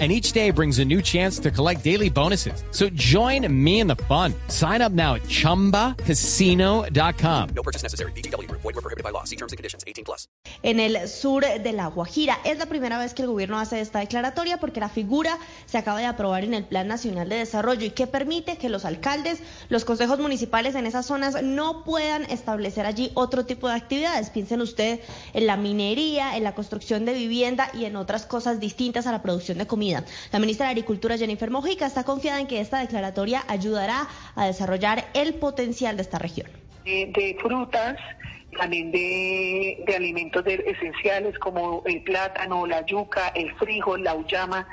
and each day brings a new chance to collect daily bonuses. So join me in the fun. Sign up now at ChumbaCasino.com. No purchase necessary. BGW. Void were prohibited by law. See terms and conditions. 18 plus. En el sur de La Guajira es la primera vez que el gobierno hace esta declaratoria porque la figura se acaba de aprobar en el Plan Nacional de Desarrollo y que permite que los alcaldes, los consejos municipales en esas zonas no puedan establecer allí otro tipo de actividades. Piensen ustedes en la minería, en la construcción de vivienda y en otras cosas distintas a la producción de comida. La ministra de Agricultura, Jennifer Mojica, está confiada en que esta declaratoria ayudará a desarrollar el potencial de esta región. de frutas, también de, alimentos esenciales como el plátano, la yuca, el frijol, la uyama,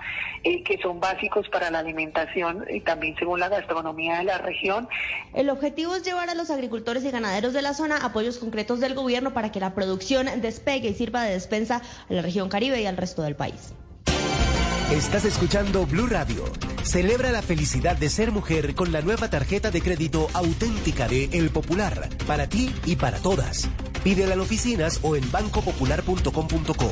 eh, que son básicos para la alimentación y también según la gastronomía de la región. El objetivo es llevar a los agricultores y ganaderos de la zona apoyos concretos del gobierno para que la producción despegue y sirva de despensa a la región Caribe y al resto del país. Estás escuchando Blue Radio. Celebra la felicidad de ser mujer con la nueva tarjeta de crédito auténtica de El Popular, para ti y para todas. Pídela en oficinas o en bancopopular.com.co.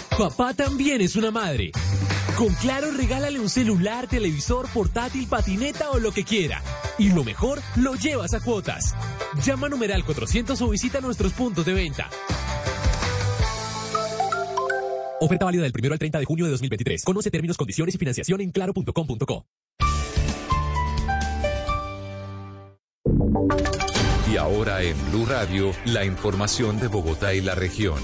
Papá también es una madre. Con Claro, regálale un celular, televisor, portátil, patineta o lo que quiera. Y lo mejor, lo llevas a cuotas. Llama a numeral 400 o visita nuestros puntos de venta. Oferta válida del 1 al 30 de junio de 2023. Conoce términos, condiciones y financiación en claro.com.co. Y ahora en Blue Radio, la información de Bogotá y la región.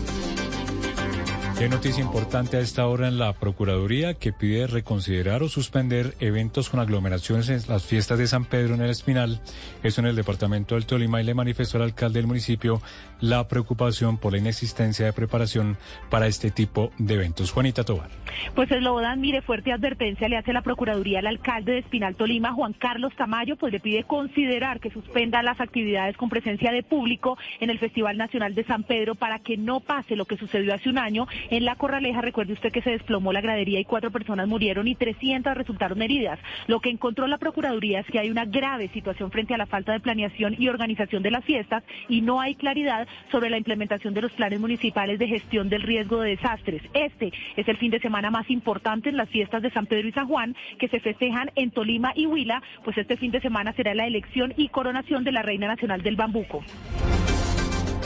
Qué noticia importante a esta hora en la Procuraduría que pide reconsiderar o suspender eventos con aglomeraciones en las fiestas de San Pedro en el Espinal. Eso en el departamento del Tolima y le manifestó al alcalde del municipio la preocupación por la inexistencia de preparación para este tipo de eventos. Juanita Tobar. Pues Eslobodan, mire, fuerte advertencia le hace la Procuraduría al alcalde de Espinal Tolima, Juan Carlos Tamayo, pues le pide considerar que suspenda las actividades con presencia de público en el Festival Nacional de San Pedro para que no pase lo que sucedió hace un año en La Corraleja, recuerde usted que se desplomó la gradería y cuatro personas murieron y 300 resultaron heridas. Lo que encontró la Procuraduría es que hay una grave situación frente a la falta de planeación y organización de las fiestas y no hay claridad sobre la implementación de los planes municipales de gestión del riesgo de desastres. Este es el fin de semana más importante en las fiestas de San Pedro y San Juan que se festejan en Tolima y Huila, pues este fin de semana será la elección y coronación de la Reina Nacional del Bambuco.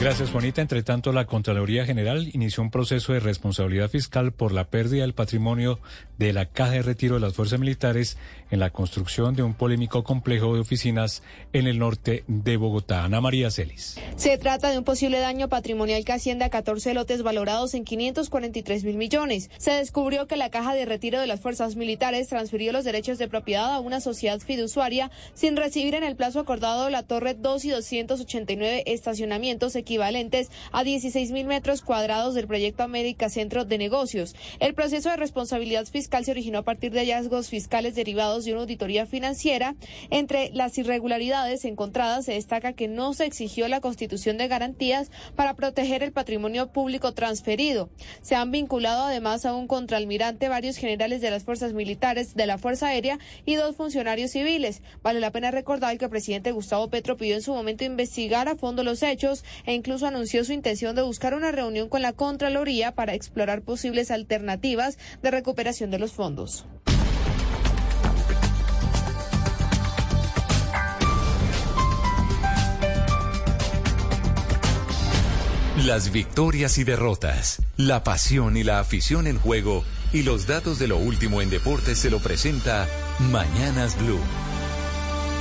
Gracias, Juanita. Entre tanto, la Contraloría General inició un proceso de responsabilidad fiscal por la pérdida del patrimonio de la caja de retiro de las fuerzas militares en la construcción de un polémico complejo de oficinas en el norte de Bogotá. Ana María Celis. Se trata de un posible daño patrimonial que asciende a 14 lotes valorados en 543 mil millones. Se descubrió que la caja de retiro de las fuerzas militares transfirió los derechos de propiedad a una sociedad fiduciaria sin recibir en el plazo acordado la torre 2 y 289 estacionamientos equivalentes a 16 mil metros cuadrados del proyecto América Centro de Negocios. El proceso de responsabilidad fiscal se originó a partir de hallazgos fiscales derivados de una auditoría financiera. Entre las irregularidades encontradas se destaca que no se exigió la constitución de garantías para proteger el patrimonio público transferido. Se han vinculado además a un contraalmirante varios generales de las fuerzas militares, de la Fuerza Aérea y dos funcionarios civiles. Vale la pena recordar que el presidente Gustavo Petro pidió en su momento investigar a fondo los hechos e incluso anunció su intención de buscar una reunión con la Contraloría para explorar posibles alternativas de recuperación de los fondos. Las victorias y derrotas, la pasión y la afición en juego y los datos de lo último en deportes se lo presenta Mañanas Blue.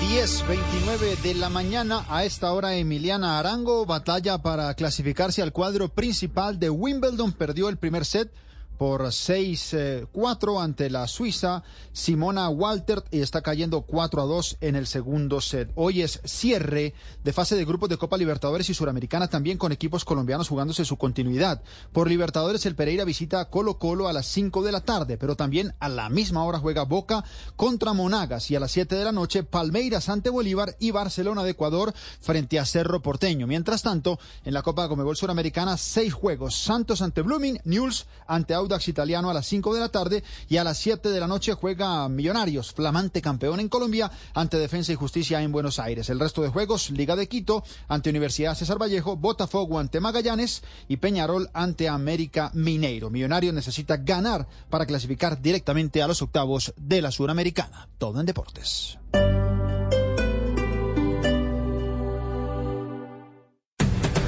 10.29 de la mañana a esta hora Emiliana Arango batalla para clasificarse al cuadro principal de Wimbledon perdió el primer set por 6-4 ante la Suiza Simona Walter y está cayendo 4 a 2 en el segundo set. Hoy es cierre de fase de grupos de Copa Libertadores y Suramericana también con equipos colombianos jugándose su continuidad. Por Libertadores el Pereira visita Colo Colo a las 5 de la tarde, pero también a la misma hora juega Boca contra Monagas y a las 7 de la noche Palmeiras ante Bolívar y Barcelona de Ecuador frente a Cerro Porteño. Mientras tanto, en la Copa Comebol Suramericana, seis juegos. Santos ante Blooming, News ante Audax Italiano a las 5 de la tarde y a las 7 de la noche juega Millonarios, flamante campeón en Colombia, ante Defensa y Justicia en Buenos Aires. El resto de juegos, Liga de Quito ante Universidad César Vallejo, Botafogo ante Magallanes y Peñarol ante América Mineiro. Millonarios necesita ganar para clasificar directamente a los octavos de la Suramericana. Todo en deportes.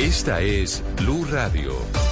Esta es Blue Radio.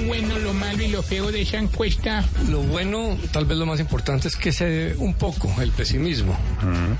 ¿Qué es lo bueno, lo malo y lo feo de esa encuesta? Lo bueno, tal vez lo más importante es que se dé un poco el pesimismo,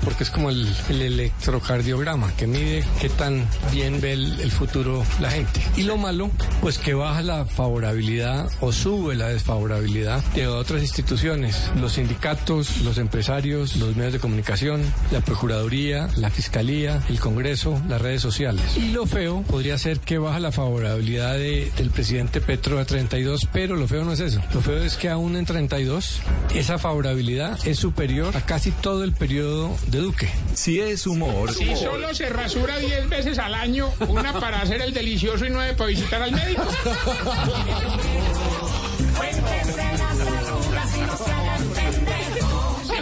porque es como el, el electrocardiograma que mide qué tan bien ve el, el futuro la gente. Y lo malo, pues que baja la favorabilidad o sube la desfavorabilidad de otras instituciones, los sindicatos, los empresarios, los medios de comunicación, la Procuraduría, la Fiscalía, el Congreso, las redes sociales. Y lo feo podría ser que baja la favorabilidad de del presidente Petro a 32, pero lo feo no es eso. Lo feo es que aún en 32 esa favorabilidad es superior a casi todo el periodo de Duque. Si es humor. Si solo se rasura 10 veces al año, una para hacer el delicioso y nueve para visitar al médico.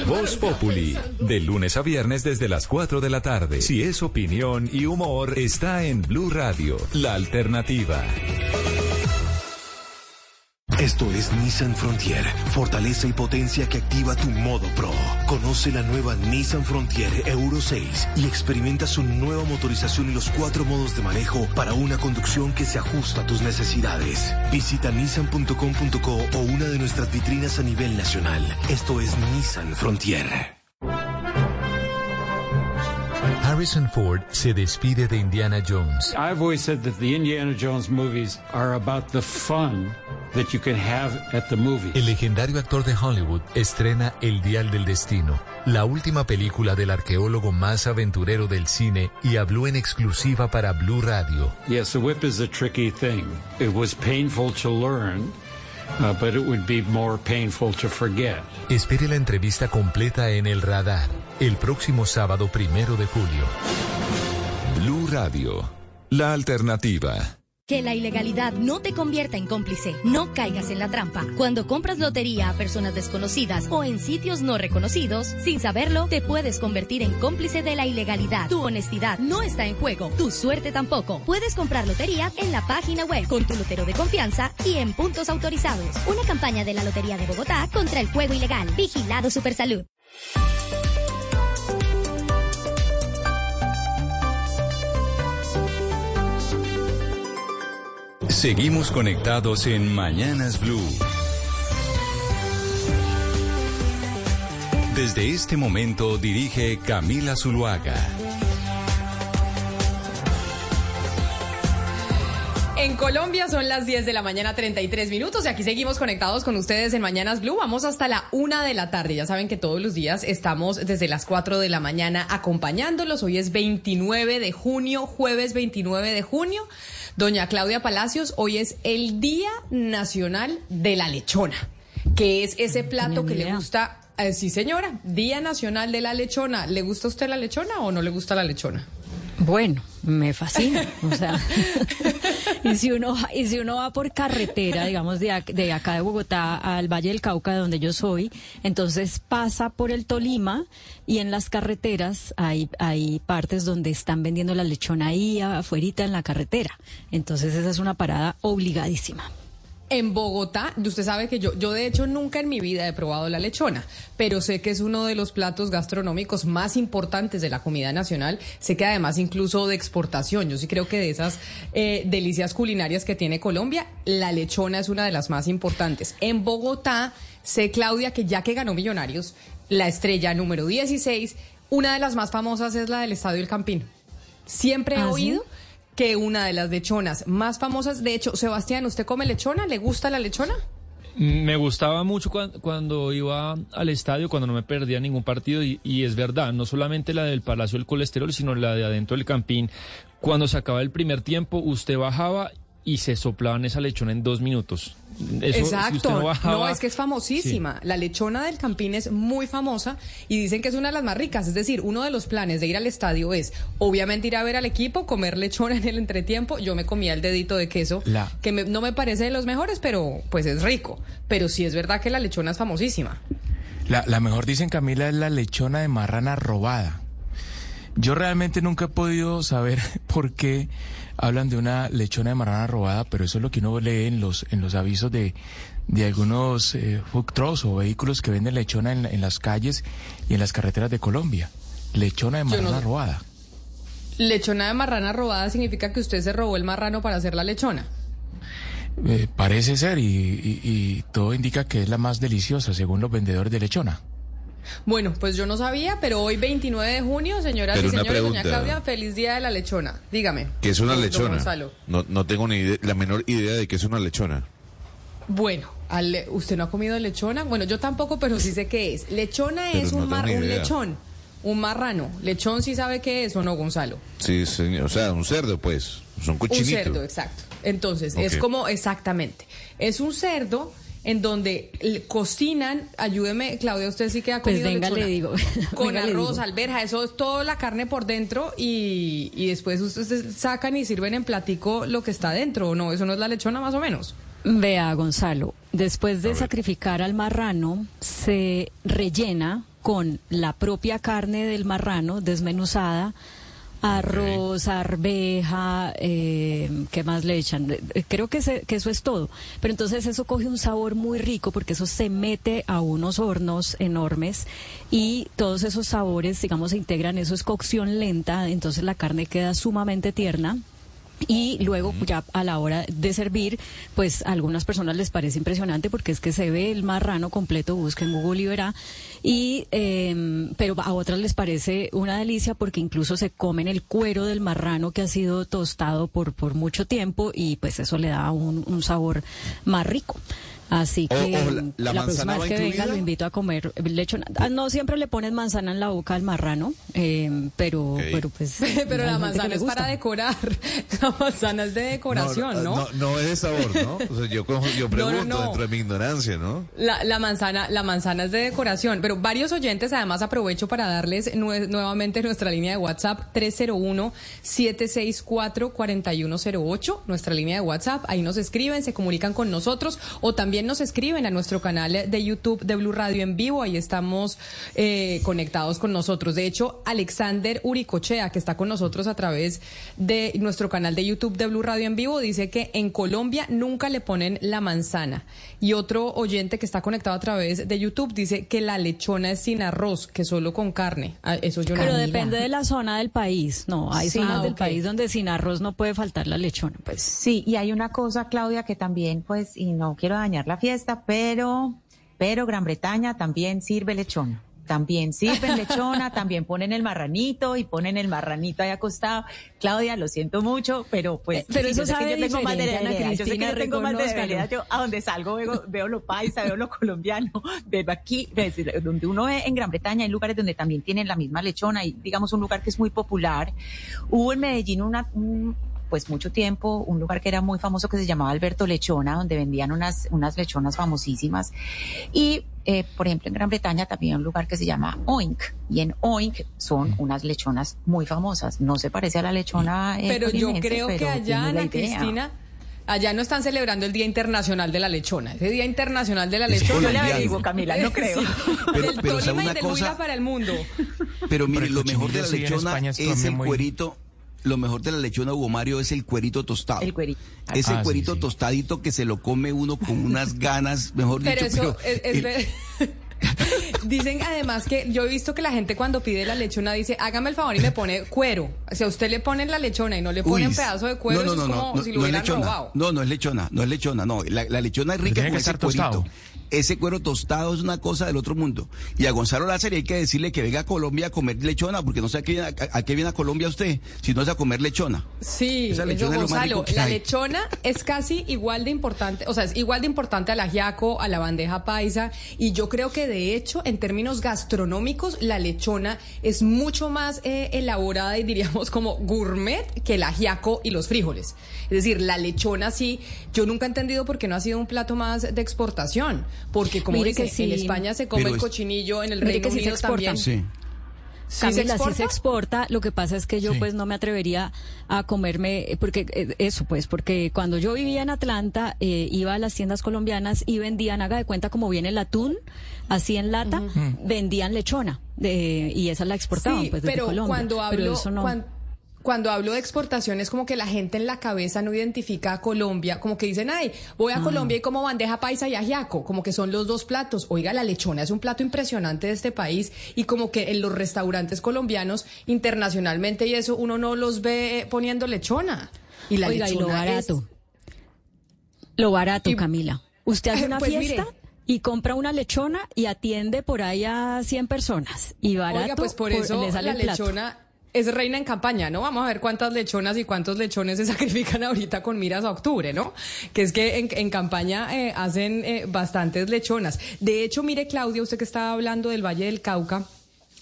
Voz Populi, de lunes a viernes desde las 4 de la tarde. Si es opinión y humor, está en Blue Radio, la alternativa. Esto es Nissan Frontier, fortaleza y potencia que activa tu modo Pro. Conoce la nueva Nissan Frontier Euro 6 y experimenta su nueva motorización y los cuatro modos de manejo para una conducción que se ajusta a tus necesidades. Visita nissan.com.co o una de nuestras vitrinas a nivel nacional. Esto es Nissan Frontier. Harrison Ford se despide de Indiana Jones. I've always said that the Indiana Jones movies are about the fun that you can have at the movie. El legendario actor de Hollywood estrena El Dial del Destino, la última película del arqueólogo más aventurero del cine y habló en exclusiva para Blue Radio. Yes, the whip is a tricky thing. It was painful to learn. Uh, but it would be more painful to forget. Espere la entrevista completa en El Radar, el próximo sábado primero de julio. Blue Radio, la alternativa. Que la ilegalidad no te convierta en cómplice. No caigas en la trampa. Cuando compras lotería a personas desconocidas o en sitios no reconocidos, sin saberlo, te puedes convertir en cómplice de la ilegalidad. Tu honestidad no está en juego. Tu suerte tampoco. Puedes comprar lotería en la página web con tu lotero de confianza y en puntos autorizados. Una campaña de la Lotería de Bogotá contra el juego ilegal. Vigilado Supersalud. Seguimos conectados en Mañanas Blue. Desde este momento dirige Camila Zuluaga. En Colombia son las 10 de la mañana 33 minutos y aquí seguimos conectados con ustedes en Mañanas Blue. Vamos hasta la una de la tarde. Ya saben que todos los días estamos desde las 4 de la mañana acompañándolos. Hoy es 29 de junio, jueves 29 de junio. Doña Claudia Palacios, hoy es el Día Nacional de la Lechona, que es ese plato que le gusta... eh, sí, señora, Día Nacional de la Lechona. ¿Le gusta a usted la lechona o no le gusta la lechona? Bueno, me fascina. O sea, y si uno y si uno va por carretera, digamos de, de acá de Bogotá al Valle del Cauca, de donde yo soy, entonces pasa por el Tolima y en las carreteras hay hay partes donde están vendiendo la lechona ahí afuerita en la carretera. Entonces esa es una parada obligadísima. En Bogotá, usted sabe que yo, yo de hecho nunca en mi vida he probado la lechona, pero sé que es uno de los platos gastronómicos más importantes de la comida nacional. Sé que además incluso de exportación. Yo sí creo que de esas eh, delicias culinarias que tiene Colombia, la lechona es una de las más importantes. En Bogotá, sé, Claudia, que ya que ganó Millonarios, la estrella número 16, una de las más famosas es la del Estadio El Campín. Siempre he ¿Ah, sí? Que una de las lechonas más famosas, de hecho, Sebastián, ¿usted come lechona? ¿Le gusta la lechona? Me gustaba mucho cuan- cuando, iba al estadio, cuando no me perdía ningún partido, y, y es verdad, no solamente la del Palacio del Colesterol, sino la de adentro del Campín. Cuando se acaba el primer tiempo, usted bajaba y se soplaban esa lechona en dos minutos. Eso, Exacto. no, bajaba, es que es famosísima. La lechona del Campín es muy famosa y dicen que es una de las más ricas. Es decir, uno de los planes de ir al estadio es, obviamente, ir a ver al equipo, comer lechona en el entretiempo. Yo me comía el dedito de queso, La- que me- no me parece de los mejores, pero pues es rico. Pero sí es verdad que la lechona es famosísima. La, la mejor, dicen Camila, es la lechona de marrana robada. Yo realmente nunca he podido saber por qué hablan de una lechona de marrana robada, pero eso es lo que uno lee en los, en los avisos de, de algunos eh, food trucks o vehículos que venden lechona en, en las calles y en las carreteras de Colombia. Lechona de no- marrana robada. Lechona de marrana robada significa que usted se robó el marrano para hacer la lechona. Eh, parece ser y, y- y todo indica que es la más deliciosa según los vendedores de lechona. Bueno, pues yo no sabía, pero hoy 29 de junio, señoras Pero y señores, doña pregunta. Claudia, feliz día de la lechona. Dígame. ¿Qué es una lechona? No, no tengo ni idea- la menor idea de qué es una lechona. Bueno, al- ¿usted no ha comido lechona? Bueno, yo tampoco, pero sí sé qué es. Lechona Pero es no un, mar- un lechón, un marrano. Lechón sí sabe qué es o no, Gonzalo. Sí, señor. O sea, un cerdo, pues. Son Un cochinitos. cerdo, exacto. Entonces, es como, exactamente, es un cerdo en donde cocinan, ayúdeme, Claudia, usted sí que ha Pues venga, lechona. le digo. Con Venga, le arroz, digo. alberja, eso es toda la carne por dentro y, y después ustedes sacan y sirven en platico lo que está dentro, ¿o no? Eso no es la lechona más o menos. Vea, Gonzalo, después de sacrificar al marrano, se rellena con la propia carne del marrano desmenuzada, arroz, arveja, eh, ¿qué más le echan? Eh, Creo que, se- que eso es todo. Pero entonces eso coge un sabor muy rico porque eso se mete a unos hornos enormes y todos esos sabores, digamos, se integran, eso es cocción lenta, entonces la carne queda sumamente tierna. Y luego ya a la hora de servir, pues a algunas personas les parece impresionante porque es que se ve el marrano completo, busquen Google y verá. Y, em, pero a otras les parece una delicia porque incluso se comen el cuero del marrano que ha sido tostado por, por mucho tiempo y pues eso le da un, un sabor más rico. Así O- que o la- la la, próxima manzana vez que venga lo invito a comer lechona. Ah, no siempre le ponen manzana en la boca al marrano, em, pero, pero pues... Pero la manzana es para decorar. La manzana es de decoración, ¿no? No, no es de sabor, ¿no? O sea, yo, pregunto no. dentro de mi ignorancia, ¿no? La, la manzana, la manzana es de decoración, pero varios oyentes, además aprovecho para darles nue- nuevamente nuestra línea de WhatsApp 301-764-4108, nuestra línea de WhatsApp, ahí nos escriben, se comunican con nosotros o también nos escriben a nuestro canal de YouTube de Blue Radio en vivo, ahí estamos eh, conectados con nosotros. De hecho, Alexander Uricochea, que está con nosotros a través de nuestro canal de YouTube de Blue Radio en vivo, dice que en Colombia nunca le ponen la manzana. Y otro oyente que está conectado a través de YouTube dice que la lechona es sin arroz, que solo con carne. Ah, Eso yo no Pero depende de la zona del país. No, hay Sí. zonas Ah, del país donde sin arroz no puede faltar la lechona, pues. Sí, y hay una cosa, Claudia, que también, pues, y no quiero dañar la fiesta, pero, pero Gran Bretaña también sirve lechona. También sirven lechona, también ponen el marranito y ponen el marranito ahí acostado. Claudia, lo siento mucho, pero pues. Eh, pero sí, eso yo sé que sabe yo tengo más de Ana debilidad. Yo sé que Cristina, yo tengo más de. Yo a donde salgo veo, veo lo paisa, veo lo colombiano, veo aquí, ves, donde uno ve en Gran Bretaña hay lugares donde también tienen la misma lechona y digamos un lugar que es muy popular. Hubo en Medellín una, un- pues mucho tiempo, un lugar que era muy famoso que se llamaba Alberto Lechona, donde vendían unas, unas lechonas famosísimas. Y, eh, por ejemplo, en Gran Bretaña también hay un lugar que se llama Oink. Y en Oink son unas lechonas muy famosas. No se parece a la lechona. eh, Pero yo creo que allá, Ana. Cristina, allá no están celebrando el Día Internacional de la Lechona. Ese Día Internacional de la Es Lechona. Yo le averiguo, Camila, no creo. Sí. Pero- del pero ¿sabe Tolima y del cosa? Huila para el mundo. Pero mire, lo mejor de la lechona España es el muy- cuerito. Lo mejor de la lechona, Hugo Mario, es el cuerito tostado. El cuerito. Ese Ah, cuerito sí. tostadito que se lo come uno con unas ganas, mejor Pero dicho. eso es, es ver- Dicen además que yo he visto que la gente cuando pide la lechona dice, hágame el favor y me pone cuero. Si a usted le ponen la lechona y no le ponen Uy, pedazo de cuero, no, no, eso no, es como no, si lo es hubieran lechona. robado. No, no es lechona, no es lechona, no. La, la lechona es rica con ese cuerito. tostado. Ese cuero tostado es una cosa del otro mundo. Y a Gonzalo Lázaro hay que decirle que venga a Colombia a comer lechona, porque no sé a qué, viene- a, a qué viene a Colombia usted, si no es a comer lechona. Sí, Esa lechona es Gonzalo, la hay. lechona es casi igual de importante, o sea, es igual de importante al ajiaco, a la bandeja paisa, y yo creo que de hecho, en términos gastronómicos, la lechona es mucho más eh, elaborada y diríamos como gourmet que el ajiaco y los frijoles. Es decir, la lechona sí, yo nunca he entendido por qué no ha sido un plato más de exportación, porque como Mire dice, que sí. en España se come Pero el cochinillo, en el Reino que sí se Unido exporta. también. Sí. ¿Sí se Camila, sí exporta? se exporta. Lo que pasa es que yo Sí. pues no me atrevería a comerme, porque eh, eso pues, porque cuando yo vivía en Atlanta, eh, iba a las tiendas colombianas y vendían, haga de cuenta como viene el atún, así en lata, vendían lechona de- y esa la exportaban Sí, pues desde pero Colombia. cuando pero hablo, eso no. cuan- cuando hablo de exportación es como que la gente en la cabeza no identifica a Colombia, como que dicen, ay, voy a Ah. Colombia y como bandeja paisa y ajiaco, como que son los dos platos. Oiga, la lechona es un plato impresionante de este país y como que en los restaurantes colombianos internacionalmente y eso uno no los ve poniendo lechona. Y la Oiga, y lo lechona es- barato. Lo barato, Camila. Usted hace una Pues fiesta mire. y compra una lechona y atiende por ahí a 100 personas. Y barato Oiga, pues por por- eso le sale la el lechona es reina en campaña, ¿no? Vamos a ver cuántas lechonas y cuántos lechones se sacrifican ahorita con miras a octubre, ¿no? Que es que en, en campaña eh, hacen eh, bastantes lechonas. De hecho, mire, Claudia, usted que estaba hablando del Valle del Cauca.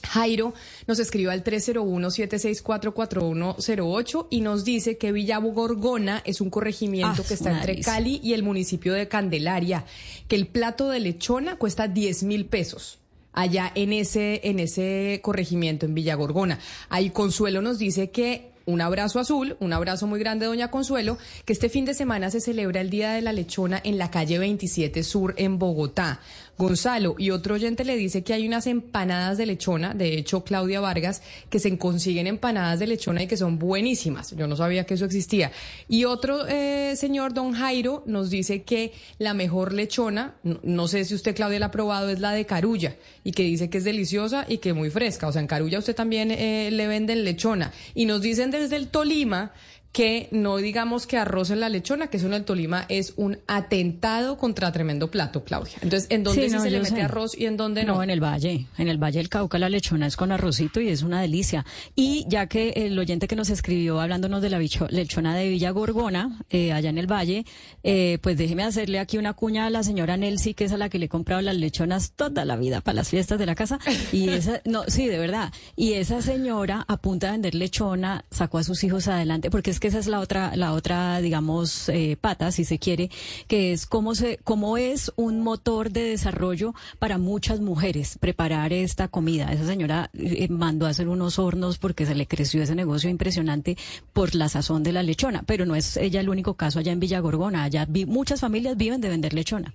Jairo nos escribe al 301-764-4108 y nos dice que Villa Gorgona es un corregimiento Ah, que está entre. Cali y el municipio de Candelaria, que el plato de lechona cuesta 10 mil pesos allá en ese, en ese corregimiento en Villa Gorgona. Ahí Consuelo nos dice que un abrazo azul, un abrazo muy grande, doña Consuelo, que este fin de semana se celebra el Día de la Lechona en la calle 27 Sur en Bogotá. Gonzalo y otro oyente le dice que hay unas empanadas de lechona, de hecho Claudia Vargas, que se consiguen empanadas de lechona y que son buenísimas. Yo no sabía que eso existía. Y otro eh, señor, don Jairo, nos dice que la mejor lechona, no, sé si usted Claudia la ha probado, es la de Carulla y que dice que es deliciosa y que muy fresca. O sea, en Carulla usted también eh, le venden lechona. Y nos dicen desde el Tolima que no digamos que arroz en la lechona, que eso en el Tolima es un atentado contra tremendo plato, Claudia. Entonces, ¿en dónde Sí, sí, no, se le mete sé. arroz y en dónde no? No, en el valle. En el valle del Cauca la lechona es con arrocito y es una delicia. Y ya que el oyente que nos escribió hablándonos de la lechona de Villa Gorgona, eh, allá en el valle, eh, pues déjeme hacerle aquí una cuña a la señora Nelsi, que es a la que le he comprado las lechonas toda la vida para las fiestas de la casa. Y esa, no, sí, de verdad. Y esa señora, a punta de vender lechona, sacó a sus hijos adelante, porque es que esa es la otra, la otra, digamos, eh, pata, si se quiere, que es cómo se, cómo es un motor de desarrollo para muchas mujeres preparar esta comida. Esa señora eh, mandó a hacer unos hornos porque se le creció ese negocio impresionante por la sazón de la lechona, pero no es ella el único caso allá en Villa Gorgona. Allá vi- muchas familias viven de vender lechona.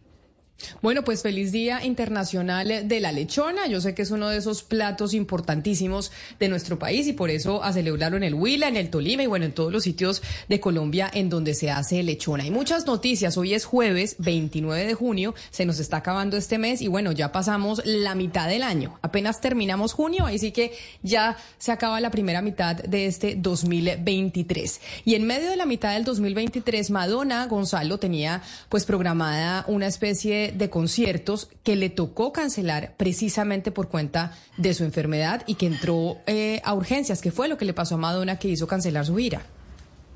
Bueno, pues feliz Día Internacional de la Lechona. Yo sé que es uno de esos platos importantísimos de nuestro país y por eso a celebrarlo en el Huila, en el Tolima y bueno, en todos los sitios de Colombia en donde se hace lechona. Hay muchas noticias. Hoy es jueves 29 de junio, se nos está acabando este mes y bueno, ya pasamos la mitad del año. Apenas terminamos junio, así que ya se acaba la primera mitad de este 2023. Y en medio de la mitad del 2023, Madonna Gonzalo tenía pues programada una especie de conciertos que le tocó cancelar precisamente por cuenta de su enfermedad y que entró eh, a urgencias. ¿Qué fue lo que le pasó a Madonna que hizo cancelar su gira?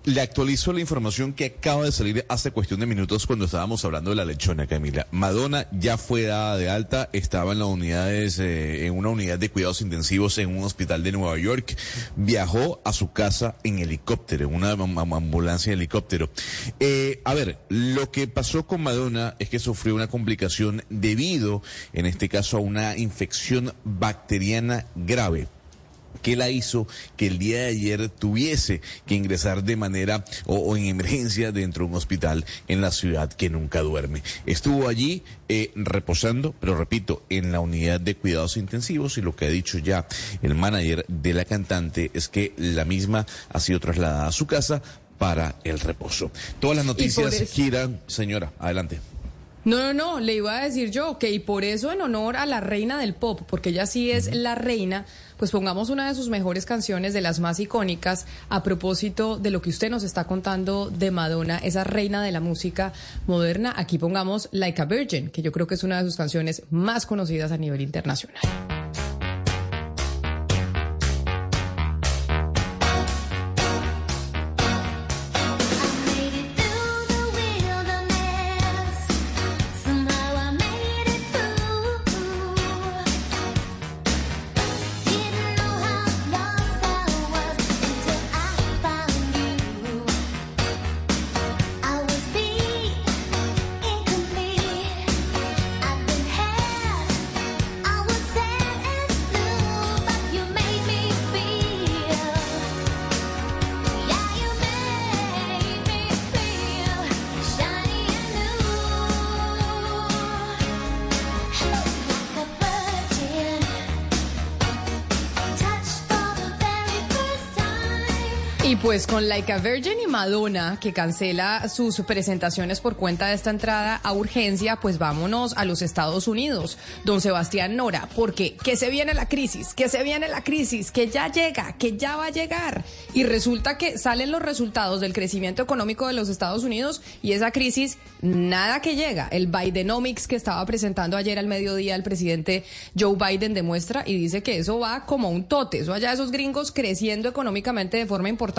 Le actualizo la información que acaba de salir hace cuestión de minutos cuando estábamos hablando de la lechona, Camila. Madonna ya fue dada de alta, estaba en las unidades, eh, en una unidad de cuidados intensivos en un hospital de Nueva York. Viajó a su casa en helicóptero, en una am- am- ambulancia en helicóptero. Eh, a ver, lo que pasó con Madonna es que sufrió una complicación debido, en este caso, a una infección bacteriana grave. ¿Qué la hizo que el día de ayer tuviese que ingresar de manera o, o en emergencia dentro de un hospital en la ciudad que nunca duerme? Estuvo allí eh, reposando, pero repito, en la unidad de cuidados intensivos y lo que ha dicho ya el manager de la cantante es que la misma ha sido trasladada a su casa para el reposo. Todas las noticias eso- giran, señora, adelante. No, no, no, le iba a decir yo que y por eso en honor a la reina del pop, porque ella sí es la reina, pues pongamos una de sus mejores canciones, de las más icónicas, a propósito de lo que usted nos está contando de Madonna, esa reina de la música moderna. Aquí pongamos Like a Virgin, que yo creo que es una de sus canciones más conocidas a nivel internacional. Y pues con Like a Virgin y Madonna, que cancela sus presentaciones por cuenta de esta entrada a urgencia, pues vámonos a los Estados Unidos. Don Sebastián Nora, porque que se viene la crisis, que se viene la crisis, que ya llega, que ya va a llegar. Y resulta que salen los resultados del crecimiento económico de los Estados Unidos y esa crisis, nada que llega. El Bidenomics que estaba presentando ayer al mediodía el presidente Joe Biden demuestra y dice que eso va como un tote. Eso allá esos gringos creciendo económicamente de forma importante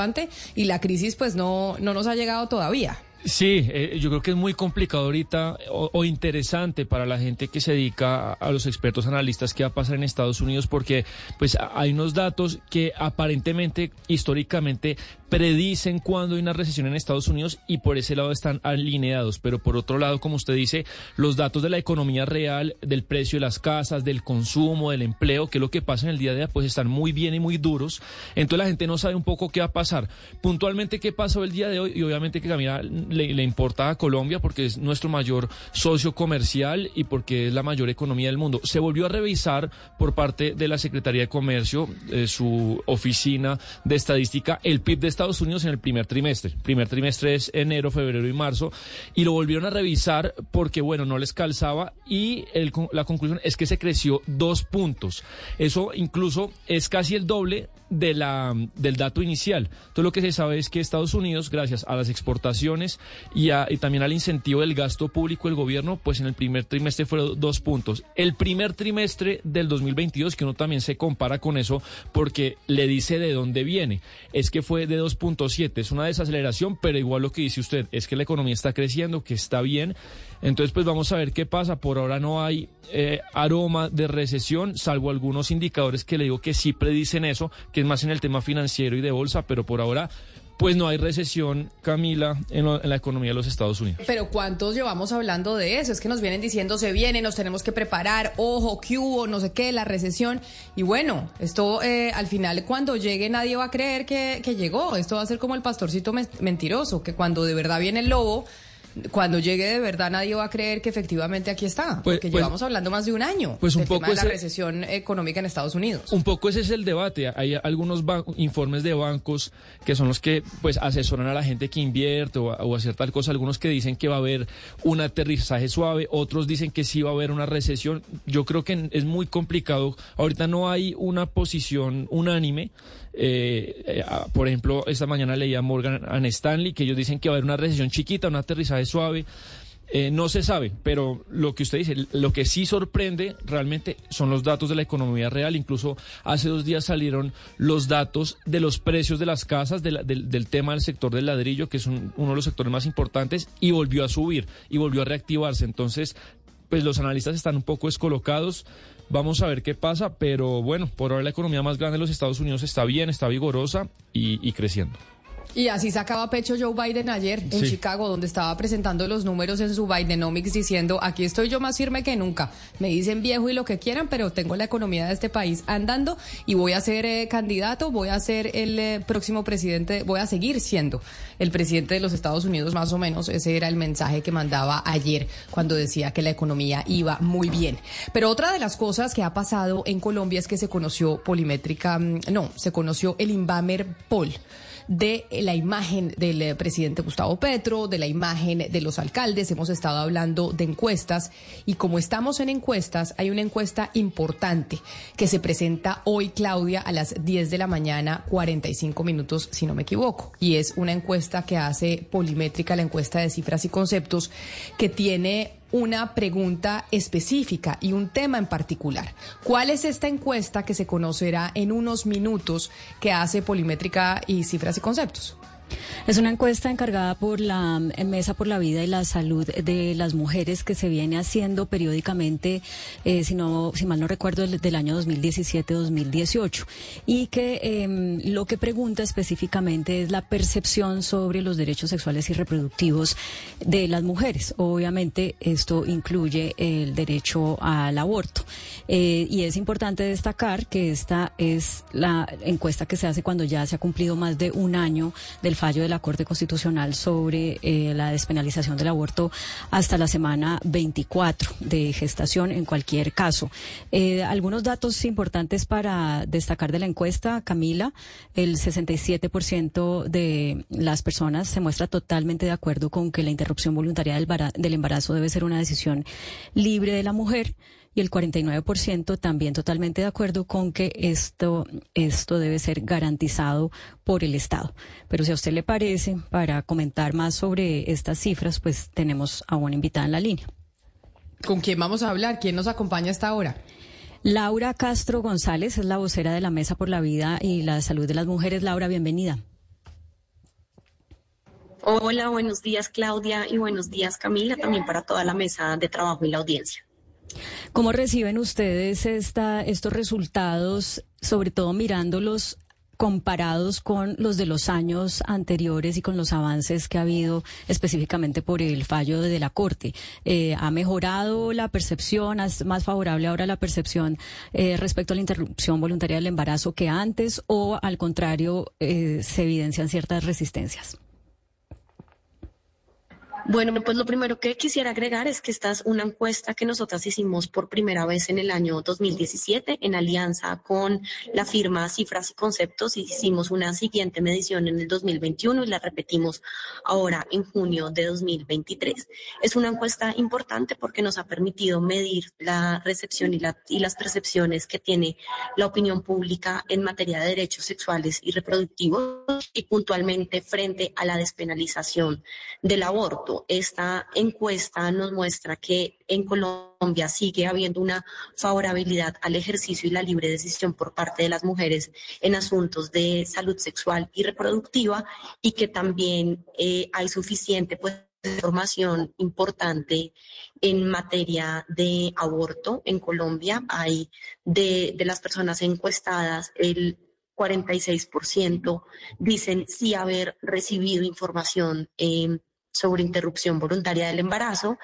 y la crisis pues no, no nos ha llegado todavía. Sí, eh, yo creo que es muy complicado ahorita o, o interesante para la gente que se dedica a, los expertos analistas qué va a pasar en Estados Unidos porque pues hay unos datos que aparentemente históricamente predicen cuándo hay una recesión en Estados Unidos y por ese lado están alineados, pero por otro lado, como usted dice, los datos de la economía real, del precio de las casas, del consumo, del empleo, que es lo que pasa en el día a día, pues están muy bien y muy duros. Entonces la gente no sabe un poco qué va a pasar. Puntualmente qué pasó el día de hoy y obviamente que Camila le, le importa a Colombia porque es nuestro mayor socio comercial y porque es la mayor economía del mundo. Se volvió a revisar por parte de la Secretaría de Comercio, eh, su oficina de estadística, el PIB de Estados Unidos en el primer trimestre. Primer trimestre es enero, febrero y marzo y lo volvieron a revisar porque, bueno, no les calzaba y el la conclusión es que se creció dos puntos. Eso incluso es casi el doble de la, del dato inicial. Entonces lo que se sabe es que Estados Unidos, gracias a las exportaciones y, a- y también al incentivo del gasto público del gobierno, pues en el primer trimestre fueron dos puntos. El primer trimestre del 2022, que uno también se compara con eso porque le dice de dónde viene, es que fue de 2.7, es una desaceleración, pero igual lo que dice usted es que la economía está creciendo, que está bien. Entonces, pues vamos a ver qué pasa. Por ahora no hay eh, aroma de recesión, salvo algunos indicadores que le digo que sí predicen eso, que es más en el tema financiero y de bolsa, pero por ahora, pues no hay recesión, Camila, en, lo- en la economía de los Estados Unidos. Pero ¿cuántos llevamos hablando de eso? Es que nos vienen diciendo se viene, nos tenemos que preparar, ojo, que hubo, no sé qué, la recesión. Y bueno, esto eh, al final cuando llegue nadie va a creer que, que llegó. Esto va a ser como el pastorcito mentiroso, que cuando de verdad viene el lobo, cuando llegue de verdad nadie va a creer que efectivamente aquí está. Pues- porque pues- llevamos hablando más de un año pues un del tema poco de la ese- recesión económica en Estados Unidos. Un poco ese es el debate. Hay algunos informes de bancos que son los que pues asesoran a la gente que invierte o a, o a hacer tal cosa. Algunos que dicen que va a haber un aterrizaje suave, otros dicen que sí va a haber una recesión. Yo creo que es muy complicado. Ahorita no hay una posición unánime. Eh, eh, por ejemplo, esta mañana leía Morgan Stanley que ellos dicen que va a haber una recesión chiquita, un aterrizaje suave. Eh, no se sabe, pero lo que usted dice, lo que sí sorprende realmente son los datos de la economía real. Incluso hace dos días salieron los datos de los precios de las casas, del, del tema del sector del ladrillo, que es un- uno de los sectores más importantes, y volvió a subir y volvió a reactivarse. Entonces, pues los analistas están un poco descolocados. Vamos a ver qué pasa, pero bueno, por ahora la economía más grande de los Estados Unidos está bien, está vigorosa y, creciendo. Y así sacaba pecho Joe Biden ayer en Sí. Chicago, donde estaba presentando los números en su Bidenomics diciendo, aquí estoy yo más firme que nunca. Me dicen viejo y lo que quieran, pero tengo la economía de este país andando y voy a ser eh, candidato, voy a ser el eh, próximo presidente, voy a seguir siendo el presidente de los Estados Unidos, más o menos. Ese era el mensaje que mandaba ayer cuando decía que la economía iba muy bien. Pero otra de las cosas que ha pasado en Colombia es que se conoció polimétrica, mm, no, se conoció el Inbamer Poll de la imagen del eh, presidente Gustavo Petro, de la imagen de los alcaldes. Hemos estado hablando de encuestas y como estamos en encuestas, hay una encuesta importante que se presenta hoy, Claudia, a las 10 de la mañana, 45 minutos, si no me equivoco. Y es una encuesta que hace Polimétrica, la encuesta de cifras y conceptos, que tiene una pregunta específica y un tema en particular. ¿Cuál es esta encuesta que se conocerá en unos minutos que hace Polimétrica y Cifras y Conceptos? Es una encuesta encargada por la eh, Mesa por la Vida y la Salud de las Mujeres que se viene haciendo periódicamente, eh, si, no, si mal no recuerdo, del, año 2017-2018 y que eh, lo que pregunta específicamente es la percepción sobre los derechos sexuales y reproductivos de las mujeres. Obviamente esto incluye el derecho al aborto Eh, y es importante destacar que esta es la encuesta que se hace cuando ya se ha cumplido más de un año del fallo de la Corte Constitucional sobre eh, la despenalización del aborto hasta la semana 24 de gestación en cualquier caso. Eh, algunos datos importantes para destacar de la encuesta, Camila, el 67% de las personas se muestra totalmente de acuerdo con que la interrupción voluntaria del, del embarazo debe ser una decisión libre de la mujer y el 49% también totalmente de acuerdo con que esto, esto debe ser garantizado por el Estado. Pero si a usted le parece, para comentar más sobre estas cifras, pues tenemos a una invitada en la línea. ¿Con quién vamos a hablar? ¿Quién nos acompaña hasta ahora? Laura Castro González es la vocera de la Mesa por la Vida y la Salud de las Mujeres. Laura, bienvenida. Hola, buenos días Claudia y buenos días Camila, también para toda la mesa de trabajo y la audiencia. ¿Cómo reciben ustedes esta, estos resultados, sobre todo mirándolos comparados con los de los años anteriores y con los avances que ha habido específicamente por el fallo de la Corte? Eh, ¿Ha mejorado la percepción? ¿Es más favorable ahora la percepción eh, respecto a la interrupción voluntaria del embarazo que antes o al contrario eh, se evidencian ciertas resistencias? Bueno, pues lo primero que quisiera agregar es que esta es una encuesta que nosotras hicimos por primera vez en el año 2017 en alianza con la firma Cifras y Conceptos. Hicimos una siguiente medición en el 2021 y la repetimos ahora en junio de 2023. Es una encuesta importante porque nos ha permitido medir la recepción y, y las percepciones que tiene la opinión pública en materia de derechos sexuales y reproductivos y puntualmente frente a la despenalización del aborto. Esta encuesta nos muestra que en Colombia sigue habiendo una favorabilidad al ejercicio y la libre decisión por parte de las mujeres en asuntos de salud sexual y reproductiva y que también eh, hay suficiente pues información importante en materia de aborto en Colombia. Hay de, de las personas encuestadas, el 46% dicen sí haber recibido información eh, sobre interrupción voluntaria del embarazo.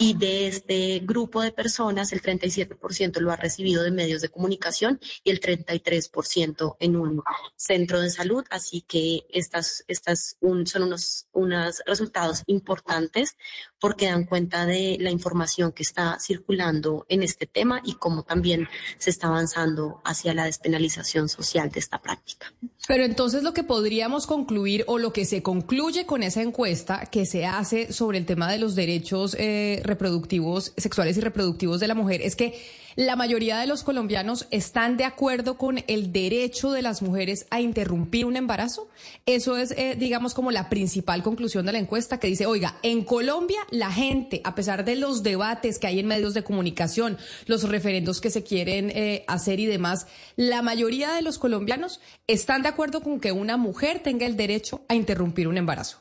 Y de este grupo de personas, el 37% lo ha recibido de medios de comunicación y el 33% en un centro de salud. Así que estas, estas un- son unos, unos resultados importantes porque dan cuenta de la información que está circulando en este tema y cómo también se está avanzando hacia la despenalización social de esta práctica. Pero entonces lo que podríamos concluir o lo que se concluye con esa encuesta que se hace sobre el tema de los derechos eh, reproductivos, sexuales y reproductivos de la mujer es que la mayoría de los colombianos están de acuerdo con el derecho de las mujeres a interrumpir un embarazo. Eso es, eh, digamos, como la principal conclusión de la encuesta que dice, oiga, en Colombia la gente, a pesar de los debates que hay en medios de comunicación, los referendos que se quieren eh, hacer y demás, la mayoría de los colombianos están de acuerdo con que una mujer tenga el derecho a interrumpir un embarazo.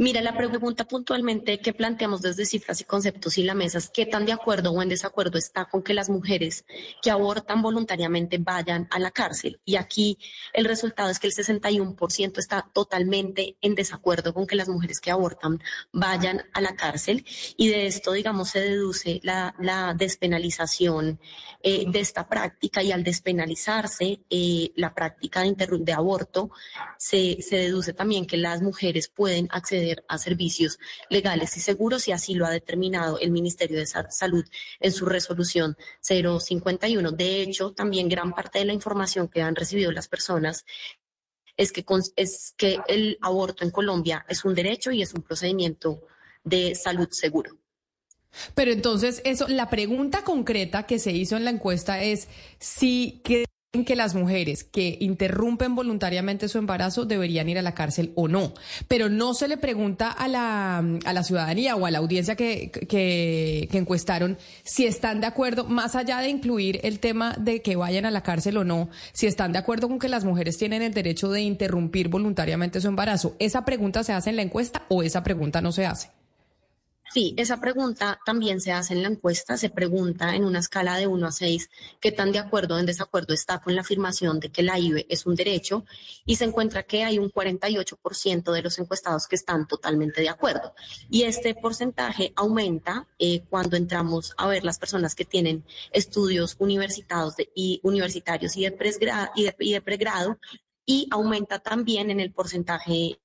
Mira, la pregunta puntualmente que planteamos desde cifras y conceptos y la mesa es qué tan de acuerdo o en desacuerdo está con que las mujeres que abortan voluntariamente vayan a la cárcel. Y aquí el resultado es que el 61% está totalmente en desacuerdo con que las mujeres que abortan vayan a la cárcel. Y de esto, digamos, se deduce la, despenalización eh, de esta práctica y al despenalizarse eh, la práctica de, aborto, se deduce también que las mujeres pueden acceder a servicios legales y seguros y así lo ha determinado el Ministerio de Salud en su resolución 051. De hecho, también gran parte de la información que han recibido las personas es que, es que el aborto en Colombia es un derecho y es un procedimiento de salud seguro. Pero entonces, eso, la pregunta concreta que se hizo en la encuesta es si que que las mujeres que interrumpen voluntariamente su embarazo deberían ir a la cárcel o no. Pero no se le pregunta a la, a la ciudadanía o a la audiencia que, que, que, encuestaron si están de acuerdo, más allá de incluir el tema de que vayan a la cárcel o no, si están de acuerdo con que las mujeres tienen el derecho de interrumpir voluntariamente su embarazo. ¿Esa pregunta se hace en la encuesta o esa pregunta no se hace? Sí, esa pregunta también se hace en la encuesta, se pregunta en una escala de 1 a 6 qué tan de acuerdo o en desacuerdo está con la afirmación de que la IVE es un derecho y se encuentra que hay un 48% de los encuestados que están totalmente de acuerdo. Y este porcentaje aumenta eh, cuando entramos a ver las personas que tienen estudios universitarios y universitarios y de, y de pregrado y aumenta también en el porcentaje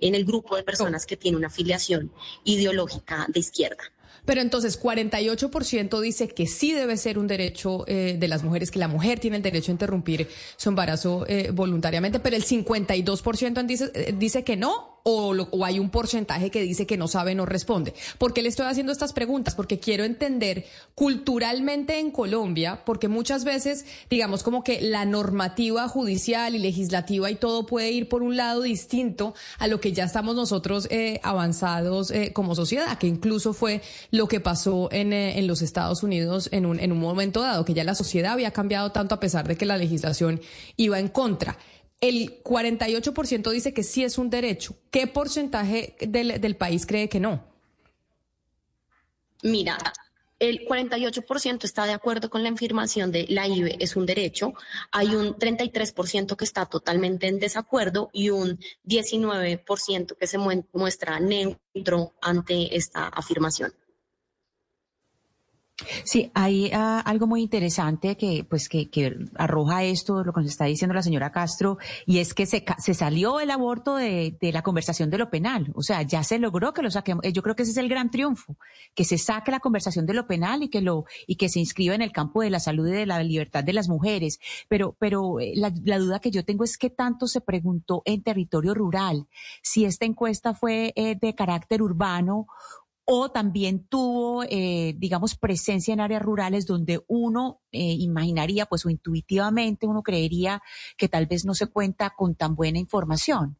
en el grupo de personas que tiene una afiliación ideológica de izquierda. Pero entonces, 48% dice que sí debe ser un derecho eh, de las mujeres, que la mujer tiene el derecho a interrumpir su embarazo eh, voluntariamente, pero el 52% dice, eh, dice que no o, hay un porcentaje que dice que no sabe, no responde. ¿Por qué le estoy haciendo estas preguntas? Porque quiero entender culturalmente en Colombia, porque muchas veces, digamos, como que la normativa judicial y legislativa y todo puede ir por un lado distinto a lo que ya estamos nosotros eh, avanzados eh, como sociedad, que incluso fue lo que pasó en, eh, los Estados Unidos en un, en un momento dado, que ya la sociedad había cambiado tanto a pesar de que la legislación iba en contra. El 48% dice que sí es un derecho. ¿Qué porcentaje del, país cree que no? Mira, el 48% está de acuerdo con la afirmación de la IBE es un derecho, hay un 33% que está totalmente en desacuerdo y un 19% que se muestra neutro ante esta afirmación. Sí, hay ah, algo muy interesante que, pues, que, que, arroja esto, lo que nos está diciendo la señora Castro, y es que se, se salió el aborto de, de, la conversación de lo penal. O sea, ya se logró que lo saquemos. Yo creo que ese es el gran triunfo, que se saque la conversación de lo penal y que lo, y que se inscriba en el campo de la salud y de la libertad de las mujeres. Pero, pero eh, la, duda que yo tengo es qué tanto se preguntó en territorio rural, si esta encuesta fue eh, de carácter urbano o también tuvo, eh, digamos, presencia en áreas rurales donde uno eh, imaginaría, pues o intuitivamente uno creería que tal vez no se cuenta con tan buena información.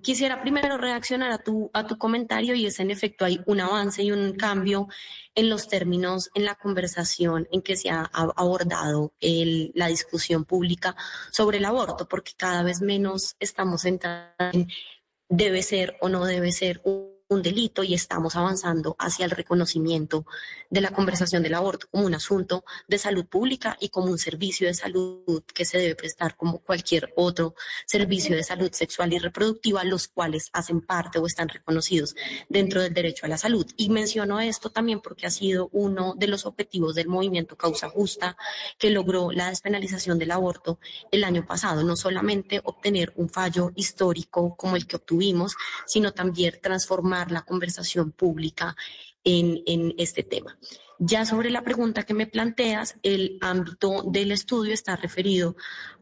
Quisiera primero reaccionar a tu, a tu comentario y es en efecto hay un avance y un cambio en los términos, en la conversación en que se ha abordado la discusión pública sobre el aborto, porque cada vez menos estamos en debe ser o no debe ser un delito y estamos avanzando hacia el reconocimiento de la conversación del aborto como un asunto de salud pública y como un servicio de salud que se debe prestar como cualquier otro servicio de salud sexual y reproductiva, los cuales hacen parte o están reconocidos dentro del derecho a la salud. Y menciono esto también porque ha sido uno de los objetivos del movimiento Causa Justa que logró la despenalización del aborto el año pasado, no solamente obtener un fallo histórico como el que obtuvimos, sino también transformar la conversación pública en, en este tema. Ya sobre la pregunta que me planteas, el ámbito del estudio está referido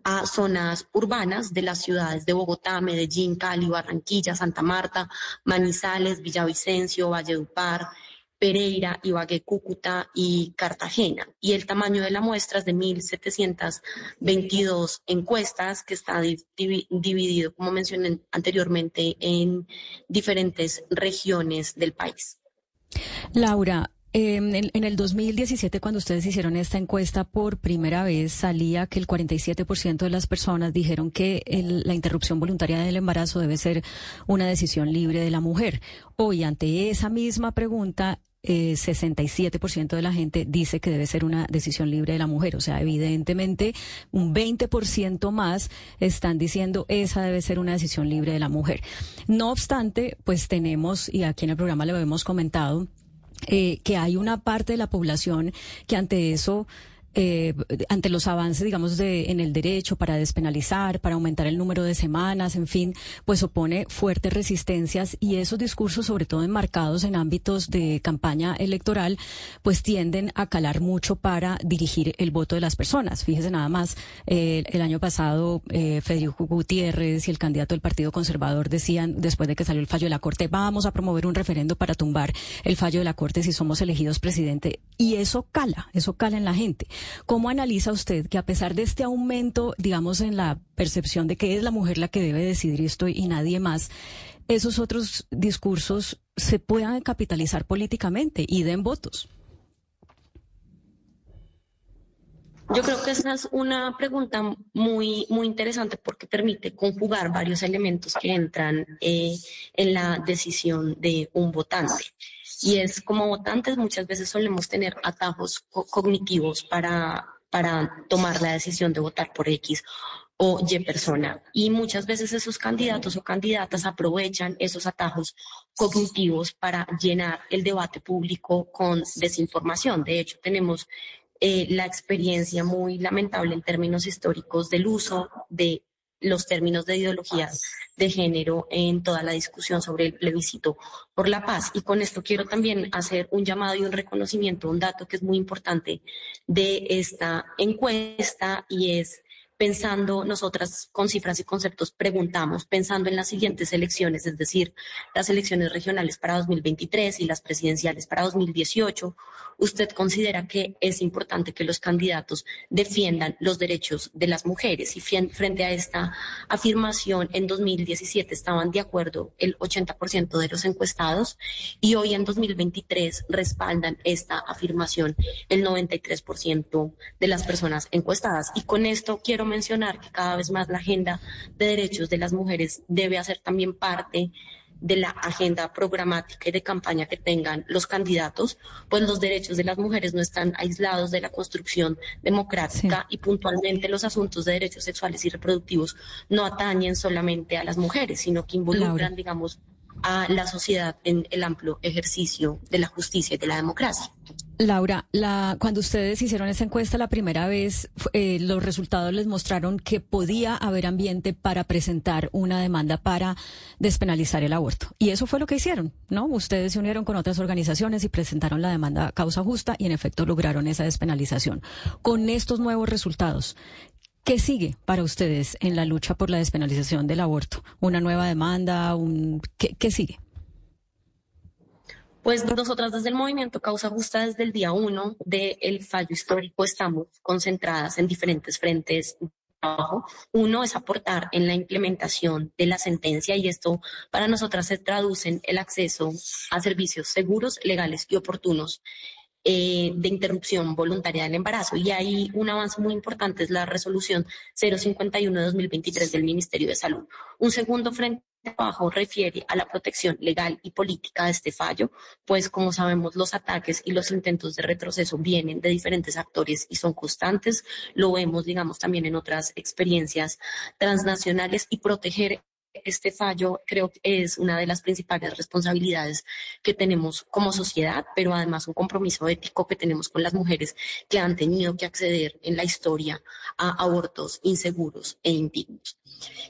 a zonas urbanas de las ciudades de Bogotá, Medellín, Cali, Barranquilla, Santa Marta, Manizales, Villavicencio, Valledupar, Pereira, Ibagué, Cúcuta y Cartagena. Y el tamaño de la muestra es de 1.722 encuestas, que está dividido, como mencioné anteriormente, en diferentes regiones del país. Laura, Em, en, en, el 2017, cuando ustedes hicieron esta encuesta por primera vez, salía que el 47% de las personas dijeron que la interrupción voluntaria del embarazo debe ser una decisión libre de la mujer. Hoy, ante esa misma pregunta, eh, 67% de la gente dice que debe ser una decisión libre de la mujer. O sea, evidentemente un 20% más están diciendo esa debe ser una decisión libre de la mujer. No obstante, pues tenemos, y aquí en el programa lo hemos comentado, eh, que hay una parte de la población que ante eso eh, ante los avances, digamos, de, en el derecho para despenalizar, para aumentar el número de semanas, en fin, pues opone fuertes resistencias y esos discursos, sobre todo enmarcados en ámbitos de campaña electoral, pues tienden a calar mucho para dirigir el voto de las personas. Fíjese nada más, eh, el año pasado eh, Federico Gutiérrez y el candidato del Partido Conservador decían, después de que salió el fallo de la Corte, vamos a promover un referendo para tumbar el fallo de la Corte si somos elegidos presidente. Y eso cala, eso cala en la gente. ¿Cómo analiza usted que a pesar de este aumento, digamos, en la percepción de que es la mujer la que debe decidir esto y nadie más, esos otros discursos se puedan capitalizar políticamente y den votos? Yo creo que esa es una pregunta muy, muy interesante porque permite conjugar varios elementos que entran eh, en la decisión de un votante. Y es como votantes muchas veces solemos tener atajos cognitivos para, para tomar la decisión de votar por X o Y persona. Y muchas veces esos candidatos o candidatas aprovechan esos atajos cognitivos para llenar el debate público con desinformación. De hecho, tenemos eh, la experiencia muy lamentable en términos históricos del uso de los términos de ideología de género en toda la discusión sobre el plebiscito por la paz. Y con esto quiero también hacer un llamado y un reconocimiento, un dato que es muy importante de esta encuesta y es pensando nosotras con cifras y conceptos, preguntamos, pensando en las siguientes elecciones, es decir, las elecciones regionales para 2023 y las presidenciales para 2018, ¿usted considera que es importante que los candidatos defiendan los derechos de las mujeres? Y frente a esta afirmación, en 2017 estaban de acuerdo el 80% de los encuestados y hoy en 2023 respaldan esta afirmación el 93% de las personas encuestadas. Y con esto quiero mencionar que cada vez más la agenda de derechos de las mujeres debe hacer también parte de la agenda programática y de campaña que tengan los candidatos, pues los derechos de las mujeres no están aislados de la construcción democrática y puntualmente los asuntos de derechos sexuales y reproductivos no atañen solamente a las mujeres, sino que involucran, digamos, a la sociedad en el amplio ejercicio de la justicia y de la democracia. Laura, la, cuando ustedes hicieron esa encuesta la primera vez, eh, los resultados les mostraron que podía haber ambiente para presentar una demanda para despenalizar el aborto. Y eso fue lo que hicieron, ¿no? Ustedes se unieron con otras organizaciones y presentaron la demanda causa justa y en efecto lograron esa despenalización. Con estos nuevos resultados, ¿Qué sigue para ustedes en la lucha por la despenalización del aborto? ¿Una nueva demanda? Un... ¿Qué, ¿Qué, sigue? Pues nosotras desde el movimiento Causa Justa, desde el día uno del fallo histórico, estamos concentradas en diferentes frentes de trabajo. Uno es aportar en la implementación de la sentencia y esto para nosotras se traduce en el acceso a servicios seguros, legales y oportunos eh, de interrupción voluntaria del embarazo. Y ahí un avance muy importante es la resolución 051 de 2023 del Ministerio de Salud. Un segundo frente de trabajo refiere a la protección legal y política de este fallo, pues como sabemos los ataques y los intentos de retroceso vienen de diferentes actores y son constantes. Lo vemos, digamos, también en otras experiencias transnacionales y proteger este fallo creo que es una de las principales responsabilidades que tenemos como sociedad, pero además un compromiso ético que tenemos con las mujeres que han tenido que acceder en la historia a abortos inseguros e indignos.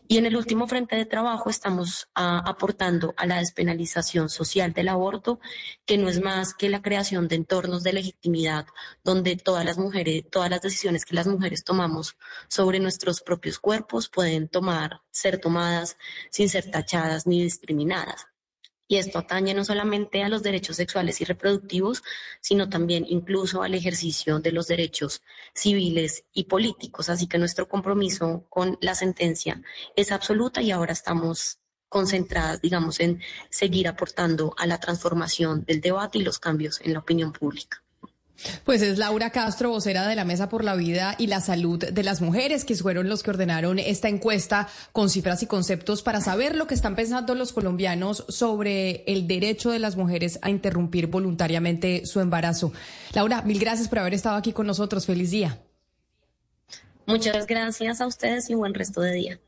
Y en el último frente de trabajo estamos ah, aportando a la despenalización social del aborto, que no es más que la creación de entornos de legitimidad donde todas las mujeres, todas las decisiones que las mujeres tomamos sobre nuestros propios cuerpos pueden tomar, ser tomadas sin ser tachadas ni discriminadas. Y esto atañe no solamente a los derechos sexuales y reproductivos, sino también incluso al ejercicio de los derechos civiles y políticos. Así que nuestro compromiso con la sentencia es absoluta y ahora estamos concentradas, digamos, en seguir aportando a la transformación del debate y los cambios en la opinión pública. Pues es Laura Castro, vocera de la Mesa por la Vida y la Salud de las Mujeres, que fueron los que ordenaron esta encuesta con cifras y conceptos para saber lo que están pensando los colombianos sobre el derecho de las mujeres a interrumpir voluntariamente su embarazo. Laura, mil gracias por haber estado aquí con nosotros. Feliz día. Muchas gracias a ustedes y buen resto de día.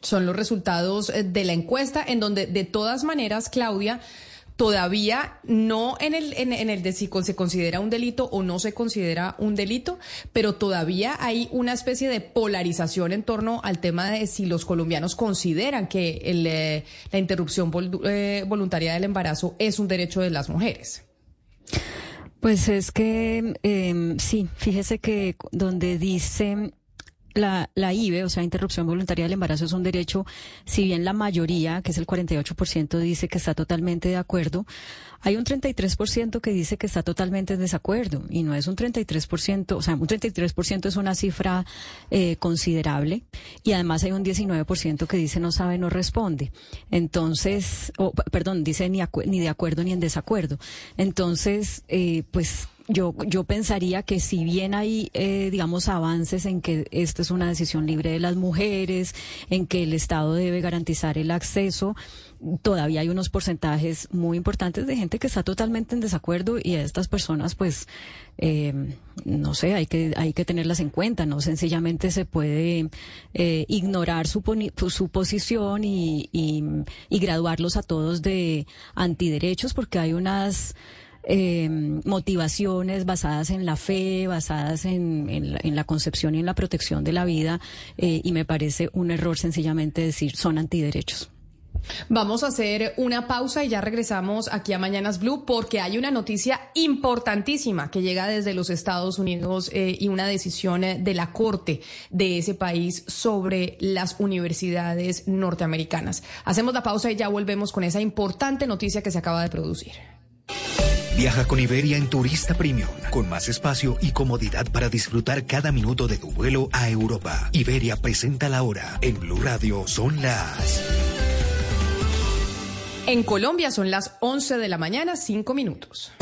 Son los resultados eh, de la encuesta en donde de todas maneras, Claudia, todavía no en el, en, el de si se considera un delito o no se considera un delito, pero todavía hay una especie de polarización en torno al tema de si los colombianos consideran que eh, la interrupción eh, voluntaria del embarazo es un derecho de las mujeres. Pues es que em, sí, fíjese que donde dice la, la IVE, o sea, interrupción voluntaria del embarazo, es un derecho, si bien la mayoría, que es el 48%, dice que está totalmente de acuerdo, hay un 33% que dice que está totalmente en desacuerdo y no es un 33%, o sea, un 33% es una cifra eh, considerable y además hay un 19% que dice no sabe, no responde. Entonces, perdón, dice ni, ni de acuerdo ni en desacuerdo. Entonces, eh, pues yo, yo pensaría que si bien hay, eh, digamos, avances en que esta es una decisión libre de las mujeres, en que el Estado debe garantizar el acceso, todavía hay unos porcentajes muy importantes de gente que está totalmente en desacuerdo y a estas personas, pues, eh, no sé, hay que, hay que tenerlas en cuenta, no sencillamente se puede eh, ignorar su, su posición y, y, y graduarlos a todos de antiderechos porque hay unas eh, motivaciones basadas en la fe, basadas en, en, la, concepción y en la protección de la vida, eh, y me parece un error sencillamente decir son antiderechos. Vamos a hacer una pausa y ya regresamos aquí a Mañanas Blue porque hay una noticia importantísima que llega desde los Estados Unidos eh, y una decisión eh, de la Corte de ese país sobre las universidades norteamericanas. Hacemos la pausa y ya volvemos con esa importante noticia que se acaba de producir. Viaja con Iberia en Turista Premium, con más espacio y comodidad para disfrutar cada minuto de tu vuelo a Europa. Iberia presenta la hora. En Blue Radio son las... En Colombia son las 11 de la mañana, 5 minutos.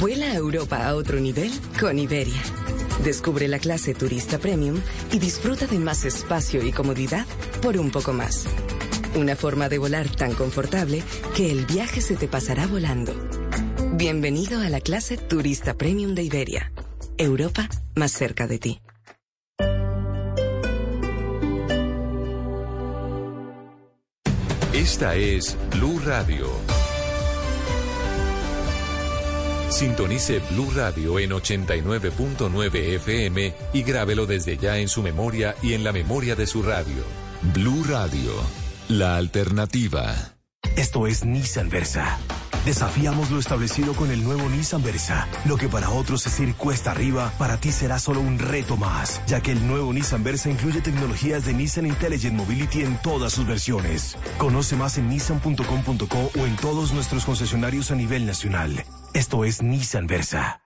Vuela a Europa a otro nivel con Iberia. Descubre la clase Turista Premium y disfruta de más espacio y comodidad por un poco más. Una forma de volar tan confortable que el viaje se te pasará volando. Bienvenido a la clase Turista Premium de Iberia. Europa más cerca de ti. Esta es Blue Radio. Sintonice Blue Radio en 89.9 FM y grábelo desde ya en su memoria y en la memoria de su radio. Blue Radio, la alternativa. Esto es Nissan Versa. Desafiamos lo establecido con el nuevo Nissan Versa. Lo que para otros es ir cuesta arriba, para ti será solo un reto más, ya que el nuevo Nissan Versa incluye tecnologías de Nissan Intelligent Mobility en todas sus versiones. Conoce más en nissan.com.co o en todos nuestros concesionarios a nivel nacional. Esto es Nissan Versa.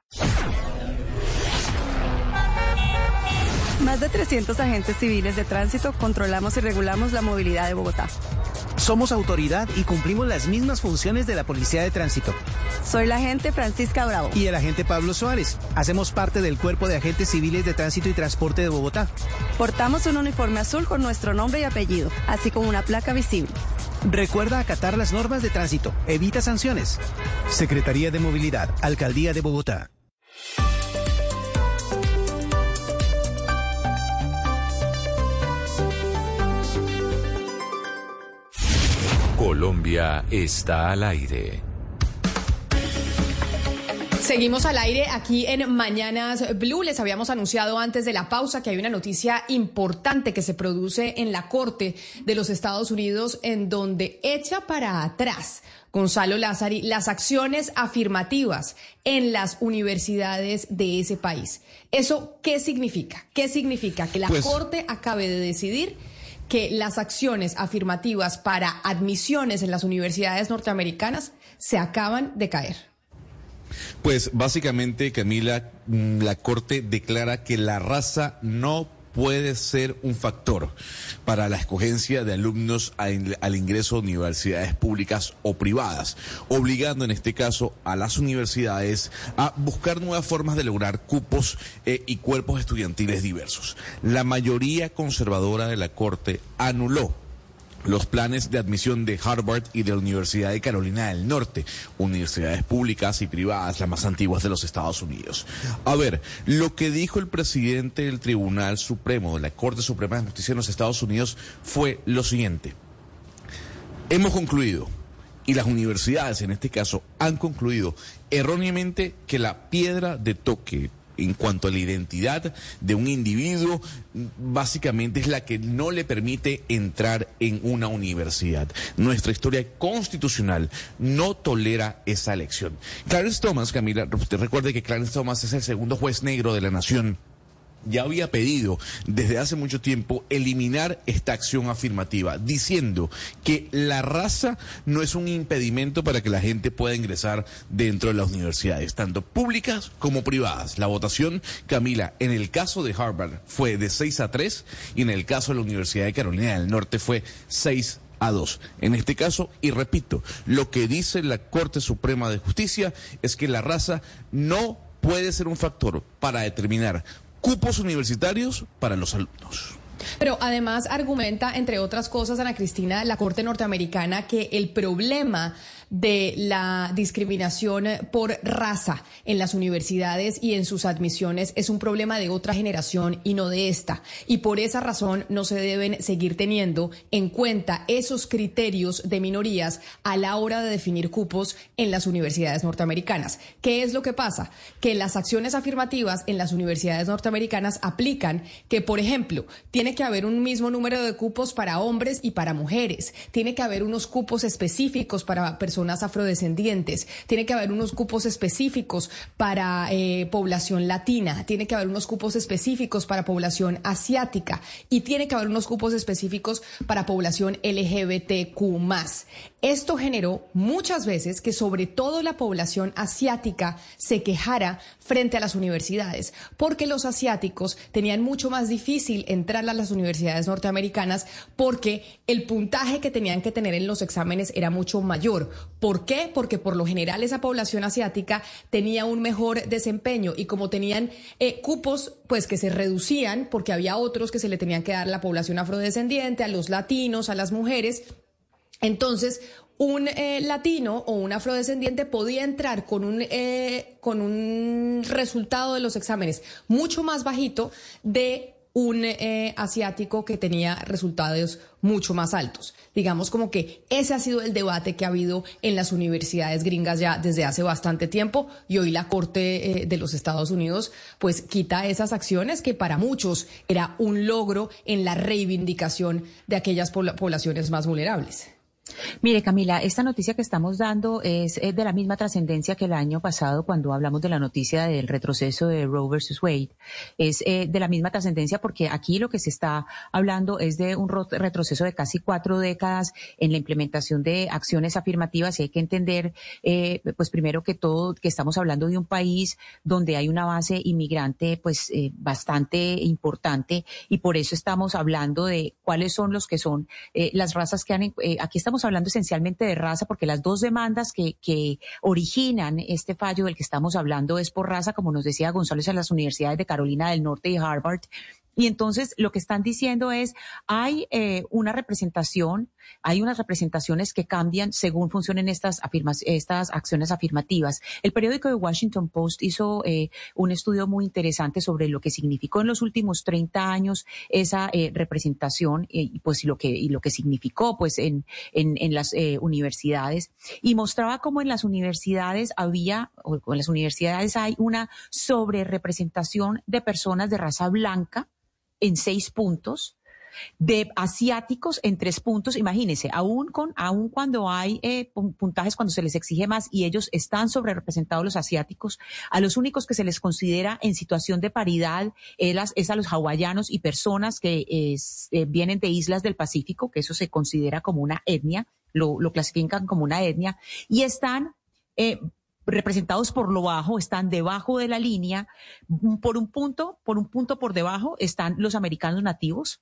Más de 300 agentes civiles de tránsito controlamos y regulamos la movilidad de Bogotá. Somos autoridad y cumplimos las mismas funciones de la Policía de Tránsito. Soy la agente Francisca Bravo. Y el agente Pablo Suárez. Hacemos parte del Cuerpo de Agentes Civiles de Tránsito y Transporte de Bogotá. Portamos un uniforme azul con nuestro nombre y apellido, así como una placa visible. Recuerda acatar las normas de tránsito. Evita sanciones. Secretaría de Movilidad, Alcaldía de Bogotá. Colombia está al aire. Seguimos al aire aquí en Mañanas Blue. Les habíamos anunciado antes de la pausa que hay una noticia importante que se produce en la Corte de los Estados Unidos en donde echa para atrás Gonzalo Lázari las acciones afirmativas en las universidades de ese país. ¿Eso qué significa? ¿Qué significa? Que la pues Corte acabe de decidir que las acciones afirmativas para admisiones en las universidades norteamericanas se acaban de caer. Pues básicamente, Camila, mm, la Corte declara que la raza no puede ser un factor para la escogencia de alumnos al ingreso a universidades públicas o privadas, obligando en este caso a las universidades a buscar nuevas formas de lograr cupos eh, y cuerpos estudiantiles diversos. La mayoría conservadora de la Corte anuló los planes de admisión de Harvard y de la Universidad de Carolina del Norte, universidades públicas y privadas, las más antiguas de los Estados Unidos. A ver, lo que dijo el presidente del Tribunal Supremo, de la Corte Suprema de Justicia en los Estados Unidos, fue lo siguiente. Hemos concluido, y las universidades en este caso han concluido erróneamente que la piedra de toque en cuanto a la identidad de un individuo, básicamente es la que no le permite entrar en una universidad. Nuestra historia constitucional no tolera esa elección. Clarence Thomas, Camila, usted recuerde que Clarence Thomas es el segundo juez negro de la nación ya había pedido desde hace mucho tiempo eliminar esta acción afirmativa, diciendo que la raza no es un impedimento para que la gente pueda ingresar dentro de las universidades, tanto públicas como privadas. La votación, Camila, en el caso de Harvard fue de 6 a 3 y en el caso de la Universidad de Carolina del Norte fue 6 a 2. En este caso, y repito, lo que dice la Corte Suprema de Justicia es que la raza no puede ser un factor para determinar cupos universitarios para los alumnos. Pero además argumenta, entre otras cosas, Ana Cristina, la Corte norteamericana, que el problema de la discriminación por raza en las universidades y en sus admisiones es un problema de otra generación y no de esta. Y por esa razón no se deben seguir teniendo en cuenta esos criterios de minorías a la hora de definir cupos en las universidades norteamericanas. ¿Qué es lo que pasa? Que las acciones afirmativas en las universidades norteamericanas aplican que, por ejemplo, tiene que haber un mismo número de cupos para hombres y para mujeres. Tiene que haber unos cupos específicos para personas afrodescendientes, tiene que haber unos cupos específicos para eh, población latina, tiene que haber unos cupos específicos para población asiática. Y tiene que haber unos cupos específicos para población LGBTQ. Esto generó muchas veces que sobre todo la población asiática se quejara frente a las universidades, porque los asiáticos tenían mucho más difícil entrar a las universidades norteamericanas porque el puntaje que tenían que tener en los exámenes era mucho mayor. ¿Por qué? Porque por lo general esa población asiática tenía un mejor desempeño y como tenían eh, cupos pues que se reducían porque había otros que se le tenían que dar a la población afrodescendiente, a los latinos, a las mujeres, entonces, un eh, latino o un afrodescendiente podía entrar con un, eh, con un resultado de los exámenes mucho más bajito de un eh, asiático que tenía resultados mucho más altos. Digamos como que ese ha sido el debate que ha habido en las universidades gringas ya desde hace bastante tiempo y hoy la Corte de los Estados Unidos pues quita esas acciones que para muchos era un logro en la reivindicación de aquellas poblaciones más vulnerables. Mire, Camila, esta noticia que estamos dando es, de la misma trascendencia que el año pasado cuando hablamos de la noticia del retroceso de Roe versus Wade. Es eh, de la misma trascendencia porque aquí lo que se está hablando es de un retroceso de casi cuatro décadas en la implementación de acciones afirmativas y hay que entender, eh, pues primero que todo, que estamos hablando de un país donde hay una base inmigrante pues eh, bastante importante y por eso estamos hablando de cuáles son los que son las razas que han, aquí estamos estamos hablando esencialmente de raza porque las dos demandas que, que originan este fallo del que estamos hablando es por raza, como nos decía González, en las universidades de Carolina del Norte y Harvard, y entonces lo que están diciendo es, hay eh, una representación, hay unas representaciones que cambian según funcionen estas, estas acciones afirmativas. El periódico de Washington Post hizo eh, un estudio muy interesante sobre lo que significó en los últimos 30 años esa eh, representación y pues lo que y lo que significó pues en, en, en las universidades y mostraba cómo en las universidades había o en las universidades hay una sobrerepresentación de personas de raza blanca en seis puntos, de asiáticos en tres puntos. Imagínense, aún, con, aún cuando hay eh, puntajes, cuando se les exige más y ellos están sobre representados los asiáticos, a los únicos que se les considera en situación de paridad es, a los hawaianos y personas que eh, vienen de islas del Pacífico, que eso se considera como una etnia, lo, clasifican como una etnia, y están eh, representados por lo bajo, están debajo de la línea. Por un punto, por un punto por debajo están los americanos nativos,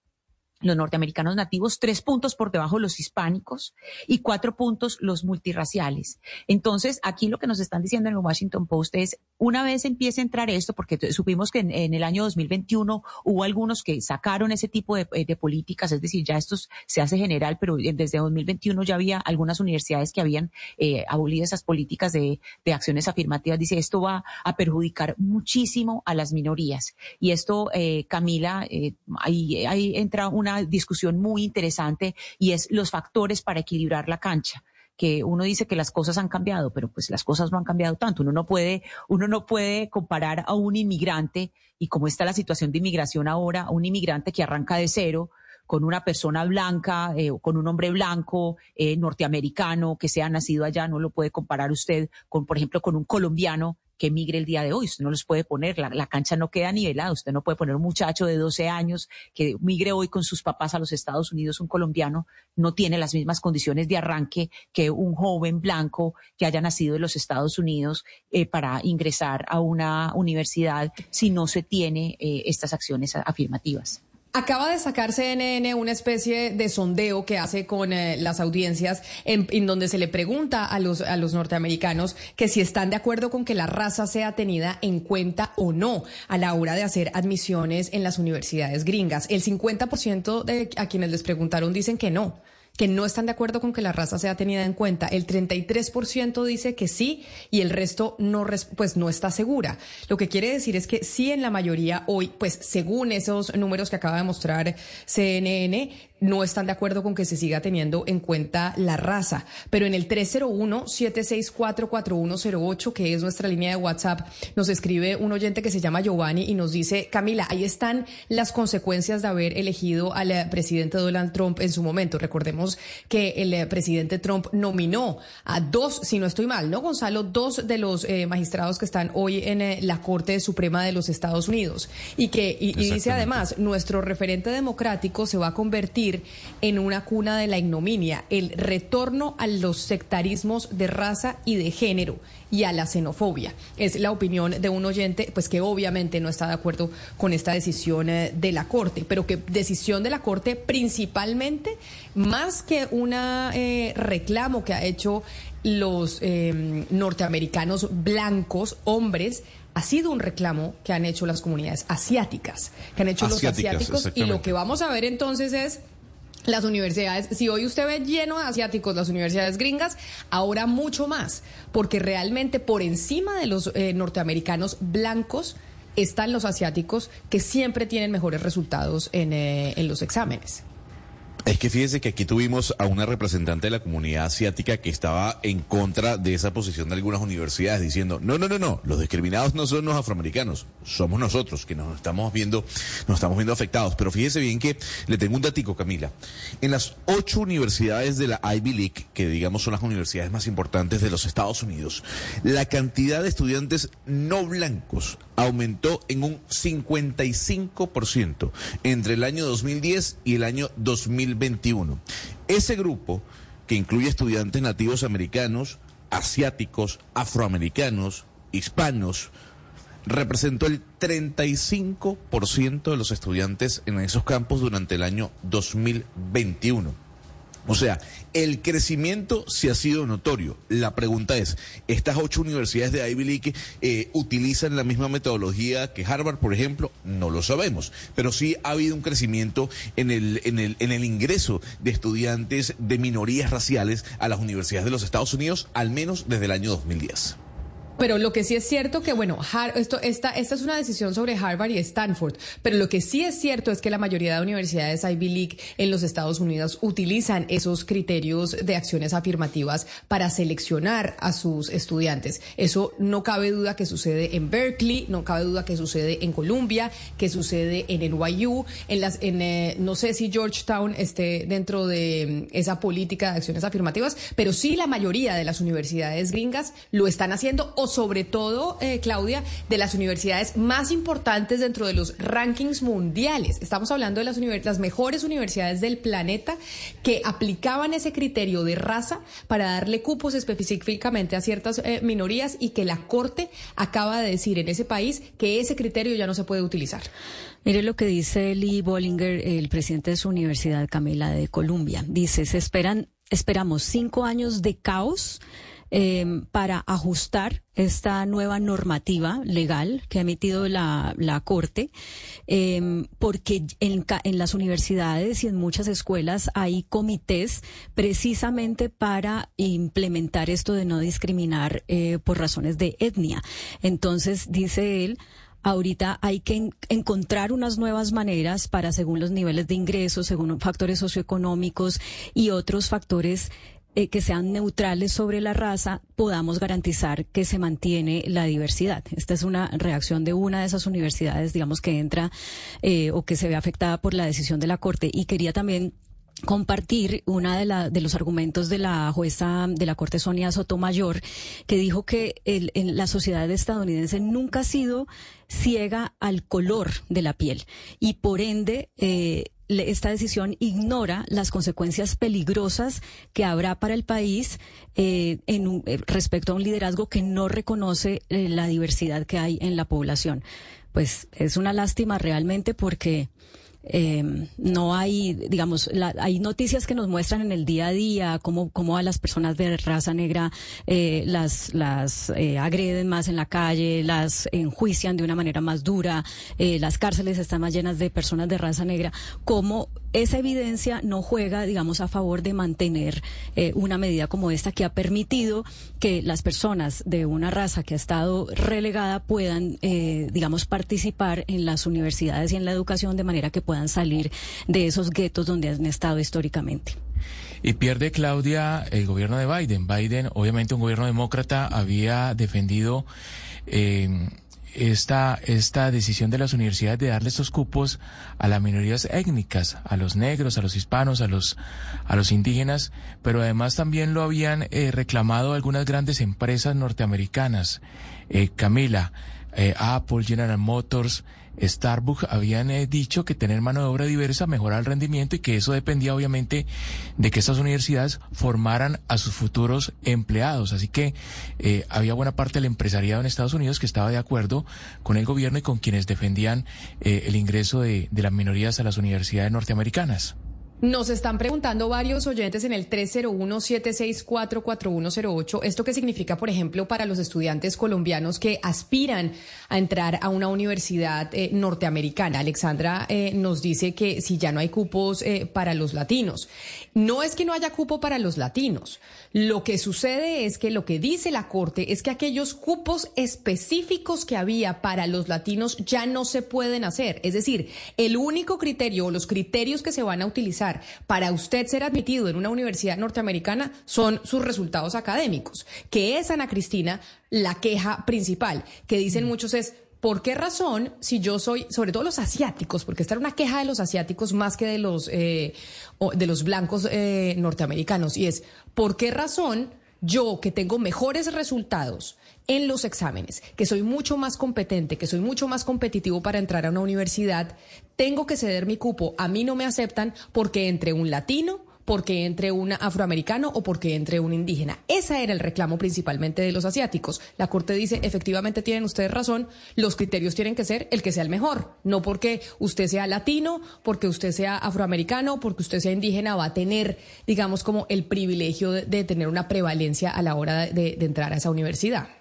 los norteamericanos nativos, tres puntos por debajo los hispánicos y cuatro puntos los multirraciales. Entonces, aquí lo que nos están diciendo en el Washington Post es, una vez empiece a entrar esto, porque supimos que en, el año 2021 hubo algunos que sacaron ese tipo de, políticas, es decir, ya esto se hace general, pero desde 2021 ya había algunas universidades que habían eh, abolido esas políticas de, acciones afirmativas. Dice, esto va a perjudicar muchísimo a las minorías. Y esto, eh, Camila, eh, ahí entra una discusión muy interesante y es los factores para equilibrar la cancha que uno dice que las cosas han cambiado, pero pues las cosas no han cambiado tanto. Uno no puede, uno no puede comparar a un inmigrante y como está la situación de inmigración ahora, a un inmigrante que arranca de cero con una persona blanca eh, o con un hombre blanco eh, norteamericano que sea nacido allá, no lo puede comparar usted con, por ejemplo, con un colombiano que migre el día de hoy. Usted no los puede poner, la, cancha no queda nivelada. Usted no puede poner un muchacho de 12 años que migre hoy con sus papás a los Estados Unidos, un colombiano, no tiene las mismas condiciones de arranque que un joven blanco que haya nacido en los Estados Unidos eh, para ingresar a una universidad si no se tiene eh, estas acciones afirmativas. Acaba de sacar CNN una especie de sondeo que hace con eh, las audiencias en, donde se le pregunta a los, a los norteamericanos que si están de acuerdo con que la raza sea tenida en cuenta o no a la hora de hacer admisiones en las universidades gringas. El 50% de a quienes les preguntaron dicen que no que no están de acuerdo con que la raza sea tenida en cuenta. El 33% dice que sí y el resto no, pues no está segura. Lo que quiere decir es que sí en la mayoría hoy, pues según esos números que acaba de mostrar CNN, no están de acuerdo con que se siga teniendo en cuenta la raza. Pero en el 301-764-4108, que es nuestra línea de WhatsApp, nos escribe un oyente que se llama Giovanni y nos dice, Camila, ahí están las consecuencias de haber elegido al eh, presidente Donald Trump en su momento. Recordemos que el eh, presidente Trump nominó a dos, si no estoy mal, ¿no, Gonzalo? Dos de los eh, magistrados que están hoy en la Corte Suprema de los Estados Unidos. Y que, y dice además, nuestro referente democrático se va a convertir en una cuna de la ignominia, el retorno a los sectarismos de raza y de género y a la xenofobia. Es la opinión de un oyente, pues que obviamente no está de acuerdo con esta decisión eh, de la Corte, pero que decisión de la Corte principalmente, más que un eh, reclamo que ha hecho los eh, norteamericanos blancos, hombres, ha sido un reclamo que han hecho las comunidades asiáticas, que han hecho los asiáticos. Y lo que vamos a ver entonces es las universidades, si hoy usted ve lleno de asiáticos las universidades gringas, ahora mucho más, porque realmente por encima de los eh, norteamericanos blancos están los asiáticos que siempre tienen mejores resultados en, eh, en los exámenes. Es que fíjese que aquí tuvimos a una representante de la comunidad asiática que estaba en contra de esa posición de algunas universidades diciendo, no, no, no, no, los discriminados no son los afroamericanos, somos nosotros que nos estamos viendo, nos estamos viendo afectados. Pero fíjese bien que le tengo un datico, Camila. En las ocho universidades de la Ivy League, que digamos son las universidades más importantes de los Estados Unidos, la cantidad de estudiantes no blancos aumentó en un 55% entre el año 2010 y el año 2021. Ese grupo, que incluye estudiantes nativos americanos, asiáticos, afroamericanos, hispanos, representó el 35% de los estudiantes en esos campos durante el año 2021. O sea, el crecimiento sí ha sido notorio. La pregunta es, ¿estas ocho universidades de Ivy League eh, utilizan la misma metodología que Harvard, por ejemplo? No lo sabemos, pero sí ha habido un crecimiento en el, en el, en el ingreso de estudiantes de minorías raciales a las universidades de los Estados Unidos, al menos desde el año 2010. Pero lo que sí es cierto que, bueno, esto, esta, esta es una decisión sobre Harvard y Stanford, pero lo que sí es cierto es que la mayoría de universidades Ivy League en los Estados Unidos utilizan esos criterios de acciones afirmativas para seleccionar a sus estudiantes. Eso no cabe duda que sucede en Berkeley, no cabe duda que sucede en Columbia, que sucede en NYU, en las, en, eh, no sé si Georgetown esté dentro de mm, esa política de acciones afirmativas, pero sí la mayoría de las universidades gringas lo están haciendo sobre todo, eh, Claudia, de las universidades más importantes dentro de los rankings mundiales. Estamos hablando de las, las mejores universidades del planeta que aplicaban ese criterio de raza para darle cupos específicamente a ciertas eh, minorías y que la Corte acaba de decir en ese país que ese criterio ya no se puede utilizar. Mire lo que dice Lee Bollinger, el presidente de su universidad, Camila, de Columbia. Dice, se esperan, esperamos cinco años de caos eh, para ajustar esta nueva normativa legal que ha emitido la, la Corte, eh, porque en, en, las universidades y en muchas escuelas hay comités precisamente para implementar esto de no discriminar eh, por razones de etnia. Entonces, dice él, Ahorita hay que encontrar unas nuevas maneras para, según los niveles de ingresos, según factores socioeconómicos y otros factores eh, que sean neutrales sobre la raza, podamos garantizar que se mantiene la diversidad. Esta es una reacción de una de esas universidades, digamos, que entra eh, o que se ve afectada por la decisión de la Corte. Y quería también compartir una de, la, de los argumentos de la jueza de la Corte Sonia Sotomayor, que dijo que el, en la sociedad estadounidense nunca ha sido ciega al color de la piel y por ende eh, esta decisión ignora las consecuencias peligrosas que habrá para el país eh, en eh, respecto a un liderazgo que no reconoce la diversidad que hay en la población. Pues es una lástima realmente porque eh, no hay, digamos, hay noticias que nos muestran en el día a día cómo, cómo a las personas de raza negra eh, las, las eh, agreden más en la calle, las enjuician de una manera más dura, eh, las cárceles están más llenas de personas de raza negra, cómo esa evidencia no juega, digamos, a favor de mantener eh, una medida como esta que ha permitido que las personas de una raza que ha estado relegada puedan, eh, digamos, participar en las universidades y en la educación de manera que puedan salir de esos guetos donde han estado históricamente. Y pierde Claudia el gobierno de Biden. Biden, obviamente un gobierno demócrata, había defendido eh, esta, esta decisión de las universidades de darle estos cupos a las minorías étnicas, a los negros, a los hispanos, a los, a los indígenas, pero además también lo habían eh, reclamado algunas grandes empresas norteamericanas. Eh, Camila, eh, Apple, General Motors, Starbucks habían eh, dicho que tener mano de obra diversa mejora el rendimiento y que eso dependía obviamente de que estas universidades formaran a sus futuros empleados. Así que eh, había buena parte del empresariado en Estados Unidos que estaba de acuerdo con el gobierno y con quienes defendían eh, el ingreso de las minorías a las universidades norteamericanas. Nos están preguntando varios oyentes en el 301-764-4108 esto qué significa, por ejemplo, para los estudiantes colombianos que aspiran a entrar a una universidad eh, norteamericana. Alexandra eh, nos dice que si ya no hay cupos eh, para los latinos. No es que no haya cupo para los latinos. Lo que sucede es que lo que dice la Corte es que aquellos cupos específicos que había para los latinos ya no se pueden hacer. Es decir, el único criterio o los criterios que se van a utilizar para usted ser admitido en una universidad norteamericana son sus resultados académicos, que es, Ana Cristina, la queja principal, que dicen muchos es, ¿Por qué razón, si yo soy, sobre todo los asiáticos, porque esta era una queja de los asiáticos más que de los, eh, de los blancos eh, norteamericanos, y es, ¿por qué razón yo que tengo mejores resultados en los exámenes, que soy mucho más competente, que soy mucho más competitivo para entrar a una universidad, tengo que ceder mi cupo. A mí no me aceptan porque entre un latino, porque entre un afroamericano o porque entre un indígena. Ese era el reclamo principalmente de los asiáticos. La Corte dice, efectivamente tienen ustedes razón, los criterios tienen que ser el que sea el mejor, no porque usted sea latino, porque usted sea afroamericano, porque usted sea indígena, va a tener, digamos, como el privilegio de, tener una prevalencia a la hora de entrar a esa universidad.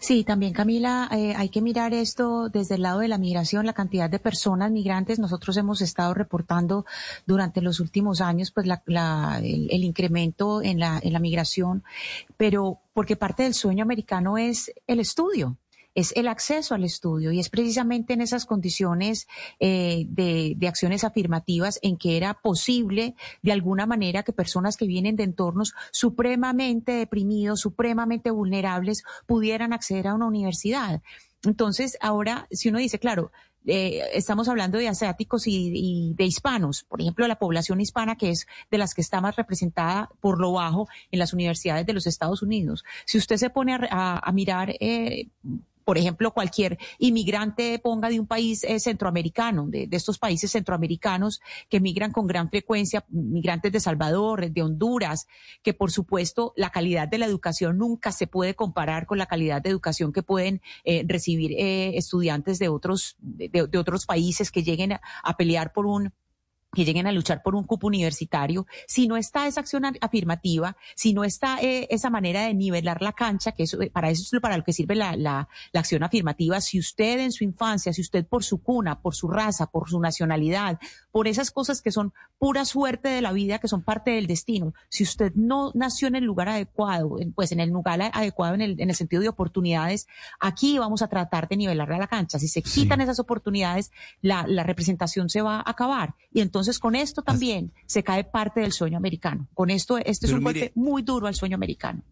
Sí, también Camila, eh, hay que mirar esto desde el lado de la migración, la cantidad de personas migrantes. Nosotros hemos estado reportando durante los últimos años, pues la, la, el, incremento en la migración, pero porque parte del sueño americano es el estudio es el acceso al estudio y es precisamente en esas condiciones eh, de, de, acciones afirmativas en que era posible de alguna manera que personas que vienen de entornos supremamente deprimidos, supremamente vulnerables, pudieran acceder a una universidad. Entonces, ahora, si uno dice, claro, eh, estamos hablando de asiáticos y, de hispanos, por ejemplo, la población hispana que es de las que está más representada por lo bajo en las universidades de los Estados Unidos. Si usted se pone a, a, mirar eh, por ejemplo, cualquier inmigrante ponga de un país eh, centroamericano, de, estos países centroamericanos que migran con gran frecuencia, migrantes de Salvador, de Honduras, que por supuesto la calidad de la educación nunca se puede comparar con la calidad de educación que pueden eh, recibir eh, estudiantes de otros, de, de, otros países que lleguen a pelear por un que lleguen a luchar por un cupo universitario, si no está esa acción afirmativa, si no está eh, esa manera de nivelar la cancha, que eso, para eso es para lo que sirve la, la, la, acción afirmativa, si usted en su infancia, si usted por su cuna, por su raza, por su nacionalidad, por esas cosas que son pura suerte de la vida, que son parte del destino, si usted no nació en el lugar adecuado, pues en el lugar adecuado en el, en el sentido de oportunidades, aquí vamos a tratar de nivelar la cancha. Si se quitan sí. esas oportunidades, la, la representación se va a acabar. Y entonces con esto también se cae parte del sueño americano. Con esto, este es un mire, golpe muy duro al sueño americano.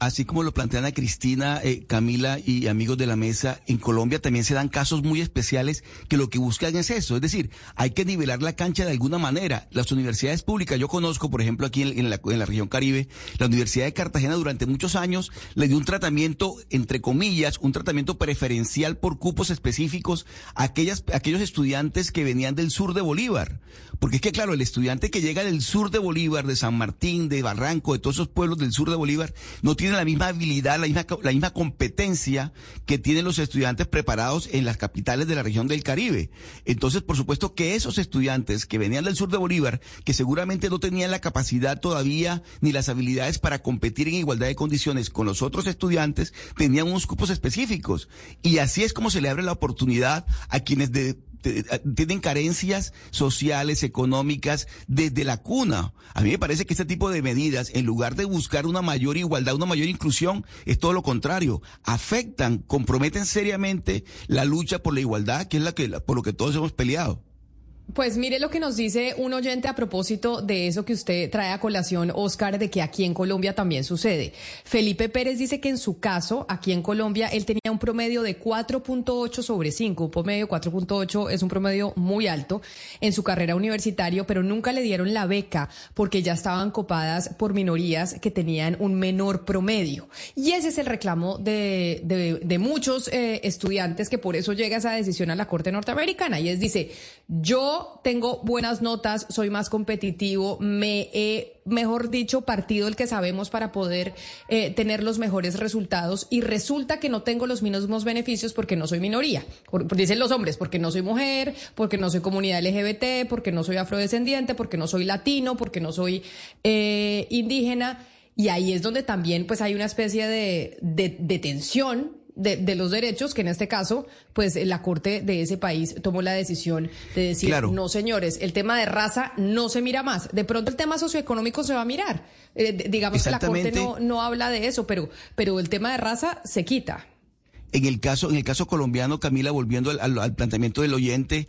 Así como lo plantean a Cristina, eh, Camila y amigos de la mesa, en Colombia también se dan casos muy especiales que lo que buscan es eso. Es decir, hay que nivelar la cancha de alguna manera. Las universidades públicas, yo conozco, por ejemplo, aquí en, la, en la región Caribe, la Universidad de Cartagena durante muchos años le dio un tratamiento, entre comillas, un tratamiento preferencial por cupos específicos a aquellas, a aquellos estudiantes que venían del sur de Bolívar. Porque es que, claro, el estudiante que llega del sur de Bolívar, de San Martín, de Barranco, de todos esos pueblos del sur de Bolívar, no tiene tienen la misma habilidad, la misma, la misma competencia que tienen los estudiantes preparados en las capitales de la región del Caribe. Entonces, por supuesto que esos estudiantes que venían del sur de Bolívar, que seguramente no tenían la capacidad todavía ni las habilidades para competir en igualdad de condiciones con los otros estudiantes, tenían unos cupos específicos. Y así es como se le abre la oportunidad a quienes de, tienen carencias sociales, económicas desde la cuna. A mí me parece que este tipo de medidas, en lugar de buscar una mayor igualdad, una mayor inclusión, es todo lo contrario. Afectan, comprometen seriamente la lucha por la igualdad, que es la que, por lo que todos hemos peleado. Pues mire lo que nos dice un oyente a propósito de eso que usted trae a colación, Oscar, de que aquí en Colombia también sucede. Felipe Pérez dice que en su caso, aquí en Colombia, él tenía un promedio de 4.8 sobre 5. Un promedio 4.8 es un promedio muy alto en su carrera universitaria, pero nunca le dieron la beca porque ya estaban copadas por minorías que tenían un menor promedio. Y ese es el reclamo de, de, de muchos eh, estudiantes que por eso llega esa decisión a la Corte Norteamericana. Y es, dice, yo tengo buenas notas, soy más competitivo, me he, mejor dicho, partido el que sabemos para poder eh, tener los mejores resultados y resulta que no tengo los mismos beneficios porque no soy minoría. Por, dicen los hombres, porque no soy mujer, porque no soy comunidad LGBT, porque no soy afrodescendiente, porque no soy latino, porque no soy eh, indígena. Y ahí es donde también pues hay una especie de, de, de tensión de, de, los derechos, que en este caso, pues la Corte de ese país tomó la decisión de decir, claro. no señores, el tema de raza no se mira más. De pronto el tema socioeconómico se va a mirar. Eh, digamos que la Corte no, no habla de eso, pero, pero el tema de raza se quita. En el caso, en el caso colombiano, Camila, volviendo al, al, al, planteamiento del oyente,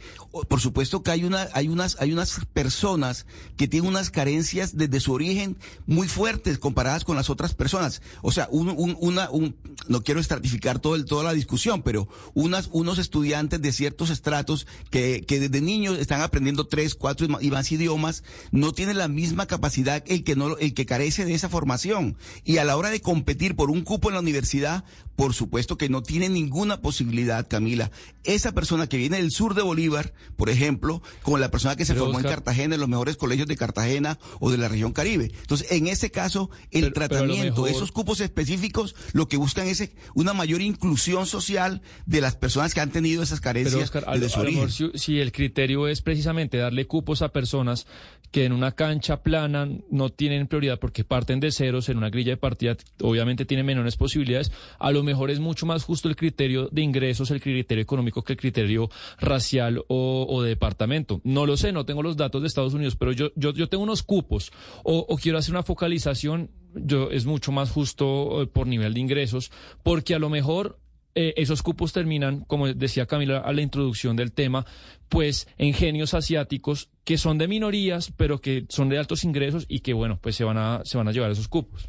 por supuesto que hay una, hay unas, hay unas personas que tienen unas carencias desde su origen muy fuertes comparadas con las otras personas. O sea, un, un, una, un, no quiero estratificar todo el, toda la discusión, pero unas, unos estudiantes de ciertos estratos que, que desde niños están aprendiendo tres, cuatro y más idiomas, no tienen la misma capacidad el que no, el que carece de esa formación. Y a la hora de competir por un cupo en la universidad, por supuesto que no tiene ninguna posibilidad, Camila. Esa persona que viene del sur de Bolívar, por ejemplo, como la persona que se pero formó Oscar, en Cartagena, en los mejores colegios de Cartagena o de la región Caribe. Entonces, en ese caso, el pero, tratamiento, pero esos cupos específicos, lo que buscan es una mayor inclusión social de las personas que han tenido esas carencias Oscar, desde a, su a origen. Si, si el criterio es precisamente darle cupos a personas que en una cancha plana no tienen prioridad porque parten de ceros en una grilla de partida, obviamente tienen menores posibilidades, a lo mejor es mucho más justo el criterio de ingresos, el criterio económico que el criterio racial o, de departamento. No lo sé, no tengo los datos de Estados Unidos, pero yo, yo, tengo unos cupos o, o quiero hacer una focalización, yo es mucho más justo eh, por nivel de ingresos, porque a lo mejor eh, esos cupos terminan, como decía Camila a la introducción del tema, pues en genios asiáticos que son de minorías, pero que son de altos ingresos y que, bueno, pues se van a, se van a llevar esos cupos.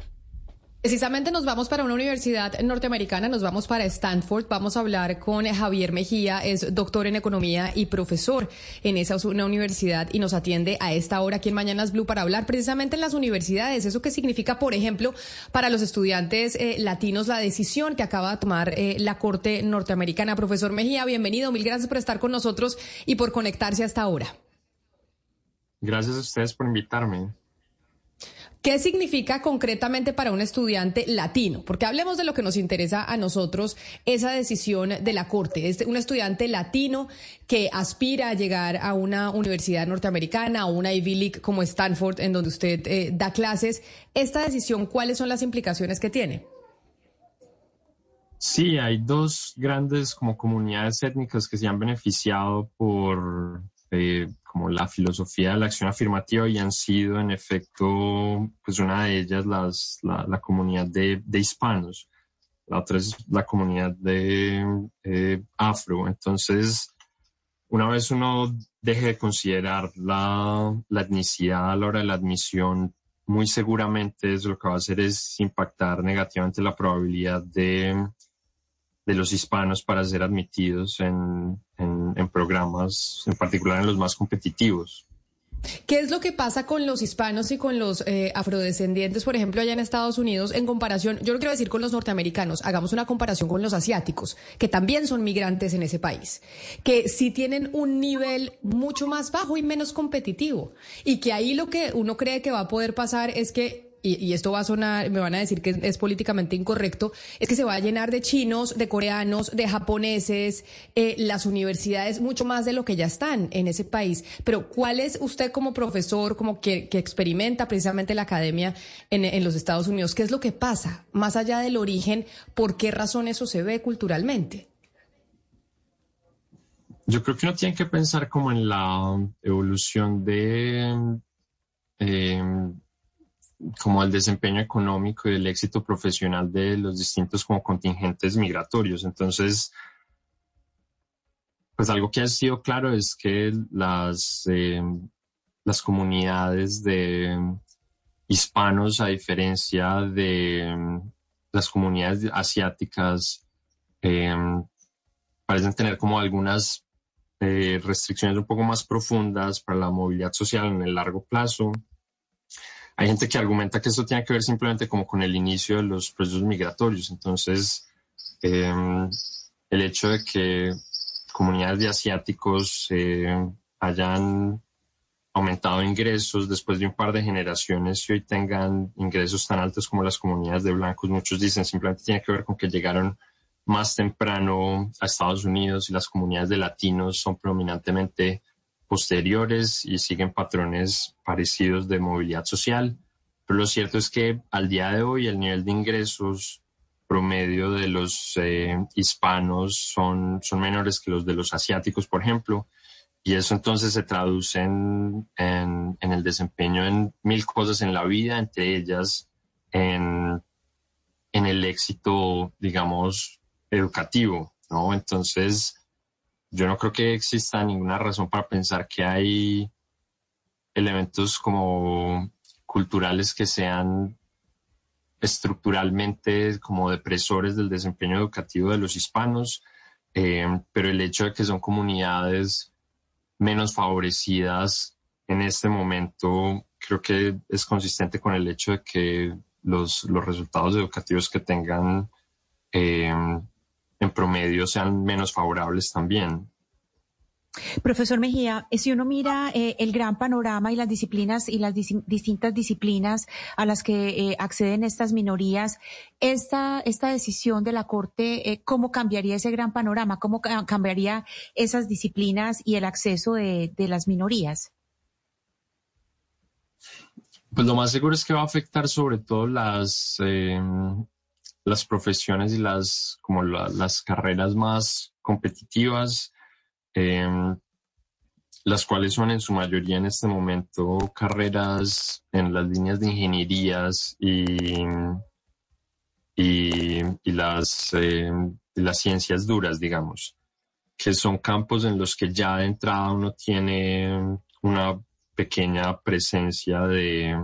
Precisamente nos vamos para una universidad norteamericana, nos vamos para Stanford, vamos a hablar con Javier Mejía, es doctor en economía y profesor en esa una universidad y nos atiende a esta hora aquí en Mañanas Blue para hablar precisamente en las universidades, eso que significa, por ejemplo, para los estudiantes eh, latinos la decisión que acaba de tomar eh, la Corte norteamericana. Profesor Mejía, bienvenido, mil gracias por estar con nosotros y por conectarse hasta ahora. Gracias a ustedes por invitarme. ¿Qué significa concretamente para un estudiante latino? Porque hablemos de lo que nos interesa a nosotros, esa decisión de la Corte. Es un estudiante latino que aspira a llegar a una universidad norteamericana o una Ivy League como Stanford, en donde usted eh, da clases. Esta decisión, ¿cuáles son las implicaciones que tiene? Sí, hay dos grandes como comunidades étnicas que se han beneficiado por eh, como la filosofía de la acción afirmativa y han sido en efecto, pues una de ellas las, la, comunidad de, hispanos, la otra es la comunidad de eh, afro. Entonces, una vez uno deje de considerar la, la etnicidad a la hora de la admisión, muy seguramente es lo que va a hacer es impactar negativamente la probabilidad de de los hispanos para ser admitidos en, programas, en particular en los más competitivos. ¿Qué es lo que pasa con los hispanos y con los eh, afrodescendientes, por ejemplo, allá en Estados Unidos, en comparación, yo no quiero decir con los norteamericanos, hagamos una comparación con los asiáticos, que también son migrantes en ese país, que sí tienen un nivel mucho más bajo y menos competitivo, y que ahí lo que uno cree que va a poder pasar es que y, esto va a sonar, me van a decir que es, políticamente incorrecto, es que se va a llenar de chinos, de coreanos, de japoneses, eh, las universidades mucho más de lo que ya están en ese país. Pero ¿cuál es usted como profesor, como que, experimenta precisamente la academia en, en los Estados Unidos? ¿Qué es lo que pasa? Más allá del origen, ¿por qué razón eso se ve culturalmente? Yo creo que uno tiene que pensar como en la evolución de... Eh, como el desempeño económico y el éxito profesional de los distintos como contingentes migratorios. Entonces, pues algo que ha sido claro es que las, eh, las comunidades de hispanos, a diferencia de las comunidades asiáticas, parecen tener como algunas eh, restricciones un poco más profundas para la movilidad social en el largo plazo hay gente que argumenta que esto tiene que ver simplemente como con el inicio de los procesos migratorios. Entonces, em, el hecho de que comunidades de asiáticos eh, hayan aumentado ingresos después de un par de generaciones y hoy tengan ingresos tan altos como las comunidades de blancos, muchos dicen simplemente tiene que ver con que llegaron más temprano a Estados Unidos y las comunidades de latinos son predominantemente posteriores y siguen patrones parecidos de movilidad social. Pero lo cierto es que al día de hoy el nivel de ingresos promedio de los eh, hispanos son, son menores que los de los asiáticos, por ejemplo. Y eso entonces se traduce en, en, el desempeño en mil cosas en la vida, entre ellas en, en el éxito, digamos, educativo, ¿no? Entonces, yo no creo que exista ninguna razón para pensar que hay elementos como culturales que sean estructuralmente como depresores del desempeño educativo de los hispanos, eh, pero el hecho de que son comunidades menos favorecidas en este momento creo que es consistente con el hecho de que los, los resultados educativos que tengan eh, en promedio sean menos favorables también. Profesor Mejía, eh, si uno mira eh, el gran panorama y las disciplinas y las distintas disciplinas a las que eh, acceden estas minorías, esta, esta decisión de la Corte, ¿cómo cambiaría ese gran panorama? ¿Cómo cambiaría esas disciplinas y el acceso de, las minorías? Pues lo más seguro es que va a afectar sobre todo las, las profesiones y las, como las carreras más competitivas, em, las cuales son en su mayoría en este momento carreras en las líneas de ingenierías y, y, las, em, las ciencias duras, digamos, que son campos en los que ya de entrada uno tiene una pequeña presencia de,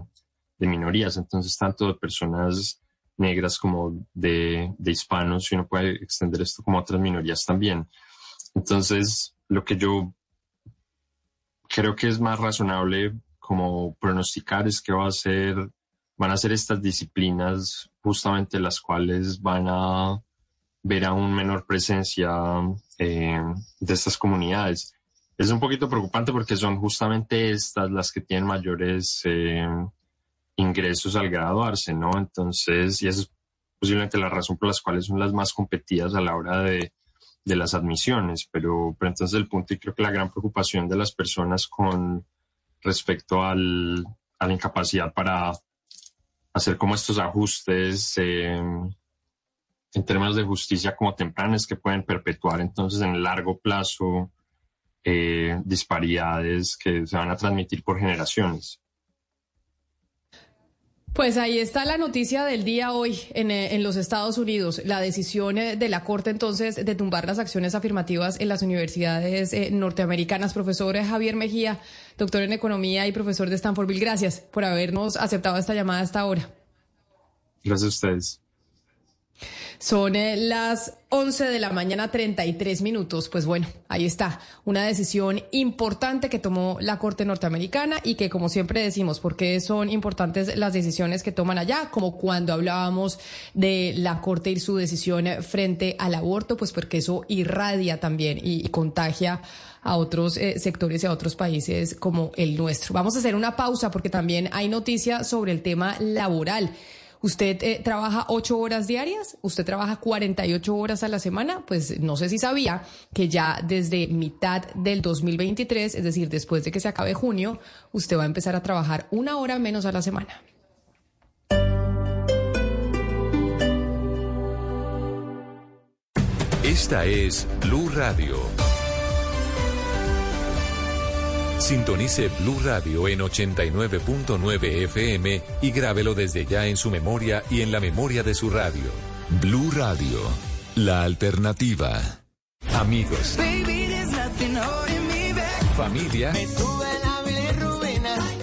de minorías, entonces tanto de personas negras como de, de hispanos y uno puede extender esto como a otras minorías también. Entonces, lo que yo creo que es más razonable como pronosticar es que va a ser, van a ser estas disciplinas justamente las cuales van a ver aún menor presencia eh, de estas comunidades. Es un poquito preocupante porque son justamente estas las que tienen mayores eh, ingresos al graduarse, ¿no? Entonces, y esa es posiblemente la razón por las cuales son las más competidas a la hora de, de las admisiones, pero, pero entonces el punto y creo que la gran preocupación de las personas con respecto al, a la incapacidad para hacer como estos ajustes eh, en términos de justicia como tempranas que pueden perpetuar entonces en largo plazo eh, disparidades que se van a transmitir por generaciones. Pues ahí está la noticia del día hoy en, eh, en, los Estados Unidos, la decisión eh, de la Corte entonces de tumbar las acciones afirmativas en las universidades eh, norteamericanas. Profesor Javier Mejía, doctor en Economía y profesor de Stanfordville, gracias por habernos aceptado esta llamada hasta ahora. Gracias a ustedes. Son eh, las 11 de la mañana, 33 minutos. Pues bueno, ahí está, una decisión importante que tomó la Corte norteamericana y que, como siempre decimos, porque son importantes las decisiones que toman allá, como cuando hablábamos de la Corte y su decisión frente al aborto, pues porque eso irradia también y, contagia a otros eh, sectores y a otros países como el nuestro. Vamos a hacer una pausa porque también hay noticias sobre el tema laboral. ¿Usted eh, trabaja ocho horas diarias? ¿Usted trabaja 48 horas a la semana? Pues no sé si sabía que ya desde mitad del 2023, es decir, después de que se acabe junio, usted va a empezar a trabajar una hora menos a la semana. Esta es Blue Radio. Sintonice Blue Radio en 89.9 FM y grábelo desde ya en su memoria y en la memoria de su radio. Blue Radio, la alternativa. Amigos. Familia.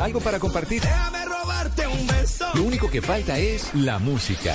Algo para compartir. Lo único que falta es la música.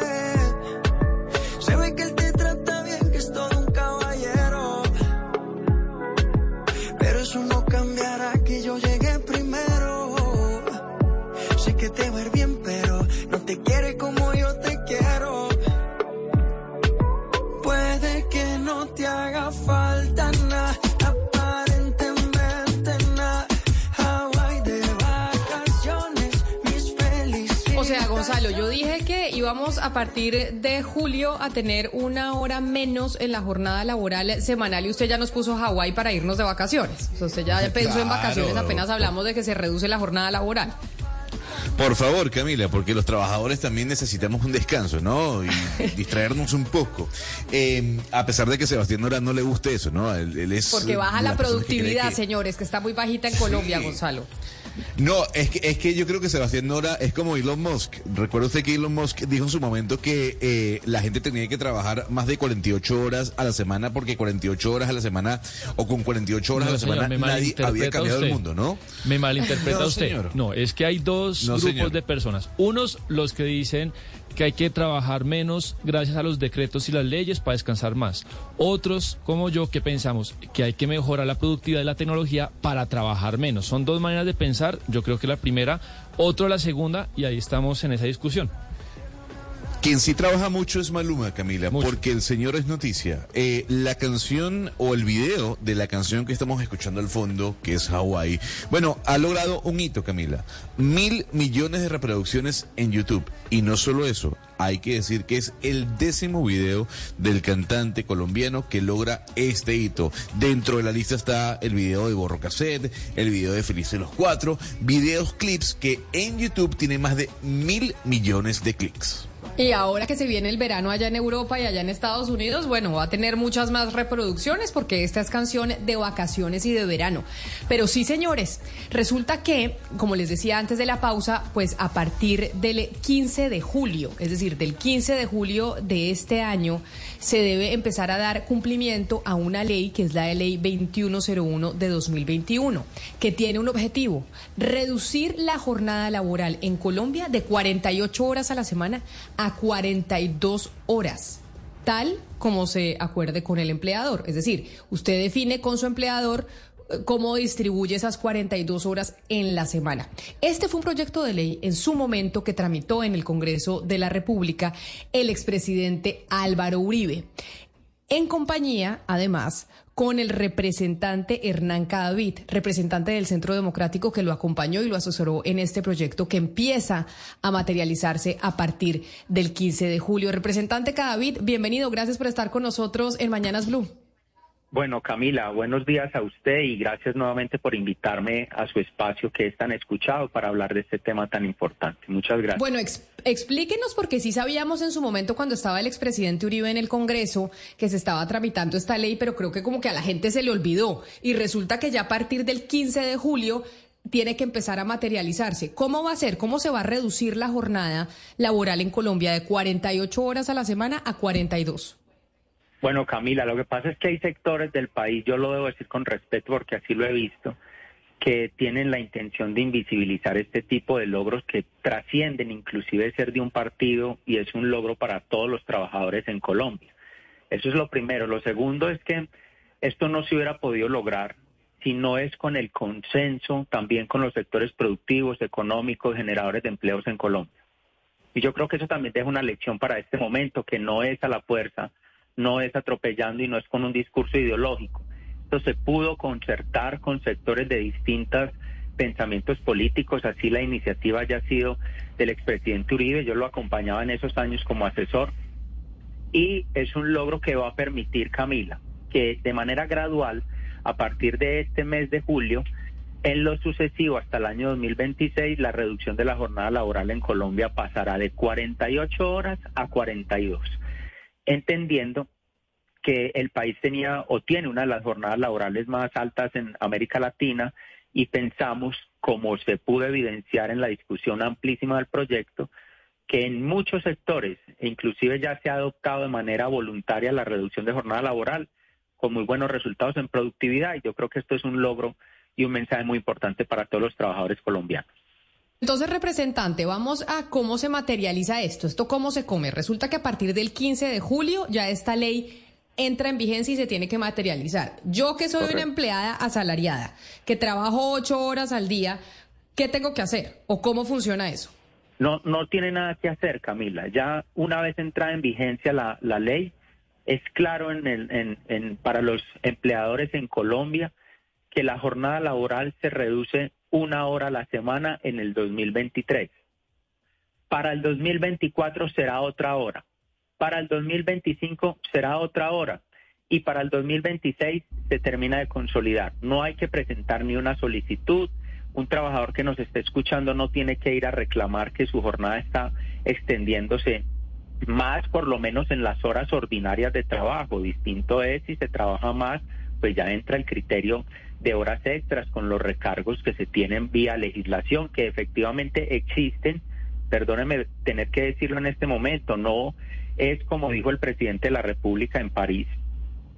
Íbamos a partir de julio a tener una hora menos en la jornada laboral semanal y usted ya nos puso Hawái para irnos de vacaciones. O sea, usted ya pensó en vacaciones apenas hablamos de que se reduce la jornada laboral. Por favor, Camila, porque los trabajadores también necesitamos un descanso, ¿no? Y distraernos un poco. Eh, a pesar de que Sebastián Nora no le guste eso, ¿no? Él, él es Porque baja la que productividad, que- señores, que está muy bajita en Colombia, Gonzalo. No, es que, es que yo creo que Sebastián Nora es como Elon Musk. Recuerda usted que Elon Musk dijo en su momento que eh, la gente tenía que trabajar más de 48 horas a la semana porque 48 horas a la semana o con 48 horas a la semana nadie había cambiado el mundo, ¿no? Me malinterpreta usted. No, es que hay dos grupos de personas. Unos los que dicen que hay que trabajar menos gracias a los decretos y las leyes para descansar más. Otros, como yo, que pensamos que hay que mejorar la productividad de la tecnología para trabajar menos. Son dos maneras de pensar. Yo creo que la primera, otro la segunda, y ahí estamos en esa discusión. Quien sí trabaja mucho es Maluma, Camila, porque el señor es noticia. Eh, la canción o el video de la canción que estamos escuchando al fondo, que es Hawaii, bueno, ha logrado un hito, Camila. Mil millones de reproducciones en YouTube. Y no solo eso, hay que decir que es el décimo video del cantante colombiano que logra este hito. Dentro de la lista está el video de Borro Cassette, el video de Felices los Cuatro, videos, clips que en YouTube tienen más de mil millones de clics. Y ahora que se viene el verano allá en Europa y allá en Estados Unidos, bueno, va a tener muchas más reproducciones porque esta es canción de vacaciones y de verano. Pero sí, señores, resulta que, como les decía antes de la pausa, pues a partir del 15 de julio, es decir, del 15 de julio de este año, se debe empezar a dar cumplimiento a una ley que es la ley 2101 de 2021, que tiene un objetivo, reducir la jornada laboral en Colombia de 48 horas a la semana a 42 horas, tal como se acuerde con el empleador. Es decir, usted define con su empleador cómo distribuye esas 42 horas en la semana. Este fue un proyecto de ley en su momento que tramitó en el Congreso de la República el expresidente Álvaro Uribe, en compañía, además, con el representante Hernán Cadavid, representante del Centro Democrático que lo acompañó y lo asesoró en este proyecto que empieza a materializarse a partir del 15 de julio. Representante Cadavid, bienvenido, gracias por estar con nosotros en Mañanas Blue. Bueno, Camila, buenos días a usted y gracias nuevamente por invitarme a su espacio que es tan escuchado para hablar de este tema tan importante. Muchas gracias. Bueno, explíquenos porque sí sabíamos en su momento cuando estaba el expresidente Uribe en el Congreso que se estaba tramitando esta ley, pero creo que como que a la gente se le olvidó y resulta que ya a partir del 15 de julio tiene que empezar a materializarse. ¿Cómo va a ser? ¿Cómo se va a reducir la jornada laboral en Colombia de 48 horas a la semana a 42? Bueno, Camila, lo que pasa es que hay sectores del país, yo lo debo decir con respeto porque así lo he visto, que tienen la intención de invisibilizar este tipo de logros que trascienden inclusive ser de un partido y es un logro para todos los trabajadores en Colombia. Eso es lo primero. Lo segundo es que esto no se hubiera podido lograr si no es con el consenso también con los sectores productivos, económicos, generadores de empleos en Colombia. Y yo creo que eso también deja una lección para este momento, que no es a la fuerza, no es atropellando y no es con un discurso ideológico. Esto se pudo concertar con sectores de distintos pensamientos políticos, así la iniciativa haya sido del expresidente Uribe, yo lo acompañaba en esos años como asesor, y es un logro que va a permitir, Camila, que de manera gradual, a partir de este mes de julio, en lo sucesivo hasta el año 2026, la reducción de la jornada laboral en Colombia pasará de 48 horas a 42 entendiendo que el país tenía o tiene una de las jornadas laborales más altas en América Latina y pensamos, como se pudo evidenciar en la discusión amplísima del proyecto, que en muchos sectores, e inclusive ya se ha adoptado de manera voluntaria la reducción de jornada laboral, con muy buenos resultados en productividad, y yo creo que esto es un logro y un mensaje muy importante para todos los trabajadores colombianos. Entonces, representante, vamos a cómo se materializa esto, esto cómo se come. Resulta que a partir del 15 de julio ya esta ley entra en vigencia y se tiene que materializar. Yo que soy una empleada asalariada, que trabajo ocho horas al día, ¿qué tengo que hacer o cómo funciona eso? No, no tiene nada que hacer, Camila. Ya una vez entrada en vigencia la, la ley, es claro en el, en, en, para los empleadores en Colombia que la jornada laboral se reduce una hora a la semana en el 2023. Para el 2024 será otra hora. Para el 2025 será otra hora. Y para el 2026 se termina de consolidar. No hay que presentar ni una solicitud. Un trabajador que nos esté escuchando no tiene que ir a reclamar que su jornada está extendiéndose más, por lo menos en las horas ordinarias de trabajo. Distinto es si se trabaja más, pues ya entra el criterio de horas extras con los recargos que se tienen vía legislación, que efectivamente existen. Perdóneme tener que decirlo en este momento, no es como dijo el presidente de la República en París,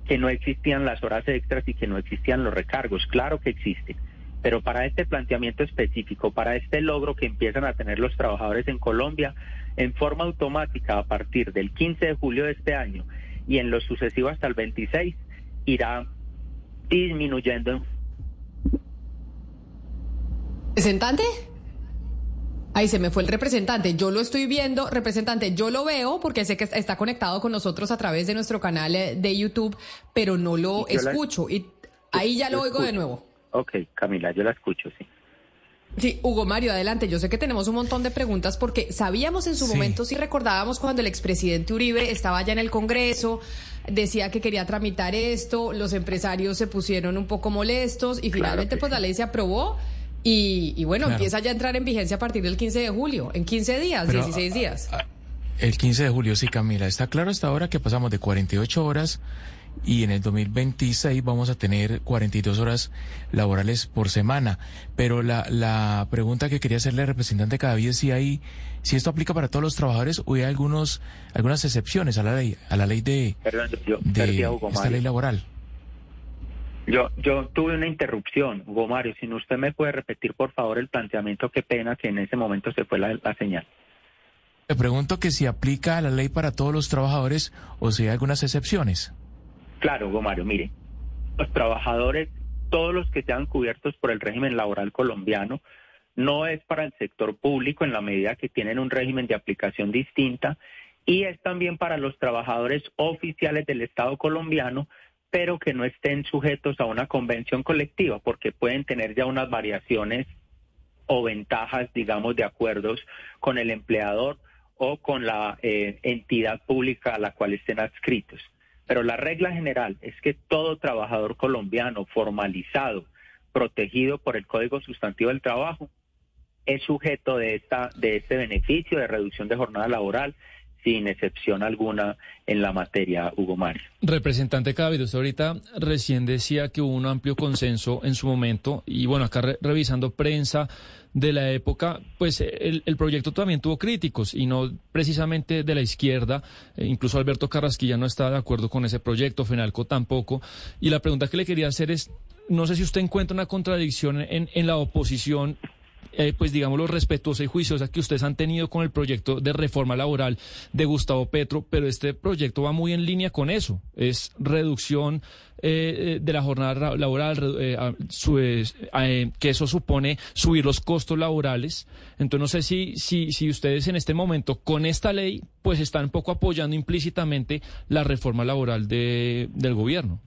que no existían las horas extras y que no existían los recargos. Claro que existen. Pero para este planteamiento específico, para este logro que empiezan a tener los trabajadores en Colombia, en forma automática a partir del 15 de julio de este año y en lo sucesivo hasta el 26, irá disminuyendo. ¿Representante? Ahí se me fue el representante. Yo lo estoy viendo, representante, yo lo veo porque sé que está conectado con nosotros a través de nuestro canal eh, de YouTube, pero no lo escucho. Y ahí ya lo oigo de nuevo. Ok, Camila, yo la escucho, sí. Sí, Hugo Mario, adelante. Yo sé que tenemos un montón de preguntas porque sabíamos en su momento, si recordábamos cuando el expresidente Uribe estaba ya en el Congreso, decía que quería tramitar esto, los empresarios se pusieron un poco molestos y finalmente pues la ley se aprobó y, bueno, empieza ya a entrar en vigencia a partir del 15 de julio, en 15 días, 16 días. El 15 de julio, sí, Camila. Está claro hasta ahora que pasamos de 48 horas y en el 2026 vamos a tener 42 horas laborales por semana. Pero la, la pregunta que quería hacerle al representante cada vez es si hay, si esto aplica para todos los trabajadores o hay algunos, algunas excepciones a la ley, a la ley de, esta ley laboral. Yo, yo tuve una interrupción, Hugo Mario. Si usted me puede repetir, por favor, el planteamiento, qué pena que en ese momento se fue la, la señal. Le pregunto que si aplica la ley para todos los trabajadores o si hay algunas excepciones. Claro, Hugo Mario, mire, los trabajadores, todos los que sean cubiertos por el régimen laboral colombiano, no es para el sector público en la medida que tienen un régimen de aplicación distinta y es también para los trabajadores oficiales del Estado colombiano, pero que no estén sujetos a una convención colectiva, porque pueden tener ya unas variaciones o ventajas, digamos, de acuerdos con el empleador o con la eh, entidad pública a la cual estén adscritos. Pero la regla general es que todo trabajador colombiano formalizado, protegido por el Código Sustantivo del Trabajo, es sujeto de, esta, de este beneficio de reducción de jornada laboral sin excepción alguna en la materia, Hugo Mario. Representante Cávido, usted ahorita recién decía que hubo un amplio consenso en su momento y bueno, acá revisando prensa de la época, pues el, proyecto también tuvo críticos y no precisamente de la izquierda, eh, incluso Alberto Carrasquilla no estaba de acuerdo con ese proyecto, Fenalco tampoco, y la pregunta que le quería hacer es, no sé si usted encuentra una contradicción en, en la oposición eh, pues digámoslo, respetuosa y juiciosa que ustedes han tenido con el proyecto de reforma laboral de Gustavo Petro, pero este proyecto va muy en línea con eso, es reducción eh, de la jornada laboral, eh, que eso supone subir los costos laborales. Entonces no sé si, si, si ustedes en este momento con esta ley pues están un poco apoyando implícitamente la reforma laboral de, del gobierno.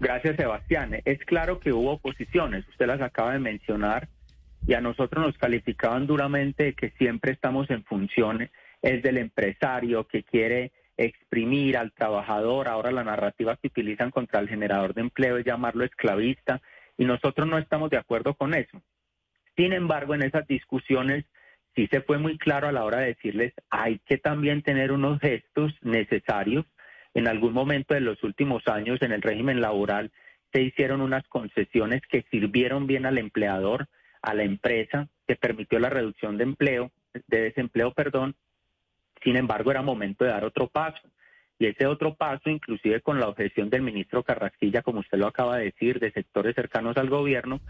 Gracias, Sebastián. Es claro que hubo oposiciones, usted las acaba de mencionar y a nosotros nos calificaban duramente de que siempre estamos en funciones, es del empresario que quiere exprimir al trabajador, ahora la narrativa que utilizan contra el generador de empleo es llamarlo esclavista y nosotros no estamos de acuerdo con eso. Sin embargo, en esas discusiones sí se fue muy claro a la hora de decirles hay que también tener unos gestos necesarios. En algún momento de los últimos años en el régimen laboral se hicieron unas concesiones que sirvieron bien al empleador, a la empresa, que permitió la reducción de empleo, de desempleo, perdón. Sin embargo, era momento de dar otro paso. Y ese otro paso, inclusive con la objeción del ministro Carrasquilla, como usted lo acaba de decir, de sectores cercanos al gobierno,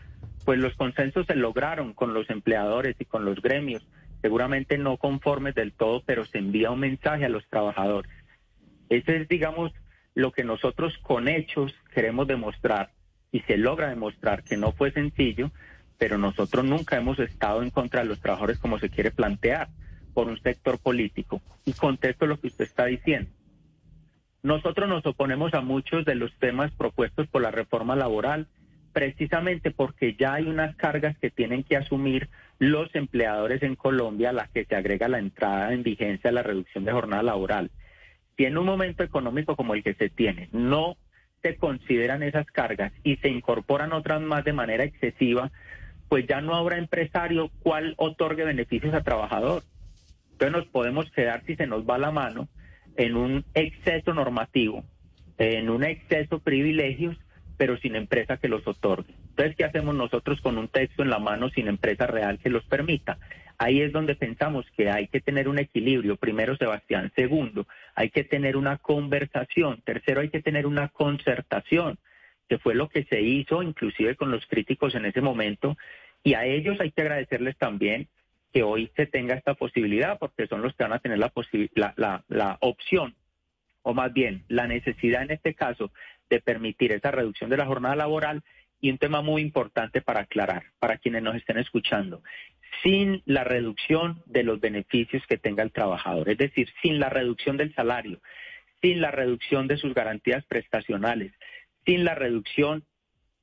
pues los consensos se lograron con los empleadores y con los gremios, seguramente no conformes del todo, pero se envía un mensaje a los trabajadores. Ese es, digamos, lo que nosotros con hechos queremos demostrar y se logra demostrar que no fue sencillo, pero nosotros nunca hemos estado en contra de los trabajadores como se quiere plantear por un sector político. Y contesto lo que usted está diciendo. Nosotros nos oponemos a muchos de los temas propuestos por la reforma laboral precisamente porque ya hay unas cargas que tienen que asumir los empleadores en Colombia a las que se agrega la entrada en vigencia de la reducción de jornada laboral. Si en un momento económico como el que se tiene no se consideran esas cargas y se incorporan otras más de manera excesiva, pues ya no habrá empresario cual otorgue beneficios a trabajador. Entonces nos podemos quedar, si se nos va la mano, en un exceso normativo, en un exceso privilegios, pero sin empresa que los otorgue. Entonces, ¿qué hacemos nosotros con un texto en la mano sin empresa real que los permita? Ahí es donde pensamos que hay que tener un equilibrio. Primero, Sebastián. Segundo, hay que tener una conversación. Tercero, hay que tener una concertación, que fue lo que se hizo inclusive con los críticos en ese momento. Y a ellos hay que agradecerles también que hoy se tenga esta posibilidad, porque son los que van a tener la, la, la opción, o más bien la necesidad en este caso, de permitir esa reducción de la jornada laboral y un tema muy importante para aclarar, para quienes nos estén escuchando, sin la reducción de los beneficios que tenga el trabajador, es decir, sin la reducción del salario, sin la reducción de sus garantías prestacionales, sin la reducción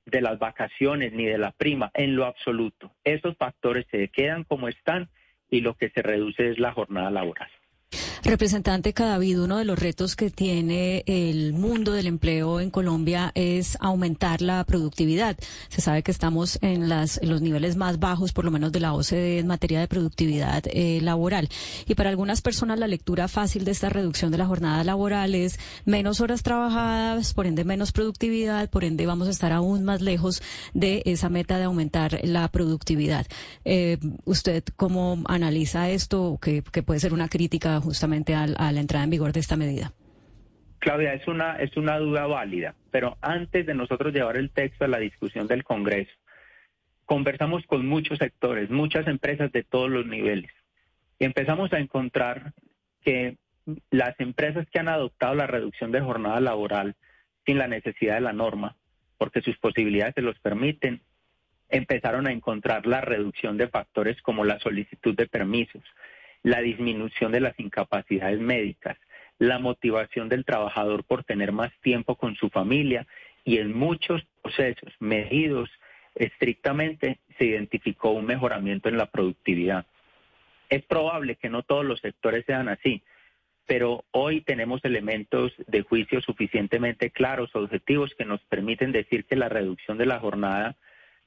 de las vacaciones ni de la prima en lo absoluto. Esos factores se quedan como están y lo que se reduce es la jornada laboral. Representante Cadavid, uno de los retos que tiene el mundo del empleo en Colombia es aumentar la productividad. Se sabe que estamos en, las, los niveles más bajos, por lo menos de la OCDE, en materia de productividad eh, laboral. Y para algunas personas la lectura fácil de esta reducción de la jornada laboral es menos horas trabajadas, por ende menos productividad, por ende vamos a estar aún más lejos de esa meta de aumentar la productividad. Eh, ¿Usted cómo analiza esto, que, que puede ser una crítica justamente? A, la entrada en vigor de esta medida? Claudia, es una, es una duda válida, pero antes de nosotros llevar el texto a la discusión del Congreso, conversamos con muchos sectores, muchas empresas de todos los niveles, y empezamos a encontrar que las empresas que han adoptado la reducción de jornada laboral sin la necesidad de la norma, porque sus posibilidades se los permiten, empezaron a encontrar la reducción de factores como la solicitud de permisos, la disminución de las incapacidades médicas, la motivación del trabajador por tener más tiempo con su familia y en muchos procesos medidos estrictamente se identificó un mejoramiento en la productividad. Es probable que no todos los sectores sean así, pero hoy tenemos elementos de juicio suficientemente claros, objetivos, que nos permiten decir que la reducción de la jornada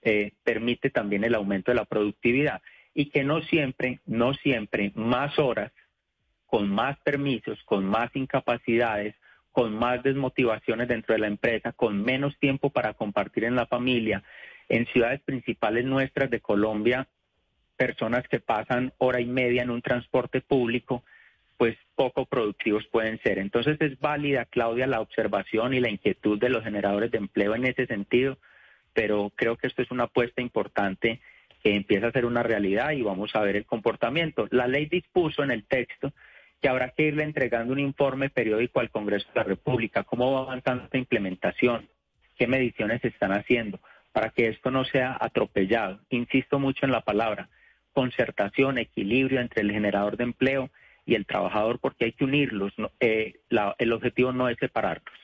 eh, permite también el aumento de la productividad y que no siempre, no siempre más horas, con más permisos, con más incapacidades, con más desmotivaciones dentro de la empresa, con menos tiempo para compartir en la familia. En ciudades principales nuestras de Colombia, personas que pasan hora y media en un transporte público, pues poco productivos pueden ser. Entonces es válida, Claudia, la observación y la inquietud de los generadores de empleo en ese sentido, pero creo que esto es una apuesta importante que empieza a ser una realidad y vamos a ver el comportamiento. La ley dispuso en el texto que habrá que irle entregando un informe periódico al Congreso de la República, cómo va avanzando esta implementación, qué mediciones se están haciendo, para que esto no sea atropellado. Insisto mucho en la palabra, concertación, equilibrio entre el generador de empleo y el trabajador, porque hay que unirlos, eh, el objetivo no es separarlos.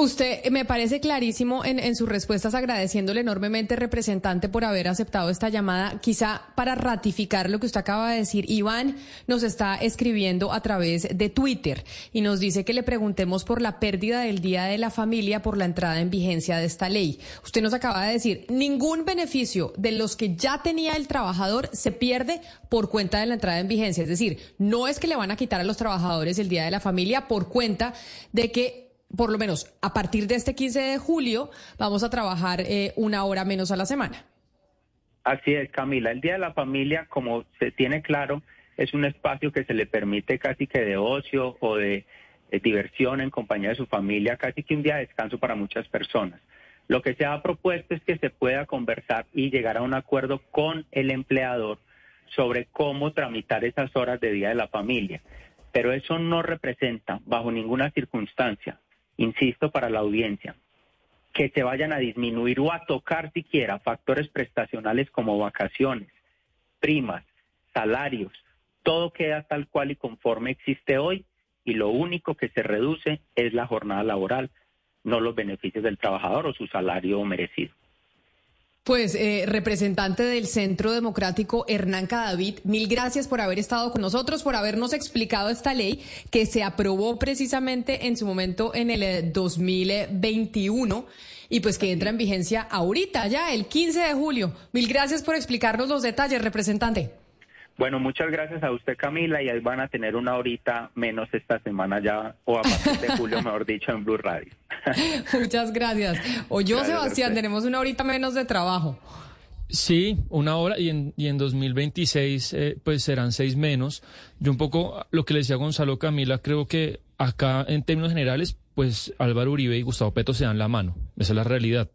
Usted eh, me parece clarísimo en, sus respuestas, agradeciéndole enormemente, representante, por haber aceptado esta llamada. Quizá para ratificar lo que usted acaba de decir, Iván nos está escribiendo a través de Twitter y nos dice que le preguntemos por la pérdida del Día de la Familia por la entrada en vigencia de esta ley. Usted nos acaba de decir, ningún beneficio de los que ya tenía el trabajador se pierde por cuenta de la entrada en vigencia. Es decir, no es que le van a quitar a los trabajadores el Día de la Familia por cuenta de que por lo menos a partir de este 15 de julio, vamos a trabajar eh, una hora menos a la semana. Así es, Camila. El Día de la Familia, como se tiene claro, es un espacio que se le permite casi que de ocio o de, diversión en compañía de su familia, casi que un día de descanso para muchas personas. Lo que se ha propuesto es que se pueda conversar y llegar a un acuerdo con el empleador sobre cómo tramitar esas horas de Día de la Familia. Pero eso no representa, bajo ninguna circunstancia, insisto, para la audiencia, que se vayan a disminuir o a tocar siquiera factores prestacionales como vacaciones, primas, salarios, todo queda tal cual y conforme existe hoy y lo único que se reduce es la jornada laboral, no los beneficios del trabajador o su salario merecido. Pues, eh, representante del Centro Democrático, Hernán Cadavid, mil gracias por haber estado con nosotros, por habernos explicado esta ley que se aprobó precisamente en su momento en el 2021 eh, y pues que entra en vigencia ahorita, ya el 15 de julio. Mil gracias por explicarnos los detalles, representante. Bueno, muchas gracias a usted, Camila, y ahí van a tener una horita menos esta semana ya, o a partir de julio, mejor dicho, en Blue Radio. muchas gracias. O yo, Sebastián, tenemos una horita menos de trabajo. Sí, una hora y en, y en 2026 eh, pues serán seis menos. Yo un poco lo que le decía Gonzalo Camila, creo que acá en términos generales pues Álvaro Uribe y Gustavo Petro se dan la mano. Esa es la realidad.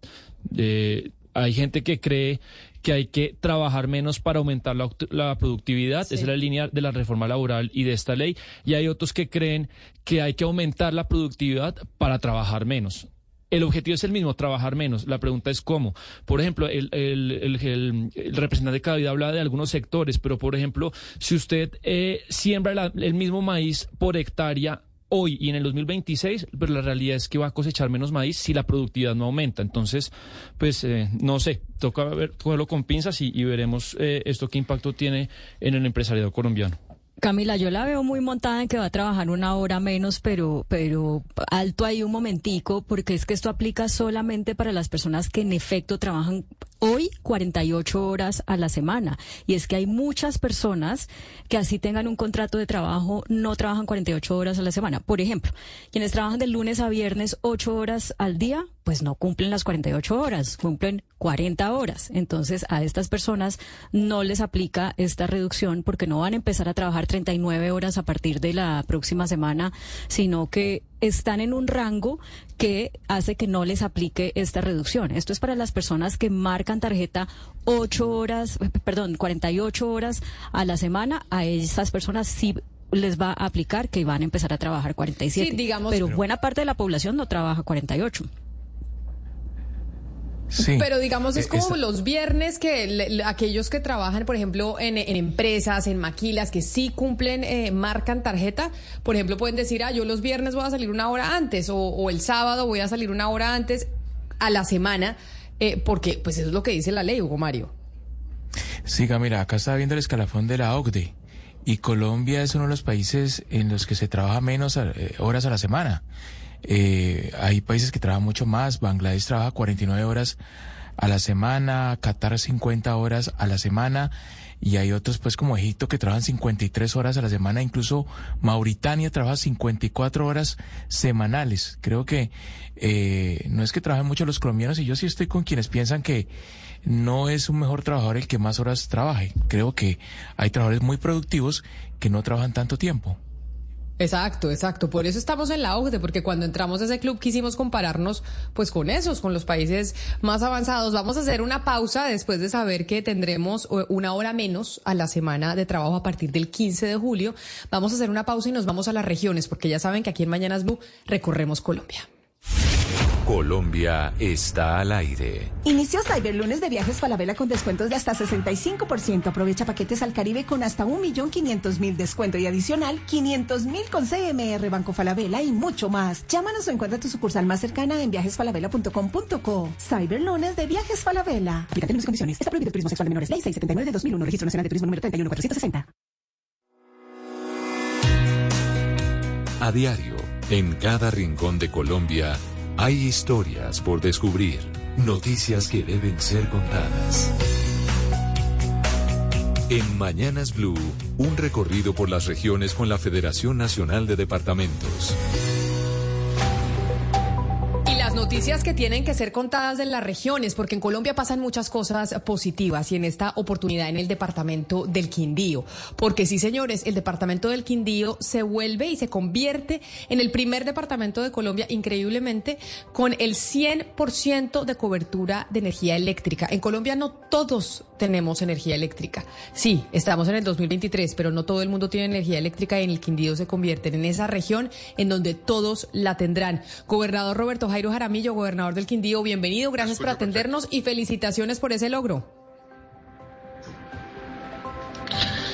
Eh, hay gente que cree que hay que trabajar menos para aumentar la, productividad. Esa es la línea de la reforma laboral y de esta ley. Y hay otros que creen que hay que aumentar la productividad para trabajar menos. El objetivo es el mismo, trabajar menos. La pregunta es cómo. Por ejemplo, el, representante de cada vida habla de algunos sectores, pero por ejemplo, si usted eh, siembra el mismo maíz por hectárea hoy y en el 2026, pero la realidad es que va a cosechar menos maíz si la productividad no aumenta. Entonces, pues eh, no sé, toca ver, cogerlo con pinzas y, veremos eh, esto qué impacto tiene en el empresariado colombiano. Camila, yo la veo muy montada en que va a trabajar una hora menos, pero, pero alto ahí un momentico, porque es que esto aplica solamente para las personas que en efecto trabajan hoy 48 horas a la semana. Y es que hay muchas personas que así tengan un contrato de trabajo, no trabajan 48 horas a la semana. Por ejemplo, quienes trabajan de lunes a viernes 8 horas al día, pues no cumplen las 48 horas, cumplen 40 horas. Entonces a estas personas no les aplica esta reducción porque no van a empezar a trabajar 39 horas a partir de la próxima semana, sino que están en un rango que hace que no les aplique esta reducción. Esto es para las personas que marcan tarjeta 8 horas, perdón, 48 horas a la semana. A esas personas sí les va a aplicar que van a empezar a trabajar 47. Sí, digamos, pero buena parte de la población no trabaja 48. Pero digamos, es eh, como los viernes que aquellos que trabajan, por ejemplo, en, empresas, en maquilas, que sí cumplen, eh, marcan tarjeta, por ejemplo, pueden decir, ah, yo los viernes voy a salir una hora antes o, el sábado voy a salir una hora antes a la semana, eh, porque pues eso es lo que dice la ley, Hugo Mario. Sí, mira, acá está viendo el escalafón de la OCDE y Colombia es uno de los países en los que se trabaja menos horas a la semana. Eh, hay países que trabajan mucho más. Bangladesh trabaja 49 horas a la semana, Qatar 50 horas a la semana y hay otros pues como Egipto que trabajan 53 horas a la semana, incluso Mauritania trabaja 54 horas semanales. Creo que eh, no es que trabajen mucho los colombianos y yo sí estoy con quienes piensan que no es un mejor trabajador el que más horas trabaje. Creo que hay trabajadores muy productivos que no trabajan tanto tiempo. Exacto, exacto. Por eso estamos en la OCDE, porque cuando entramos a ese club quisimos compararnos pues con esos, con los países más avanzados. Vamos a hacer una pausa después de saber que tendremos eh, una hora menos a la semana de trabajo a partir del 15 de julio. Vamos a hacer una pausa y nos vamos a las regiones, porque ya saben que aquí en Mañanas Blue recorremos Colombia. Colombia está al aire. Inicio Cyberlunes de viajes Falabella con descuentos de hasta 65%. Aprovecha paquetes al Caribe con hasta 1.500.000 descuento y adicional 500.000 con CMR Banco Falabella y mucho más. Llámanos o encuentra tu sucursal más cercana en viajesfalabella.com.co. Cyberlunes de viajes Falabella. Aplica términos y condiciones. Está prohibido el turismo sexual de menores. Ley 679 de 2001. Registro Nacional de Turismo número 31460. A diario, en cada rincón de Colombia, hay historias por descubrir, noticias que deben ser contadas. En Mañanas Blue, un recorrido por las regiones con la Federación Nacional de Departamentos noticias que tienen que ser contadas en las regiones, porque en Colombia pasan muchas cosas positivas y en esta oportunidad en el departamento del Quindío. Porque sí, señores, el departamento del Quindío se vuelve y se convierte en el primer departamento de Colombia, increíblemente, con el 100% de cobertura de energía eléctrica. En Colombia no todos tenemos energía eléctrica. Sí, estamos en el 2023, pero no todo el mundo tiene energía eléctrica y en el Quindío se convierte en esa región en donde todos la tendrán. Gobernador Roberto Jairo Jaramillo, gobernador del Quindío, bienvenido, gracias por atendernos y felicitaciones por ese logro.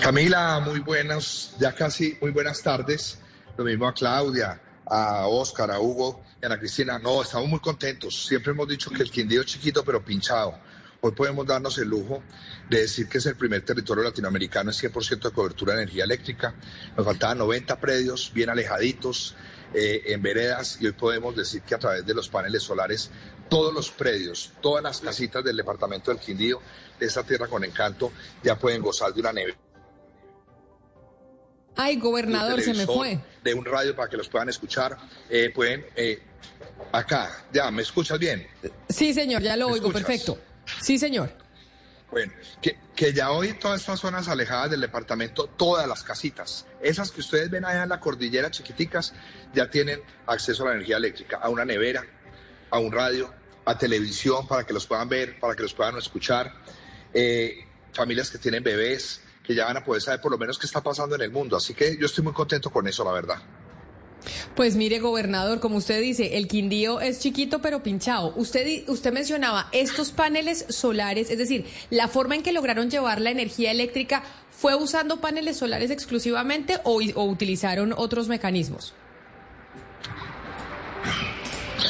Camila, muy buenas, ya casi muy buenas tardes. Lo mismo a Claudia, a Oscar, a Hugo y a Ana Cristina. No, estamos muy contentos. Siempre hemos dicho que el Quindío es chiquito pero pinchado. Hoy podemos darnos el lujo de decir que es el primer territorio latinoamericano en 100% de cobertura de energía eléctrica. Nos faltaban 90 predios bien alejaditos eh, en veredas y hoy podemos decir que a través de los paneles solares todos los predios, todas las casitas del departamento del Quindío, de esta tierra con encanto, ya pueden gozar de una nevera Ay, gobernador, se me fue. De un radio para que los puedan escuchar. Eh, pueden, eh, acá, ya, ¿me escuchas bien? Sí, señor, ya lo oigo, perfecto. Sí, señor. Bueno, que, que ya hoy todas estas zonas alejadas del departamento, todas las casitas, esas que ustedes ven allá en la cordillera chiquiticas, ya tienen acceso a la energía eléctrica, a una nevera, a un radio, a televisión para que los puedan ver, para que los puedan escuchar. Eh, familias que tienen bebés, que ya van a poder saber por lo menos qué está pasando en el mundo. Así que yo estoy muy contento con eso, la verdad. Pues mire, gobernador, como usted dice, el Quindío es chiquito pero pinchado. Usted, usted mencionaba estos paneles solares, es decir, la forma en que lograron llevar la energía eléctrica, ¿fue usando paneles solares exclusivamente o, o utilizaron otros mecanismos?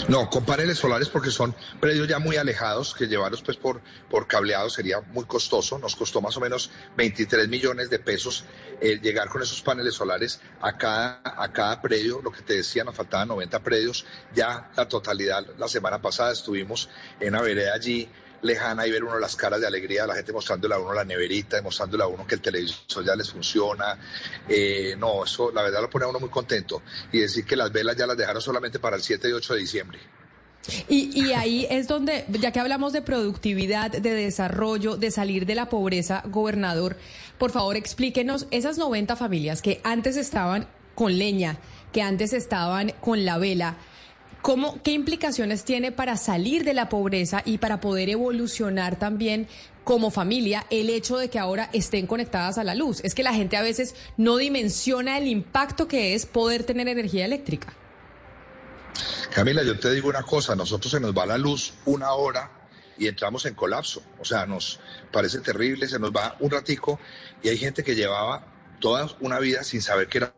No, con paneles solares porque son predios ya muy alejados, que llevarlos pues por, por cableado sería muy costoso. Nos costó más o menos 23 millones de pesos el llegar con esos paneles solares a cada, a cada predio. Lo que te decía, nos faltaban 90 predios. Ya la totalidad, la semana pasada estuvimos en una vereda allí lejana y ver uno las caras de alegría de la gente mostrándole a uno la neverita, mostrándole a uno que el televisor ya les funciona. Eh, no, eso la verdad lo pone a uno muy contento. Y decir que las velas ya las dejaron solamente para el 7 y 8 de diciembre. Y, y, ahí es donde, ya que hablamos de productividad, de desarrollo, de salir de la pobreza, gobernador, por favor explíquenos esas 90 familias que antes estaban con leña, que antes estaban con la vela, ¿Cómo, ¿Qué implicaciones tiene para salir de la pobreza y para poder evolucionar también como familia el hecho de que ahora estén conectadas a la luz? Es que la gente a veces no dimensiona el impacto que es poder tener energía eléctrica. Camila, yo te digo una cosa, nosotros se nos va la luz una hora y entramos en colapso. O sea, nos parece terrible, se nos va un ratico y hay gente que llevaba toda una vida sin saber qué era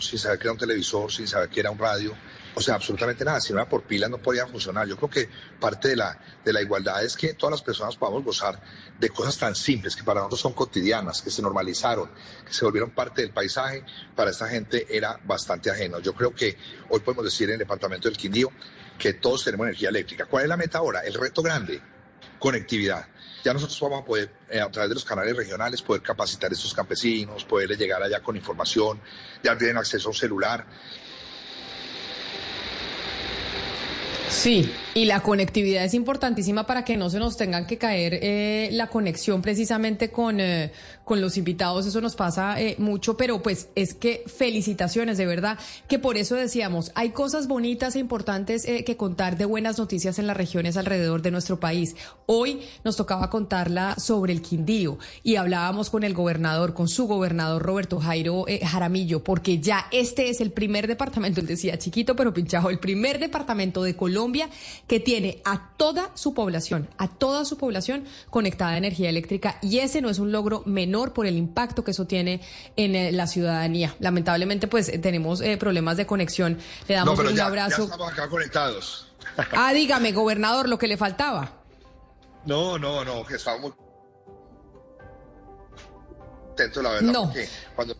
sin saber que era un televisor, sin saber que era un radio, o sea, absolutamente nada. Si no era por pilas no podía funcionar. Yo creo que parte de la, de la igualdad es que todas las personas podamos gozar de cosas tan simples que para nosotros son cotidianas, que se normalizaron, que se volvieron parte del paisaje. Para esta gente era bastante ajeno. Yo creo que hoy podemos decir en el departamento del Quindío que todos tenemos energía eléctrica. ¿Cuál es la meta ahora? El reto grande, conectividad ya nosotros vamos a poder, eh, a través de los canales regionales, poder capacitar a estos campesinos, poderles llegar allá con información, ya tienen acceso a un celular. Sí, y la conectividad es importantísima para que no se nos tengan que caer eh, la conexión precisamente con, eh, con los invitados. Eso nos pasa eh, mucho, pero pues es que felicitaciones, de verdad, que por eso decíamos, hay cosas bonitas e importantes que contar de buenas noticias en las regiones alrededor de nuestro país. Hoy nos tocaba contarla sobre el Quindío y hablábamos con el gobernador, con su gobernador Roberto Jairo Jaramillo, porque ya este es el primer departamento, él decía chiquito pero pinchado, el primer departamento de Colombia que tiene a toda su población, a toda su población conectada a energía eléctrica y ese no es un logro menor por el impacto que eso tiene en eh, la ciudadanía. Lamentablemente, pues eh, tenemos eh, problemas de conexión. Le damos un abrazo. Ya estamos acá conectados. Ah, dígame, gobernador, lo que le faltaba. No, no, no, que estamos muy la verdad. No. Cuando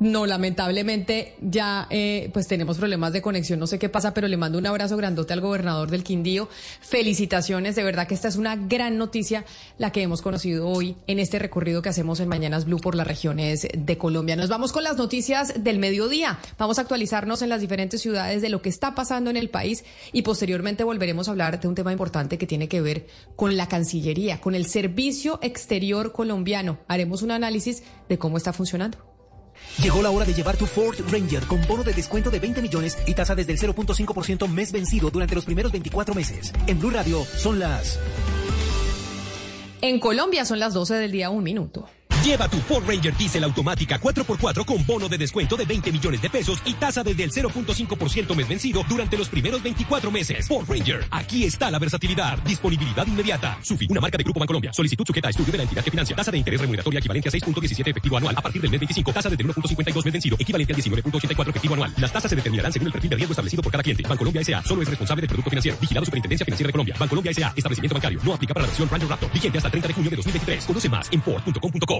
no, lamentablemente ya eh, pues tenemos problemas de conexión, no sé qué pasa, pero le mando un abrazo grandote al gobernador del Quindío. Felicitaciones, de verdad que esta es una gran noticia la que hemos conocido hoy en este recorrido que hacemos en Mañanas Blue por las regiones de Colombia. Nos vamos con las noticias del mediodía. Vamos a actualizarnos en las diferentes ciudades de lo que está pasando en el país y posteriormente volveremos a hablar de un tema importante que tiene que ver con la Cancillería, con el Servicio Exterior colombiano. Haremos un análisis de cómo está funcionando. Llegó la hora de llevar tu Ford Ranger con bono de descuento de 20 millones y tasa desde el 0.5% mes vencido durante los primeros 24 meses. En Blue Radio son las... En Colombia son las 12 del día, un minuto. Lleva tu Ford Ranger Diesel automática 4x4 con bono de descuento de 20 millones de pesos y tasa desde el 0.5% mes vencido durante los primeros 24 meses. Ford Ranger, aquí está la versatilidad. Disponibilidad inmediata. Sufi, una marca de Grupo Bancolombia. Solicitud sujeta a estudio de la entidad que financia. Tasa de interés remuneratoria equivalente a 6.17 efectivo anual a partir del mes 25. Tasa desde 1.52 mes vencido equivalente al 19.84 efectivo anual. Las tasas se determinarán según el perfil de riesgo establecido por cada cliente. Bancolombia S.A. solo es responsable del producto financiero. Vigilado Superintendencia Financiera de Colombia. Bancolombia S.A. Establecimiento bancario. No aplica para la versión Ranger Raptor. Vigente hasta el 30 de junio de 2023. Conoce más en Ford.com.co.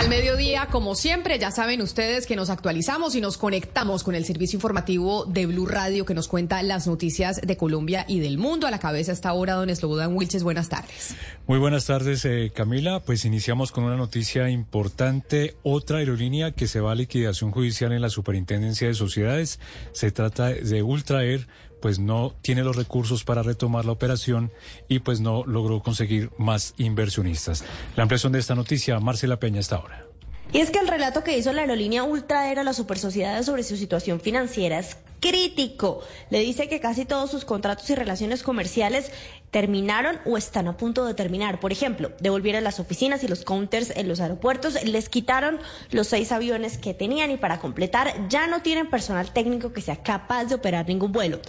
Al mediodía, como siempre, ya saben ustedes que nos actualizamos y nos conectamos con el servicio informativo de Blue Radio que nos cuenta las noticias de Colombia y del mundo. A la cabeza está ahora don Slobodan Wilches. Buenas tardes. Muy buenas tardes, eh, Camila. Pues iniciamos con una noticia importante. Otra aerolínea que se va a liquidación judicial en la Superintendencia de Sociedades. Se trata de Ultraer pues no tiene los recursos para retomar la operación y pues no logró conseguir más inversionistas. La ampliación de esta noticia, Marcela Peña, hasta ahora. Y es que el relato que hizo la aerolínea Ultra era la supersociedad sobre su situación financiera crítico. Le dice que casi todos sus contratos y relaciones comerciales terminaron o están a punto de terminar. Por ejemplo, devolvieron las oficinas y los counters en los aeropuertos, les quitaron los seis aviones que tenían y para completar ya no tienen personal técnico que sea capaz de operar ningún vuelo.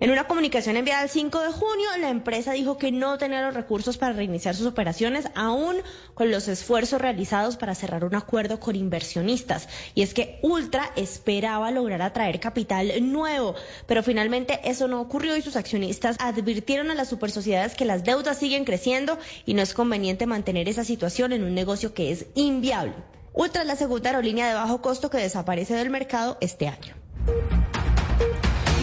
En una comunicación enviada el 5 de junio, la empresa dijo que no tenía los recursos para reiniciar sus operaciones, aún con los esfuerzos realizados para cerrar un acuerdo con inversionistas. Y es que Ultra esperaba lograr atraer capital nuevo, pero finalmente eso no ocurrió y sus accionistas advirtieron a la super que las deudas siguen creciendo y no es conveniente mantener esa situación en un negocio que es inviable. Ultra es la segunda aerolínea de bajo costo que desaparece del mercado este año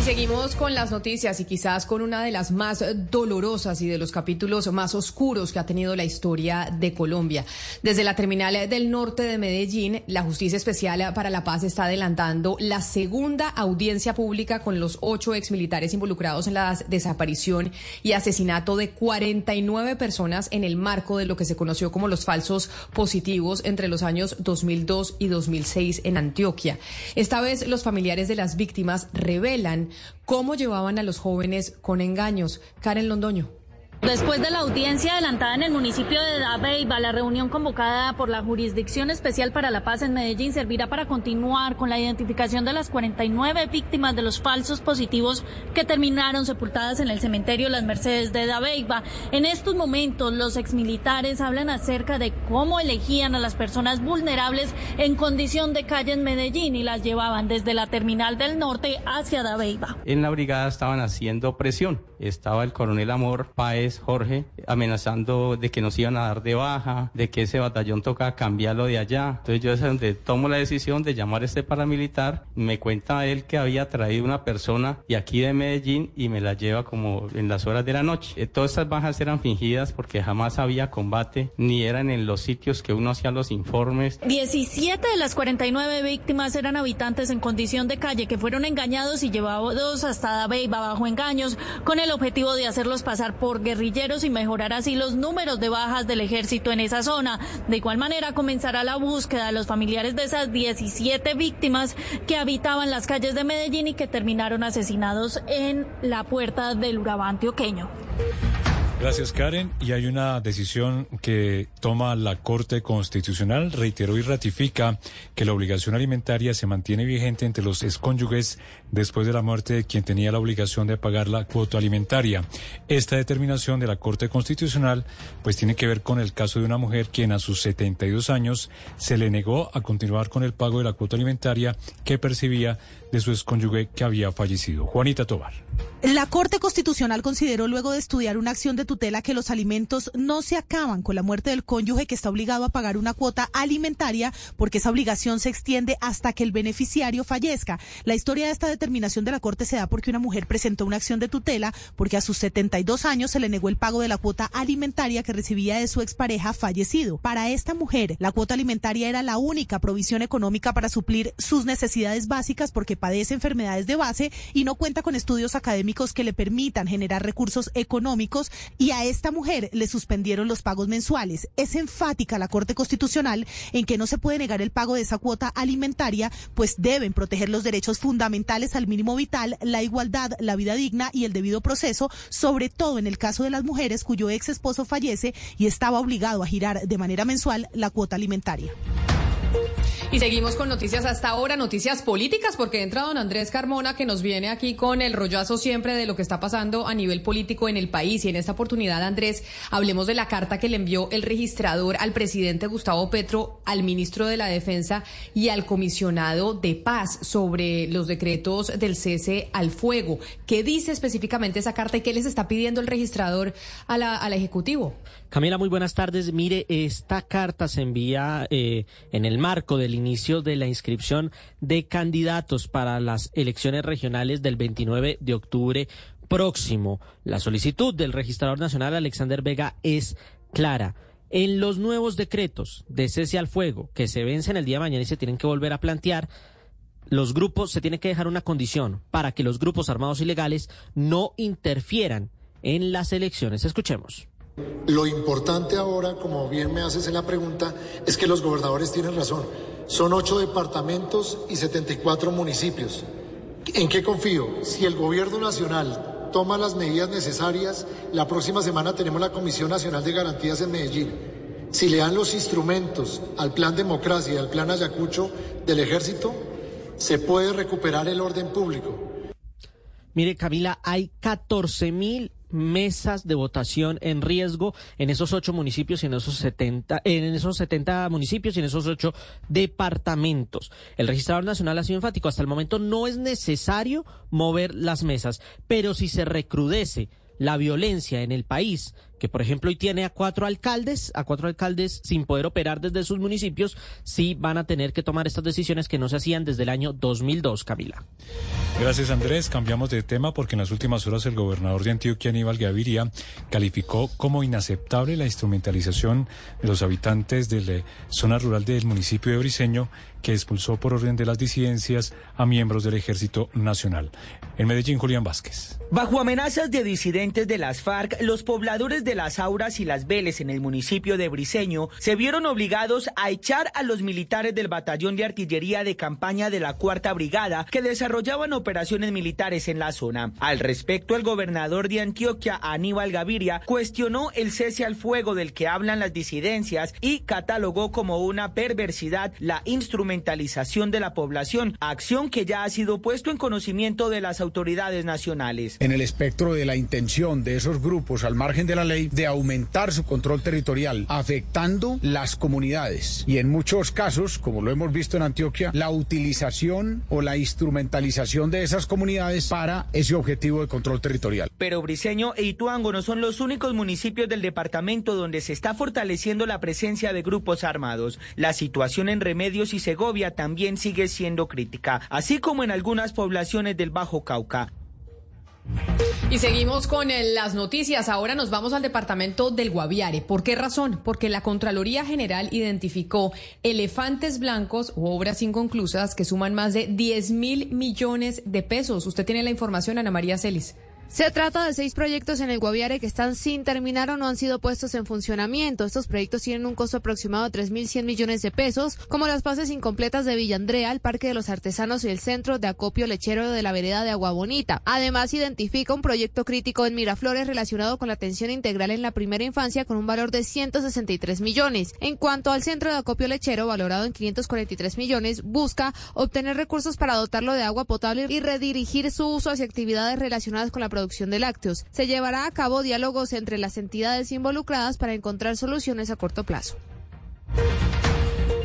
seguimos con las noticias y quizás con una de las más dolorosas y de los capítulos más oscuros que ha tenido la historia de Colombia. Desde la terminal del norte de Medellín, la Justicia Especial para la Paz está adelantando la segunda audiencia pública con los ocho exmilitares involucrados en la desaparición y asesinato de 49 personas en el marco de lo que se conoció como los falsos positivos entre los años 2002 y 2006 en Antioquia. Esta vez los familiares de las víctimas revelan cómo llevaban a los jóvenes con engaños. Karen Londoño. Después de la audiencia adelantada en el municipio de Dabeiba, la reunión convocada por la Jurisdicción Especial para la Paz en Medellín servirá para continuar con la identificación de las 49 víctimas de los falsos positivos que terminaron sepultadas en el cementerio Las Mercedes de Dabeiba. En estos momentos, los exmilitares hablan acerca de cómo elegían a las personas vulnerables en condición de calle en Medellín y las llevaban desde la terminal del norte hacia Dabeiba. En la brigada estaban haciendo presión. Estaba el coronel Amor Paez Jorge, amenazando de que nos iban a dar de baja, de que ese batallón toca cambiarlo de allá. Entonces yo es donde tomo la decisión de llamar a este paramilitar, me cuenta él que había traído una persona de aquí de Medellín y me la lleva como en las horas de la noche. Eh, todas estas bajas eran fingidas porque jamás había combate, ni eran en los sitios que uno hacía los informes. 17 de las 49 víctimas eran habitantes en condición de calle que fueron engañados y llevados hasta Dabeiba bajo engaños con el objetivo de hacerlos pasar por guerrilleros y mejorar así los números de bajas del ejército en esa zona. De igual manera comenzará la búsqueda de los familiares de esas 17 víctimas que habitaban las calles de Medellín y que terminaron asesinados en la puerta del Urabá antioqueño. Gracias, Karen. Y hay una decisión que toma la Corte Constitucional. Reiteró y ratifica que la obligación alimentaria se mantiene vigente entre los excónyuges después de la muerte de quien tenía la obligación de pagar la cuota alimentaria. Esta determinación de la Corte Constitucional pues tiene que ver con el caso de una mujer quien a sus 72 años se le negó a continuar con el pago de la cuota alimentaria que percibía de su excónyuge que había fallecido. Juanita Tobar. La Corte Constitucional consideró luego de estudiar una acción de tutela que los alimentos no se acaban con la muerte del cónyuge que está obligado a pagar una cuota alimentaria porque esa obligación se extiende hasta que el beneficiario fallezca. La historia de esta determinación de la Corte se da porque una mujer presentó una acción de tutela porque a sus 72 años se le negó el pago de la cuota alimentaria que recibía de su expareja fallecido. Para esta mujer, la cuota alimentaria era la única provisión económica para suplir sus necesidades básicas porque padece enfermedades de base y no cuenta con estudios académicos que le permitan generar recursos económicos y a esta mujer le suspendieron los pagos mensuales. Es enfática la Corte Constitucional en que no se puede negar el pago de esa cuota alimentaria, pues deben proteger los derechos fundamentales al mínimo vital, la igualdad, la vida digna y el debido proceso, sobre todo en el caso de las mujeres cuyo ex esposo fallece y estaba obligado a girar de manera mensual la cuota alimentaria. Y seguimos con noticias hasta ahora, noticias políticas, porque entra don Andrés Carmona que nos viene aquí con el rollazo siempre de lo que está pasando a nivel político en el país. Y en esta oportunidad, Andrés, hablemos de la carta que le envió el registrador al presidente Gustavo Petro, al ministro de la Defensa y al comisionado de paz sobre los decretos del cese al fuego. ¿Qué dice específicamente esa carta y qué les está pidiendo el registrador a la, al Ejecutivo? Camila, muy buenas tardes. Mire, esta carta se envía eh, en el marco del inicio de la inscripción de candidatos para las elecciones regionales del 29 de octubre próximo. La solicitud del registrador nacional Alexander Vega es clara. En los nuevos decretos de cese al fuego que se vencen el día de mañana y se tienen que volver a plantear, los grupos se tiene que dejar una condición para que los grupos armados ilegales no interfieran en las elecciones. Escuchemos. Lo importante ahora, como bien me haces en la pregunta, es que los gobernadores tienen razón. Son ocho departamentos y 74 municipios. ¿En qué confío? Si el gobierno nacional toma las medidas necesarias, la próxima semana tenemos la Comisión Nacional de Garantías en Medellín. Si le dan los instrumentos al plan democracia y al plan Ayacucho del ejército, se puede recuperar el orden público. Mire, Camila, hay 14 mil mesas de votación en riesgo en esos ocho municipios y en esos 70, en esos 70 municipios y en esos ocho departamentos. El registrador nacional ha sido enfático. Hasta el momento no es necesario mover las mesas, pero si se recrudece la violencia en el país, que por ejemplo hoy tiene a cuatro alcaldes, a cuatro alcaldes sin poder operar desde sus municipios, sí van a tener que tomar estas decisiones que no se hacían desde el año 2002, Camila. Gracias Andrés, cambiamos de tema porque en las últimas horas el gobernador de Antioquia, Aníbal Gaviria, calificó como inaceptable la instrumentalización de los habitantes de la zona rural del municipio de Briseño que expulsó por orden de las disidencias a miembros del Ejército Nacional. En Medellín, Julián Vázquez. Bajo amenazas de disidentes de las FARC, los pobladores de las Auras y las Vélez en el municipio de Briseño se vieron obligados a echar a los militares del batallón de artillería de campaña de la Cuarta Brigada que desarrollaban operaciones militares en la zona. Al respecto, el gobernador de Antioquia, Aníbal Gaviria, cuestionó el cese al fuego del que hablan las disidencias y catalogó como una perversidad la instrumentación de la población, acción que ya ha sido puesto en conocimiento de las autoridades nacionales. En el espectro de la intención de esos grupos al margen de la ley de aumentar su control territorial, afectando las comunidades y en muchos casos, como lo hemos visto en Antioquia, la utilización o la instrumentalización de esas comunidades para ese objetivo de control territorial. Pero Briseño e Ituango no son los únicos municipios del departamento donde se está fortaleciendo la presencia de grupos armados. La situación en Remedios y Segovia también sigue siendo crítica, así como en algunas poblaciones del Bajo Cauca. Y seguimos con las noticias. Ahora nos vamos al departamento del Guaviare. ¿Por qué razón? Porque la Contraloría General identificó elefantes blancos u obras inconclusas que suman más de 10 mil millones de pesos. Usted tiene la información, Ana María Celis. Se trata de seis proyectos en el Guaviare que están sin terminar o no han sido puestos en funcionamiento. Estos proyectos tienen un costo aproximado de 3.100 millones de pesos, como las fases incompletas de Villa Andrea, el Parque de los Artesanos y el Centro de Acopio Lechero de la Vereda de Agua Bonita. Además, identifica un proyecto crítico en Miraflores relacionado con la atención integral en la primera infancia con un valor de 163 millones. En cuanto al Centro de Acopio Lechero, valorado en 543 millones, busca obtener recursos para dotarlo de agua potable y redirigir su uso hacia actividades relacionadas con la producción producción de lácteos. Se llevará a cabo diálogos entre las entidades involucradas para encontrar soluciones a corto plazo.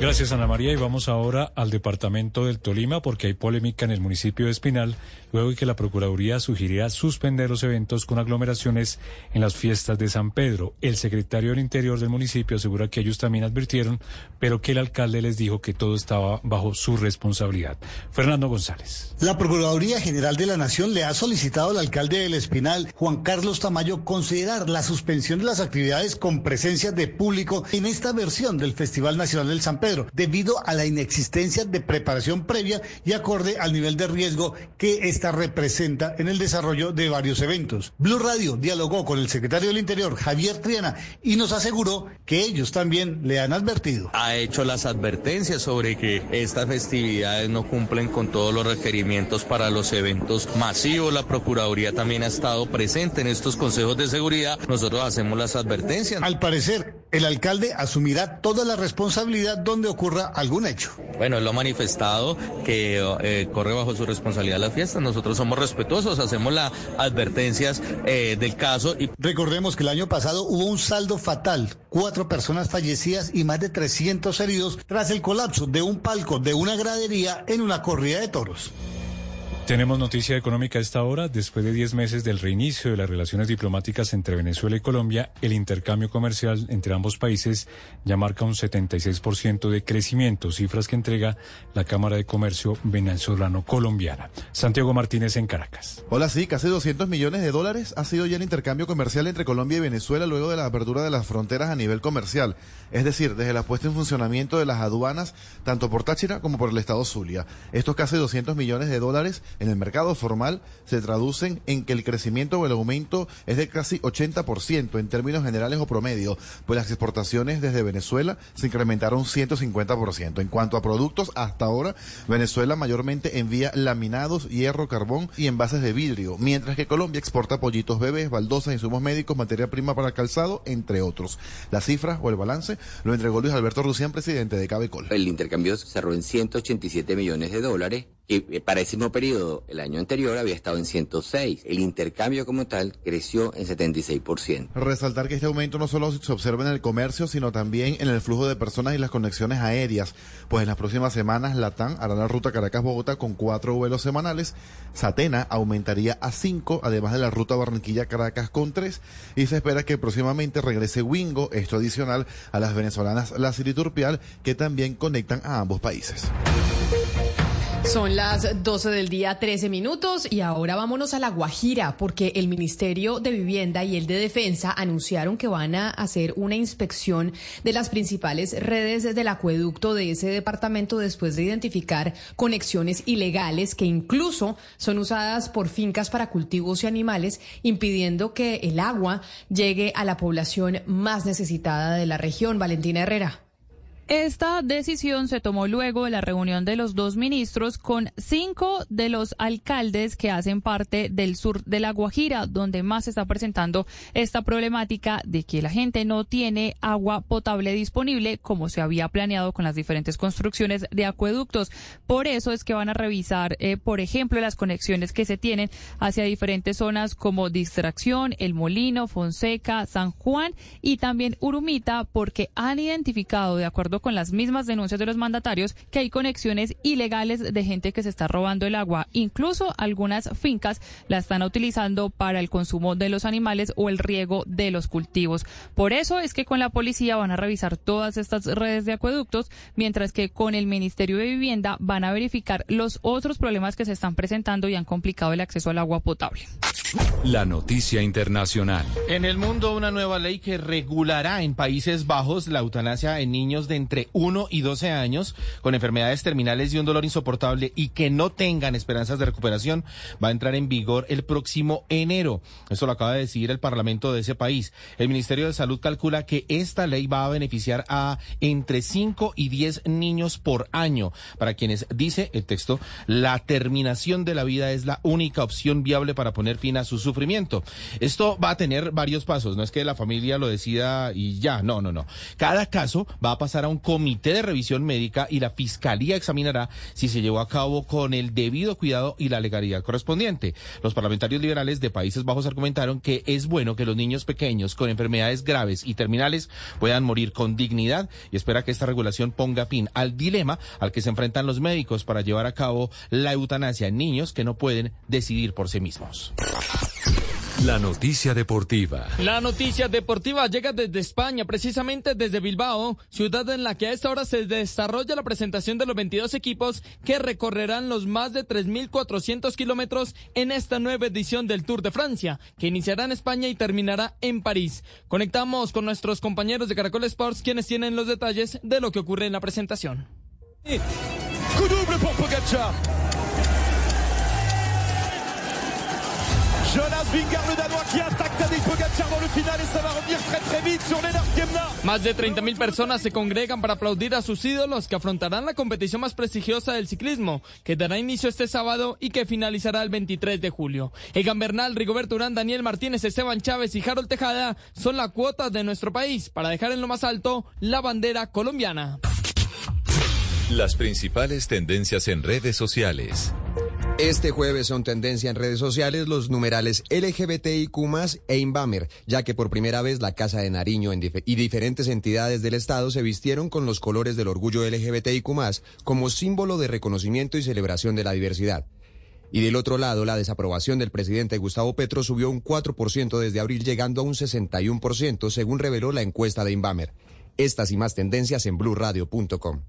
Gracias Ana María y vamos ahora al departamento del Tolima porque hay polémica en el municipio de Espinal luego de que la Procuraduría sugiriera suspender los eventos con aglomeraciones en las fiestas de San Pedro. El secretario del Interior del municipio asegura que ellos también advirtieron, pero que el alcalde les dijo que todo estaba bajo su responsabilidad. Fernando González. La Procuraduría General de la Nación le ha solicitado al alcalde del Espinal, Juan Carlos Tamayo, considerar la suspensión de las actividades con presencia de público en esta versión del Festival Nacional del San Pedro, debido a la inexistencia de preparación previa y acorde al nivel de riesgo que esta representa en el desarrollo de varios eventos. Blue Radio dialogó con el secretario del Interior, Javier Triana, y nos aseguró que ellos también le han advertido. Ha hecho las advertencias sobre que estas festividades no cumplen con todos los requerimientos para los eventos masivos. La Procuraduría también ha estado presente en estos consejos de seguridad. Nosotros hacemos las advertencias. Al parecer, el alcalde asumirá toda la responsabilidad donde ocurra algún hecho. Bueno, él lo ha manifestado que eh, corre bajo su responsabilidad la fiesta nosotros somos respetuosos, hacemos las advertencias eh, del caso. Y... Recordemos que el año pasado hubo un saldo fatal, cuatro personas fallecidas y más de 300 heridos tras el colapso de un palco de una gradería en una corrida de toros. Tenemos noticia económica a esta hora. Después de 10 meses del reinicio de las relaciones diplomáticas entre Venezuela y Colombia, el intercambio comercial entre ambos países ya marca un 76% de crecimiento, cifras que entrega la Cámara de Comercio venezolano-colombiana. Santiago Martínez en Caracas. Hola, sí, casi 200 millones de dólares ha sido ya el intercambio comercial entre Colombia y Venezuela luego de la apertura de las fronteras a nivel comercial. Es decir, desde la puesta en funcionamiento de las aduanas, tanto por Táchira como por el estado Zulia. Estos casi 200 millones de dólares en el mercado formal se traducen en que el crecimiento o el aumento es de casi 80% en términos generales o promedio, pues las exportaciones desde Venezuela se incrementaron 150%. En cuanto a productos, hasta ahora Venezuela mayormente envía laminados, hierro, carbón y envases de vidrio, mientras que Colombia exporta pollitos bebés, baldosas, insumos médicos, materia prima para calzado, entre otros. La cifra o el balance lo entregó Luis Alberto Rusián, presidente de Cabecol. El intercambio cerró en 187 millones de dólares y para ese mismo periodo, el año anterior había estado en 106. El intercambio como tal creció en 76%. Resaltar que este aumento no solo se observa en el comercio, sino también en el flujo de personas y las conexiones aéreas, pues en las próximas semanas Latam hará la ruta Caracas-Bogotá con cuatro vuelos semanales, Satena aumentaría a cinco, además de la ruta Barranquilla-Caracas con tres, y se espera que próximamente regrese Wingo, esto adicional a las venezolanas La Turpial, que también conectan a ambos países. Son las 12 del día, 13 minutos, y ahora vámonos a La Guajira, porque el Ministerio de Vivienda y el de Defensa anunciaron que van a hacer una inspección de las principales redes del acueducto de ese departamento después de identificar conexiones ilegales que incluso son usadas por fincas para cultivos y animales, impidiendo que el agua llegue a la población más necesitada de la región. Valentina Herrera. Esta decisión se tomó luego de la reunión de los dos ministros con cinco de los alcaldes que hacen parte del sur de La Guajira, donde más se está presentando esta problemática de que la gente no tiene agua potable disponible como se había planeado con las diferentes construcciones de acueductos. Por eso es que van a revisar, eh, por ejemplo, las conexiones que se tienen hacia diferentes zonas como Distracción, El Molino, Fonseca, San Juan y también Urumita, porque han identificado, de acuerdo con las mismas denuncias de los mandatarios que hay conexiones ilegales de gente que se está robando el agua. Incluso algunas fincas la están utilizando para el consumo de los animales o el riego de los cultivos. Por eso es que con la policía van a revisar todas estas redes de acueductos, mientras que con el Ministerio de Vivienda van a verificar los otros problemas que se están presentando y han complicado el acceso al agua potable. La noticia internacional. En el mundo, una nueva ley que regulará en Países Bajos la eutanasia en niños de entre 1 y 12 años con enfermedades terminales y un dolor insoportable y que no tengan esperanzas de recuperación va a entrar en vigor el próximo enero. Esto lo acaba de decidir el Parlamento de ese país. El Ministerio de Salud calcula que esta ley va a beneficiar a entre 5 y 10 niños por año, para quienes, dice el texto, la terminación de la vida es la única opción viable para poner fin a su sufrimiento. Esto va a tener varios pasos, no es que la familia lo decida y ya, no, no, no. Cada caso va a pasar a un comité de revisión médica y la fiscalía examinará si se llevó a cabo con el debido cuidado y la legalidad correspondiente. Los parlamentarios liberales de Países Bajos argumentaron que es bueno que los niños pequeños con enfermedades graves y terminales puedan morir con dignidad y espera que esta regulación ponga fin al dilema al que se enfrentan los médicos para llevar a cabo la eutanasia en niños que no pueden decidir por sí mismos. La noticia deportiva. La noticia deportiva llega desde España, precisamente desde Bilbao, ciudad en la que a esta hora se desarrolla la presentación de los 22 equipos que recorrerán los más de 3.400 kilómetros en esta nueva edición del Tour de Francia, que iniciará en España y terminará en París. Conectamos con nuestros compañeros de Caracol Sports, quienes tienen los detalles de lo que ocurre en la presentación. Jonas Vingegaard, le Danois, qui attaque Tadej Pogacar dans le final et ça va revenir très très vite sur Lennart Kemna. Más de 30.000 personas se congregan para aplaudir a sus ídolos que afrontarán la competición más prestigiosa del ciclismo, que dará inicio este sábado y que finalizará el 23 de julio. Egan Bernal, Rigoberto Urán, Daniel Martínez, Esteban Chávez y Harold Tejada son la cuota de nuestro país para dejar en lo más alto la bandera colombiana. Las principales tendencias en redes sociales. Este jueves son tendencia en redes sociales los numerales LGBTIQ e Inbamer, ya que por primera vez la Casa de Nariño y diferentes entidades del Estado se vistieron con los colores del orgullo LGBTIQ como símbolo de reconocimiento y celebración de la diversidad. Y del otro lado, la desaprobación del presidente Gustavo Petro subió un 4% desde abril, llegando a un 61%, según reveló la encuesta de Inbamer. Estas y más tendencias en blurradio.com.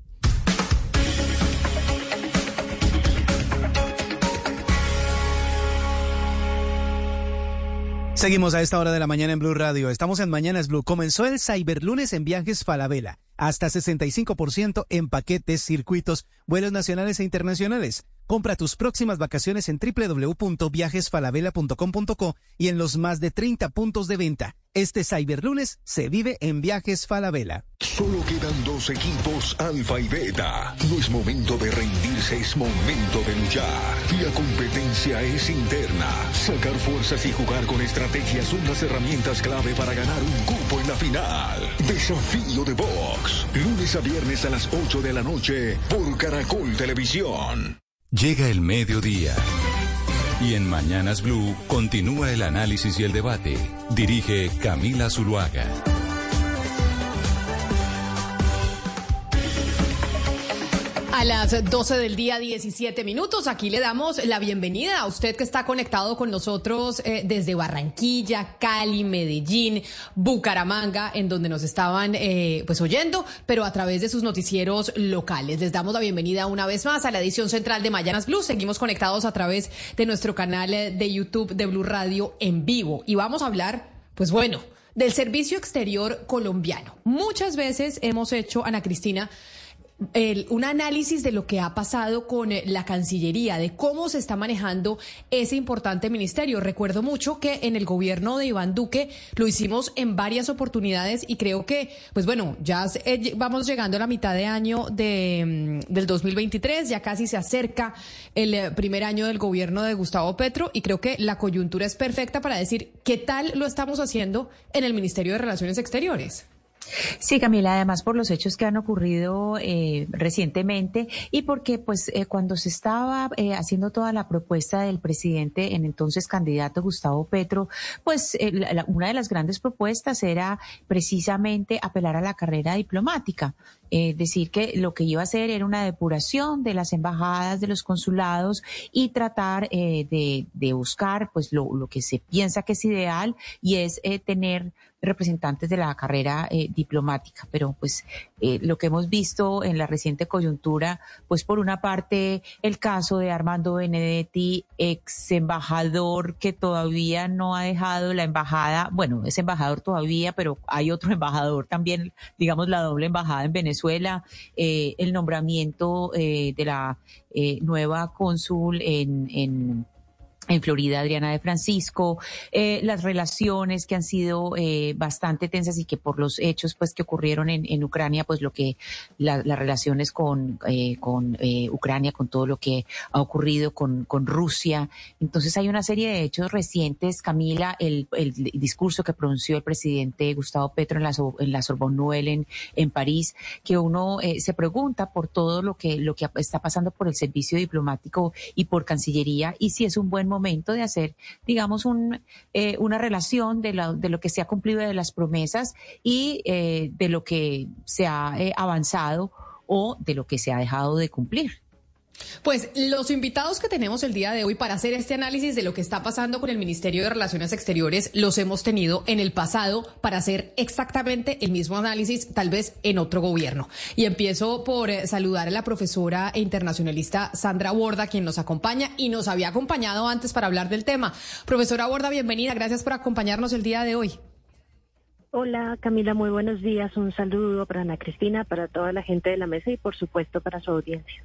Seguimos a esta hora de la mañana en Blue Radio. Estamos en Mañanas Blue. Comenzó el Cyberlunes en viajes Falabella. Hasta 65% en paquetes, circuitos, vuelos nacionales e internacionales. Compra tus próximas vacaciones en www.viajesfalabella.com.co y en los más de 30 puntos de venta. Este Cyberlunes se vive en Viajes Falabella. Solo quedan dos equipos, Alfa y Beta. No es momento de rendirse, es momento de luchar. La competencia es interna. Sacar fuerzas y jugar con estrategias son las herramientas clave para ganar un cupo en la final. Desafío de Box. Lunes a viernes a las 8 de la noche por Caracol Televisión. Llega el mediodía. Y en Mañanas Blue continúa el análisis y el debate. Dirige Camila Zuluaga. A las 12 del día, 17 minutos, aquí le damos la bienvenida a usted que está conectado con nosotros eh, desde Barranquilla, Cali, Medellín, Bucaramanga, en donde nos estaban eh, pues oyendo, pero a través de sus noticieros locales. Les damos la bienvenida una vez más a la edición central de Mañanas Blue. Seguimos conectados a través de nuestro canal eh, de YouTube de Blue Radio en vivo. Y vamos a hablar, pues bueno, del servicio exterior colombiano. Muchas veces hemos hecho, Ana Cristina, el, un análisis de lo que ha pasado con eh, la Cancillería, de cómo se está manejando ese importante ministerio. Recuerdo mucho que en el gobierno de Iván Duque lo hicimos en varias oportunidades y creo que, pues bueno, ya eh, vamos llegando a la mitad de año de, mm, del 2023, ya casi se acerca el eh, primer año del gobierno de Gustavo Petro y creo que la coyuntura es perfecta para decir qué tal lo estamos haciendo en el Ministerio de Relaciones Exteriores. Sí, Camila, además por los hechos que han ocurrido eh, recientemente y porque pues eh, cuando se estaba eh, haciendo toda la propuesta del presidente, en entonces candidato Gustavo Petro, pues una de las grandes propuestas era precisamente apelar a la carrera diplomática. Decir que lo que iba a hacer era una depuración de las embajadas, de los consulados y tratar de, de, buscar pues lo, lo, que se piensa que es ideal y es tener representantes de la carrera eh, diplomática, pero pues eh, lo que hemos visto en la reciente coyuntura, pues por una parte el caso de Armando Benedetti, ex embajador que todavía no ha dejado la embajada, bueno, es embajador todavía, pero hay otro embajador también, digamos la doble embajada en Venezuela, eh, el nombramiento de la nueva cónsul en, en en Florida, Adriana de Francisco, eh, las relaciones que han sido eh, bastante tensas y que por los hechos pues que ocurrieron en, en Ucrania, pues lo que las relaciones con, eh, con Ucrania, con todo lo que ha ocurrido con, con Rusia. Entonces hay una serie de hechos recientes, Camila, el, el discurso que pronunció el presidente Gustavo Petro en la, en la Sorbonne Nouvelle en, en París, que uno se pregunta por todo lo que, lo que está pasando por el servicio diplomático y por Cancillería y si es un buen momento momento de hacer, digamos, un, eh, una relación de lo, de lo que se ha cumplido de las promesas y eh, de lo que se ha eh, avanzado o de lo que se ha dejado de cumplir. Pues los invitados que tenemos el día de hoy para hacer este análisis de lo que está pasando con el Ministerio de Relaciones Exteriores los hemos tenido en el pasado para hacer exactamente el mismo análisis, tal vez en otro gobierno. Y empiezo por eh, saludar a la profesora e internacionalista Sandra Borda, quien nos acompaña y nos había acompañado antes para hablar del tema. Profesora Borda, bienvenida. Gracias por acompañarnos el día de hoy. Hola Camila, muy buenos días. Un saludo para Ana Cristina, para toda la gente de la mesa y por supuesto para su audiencia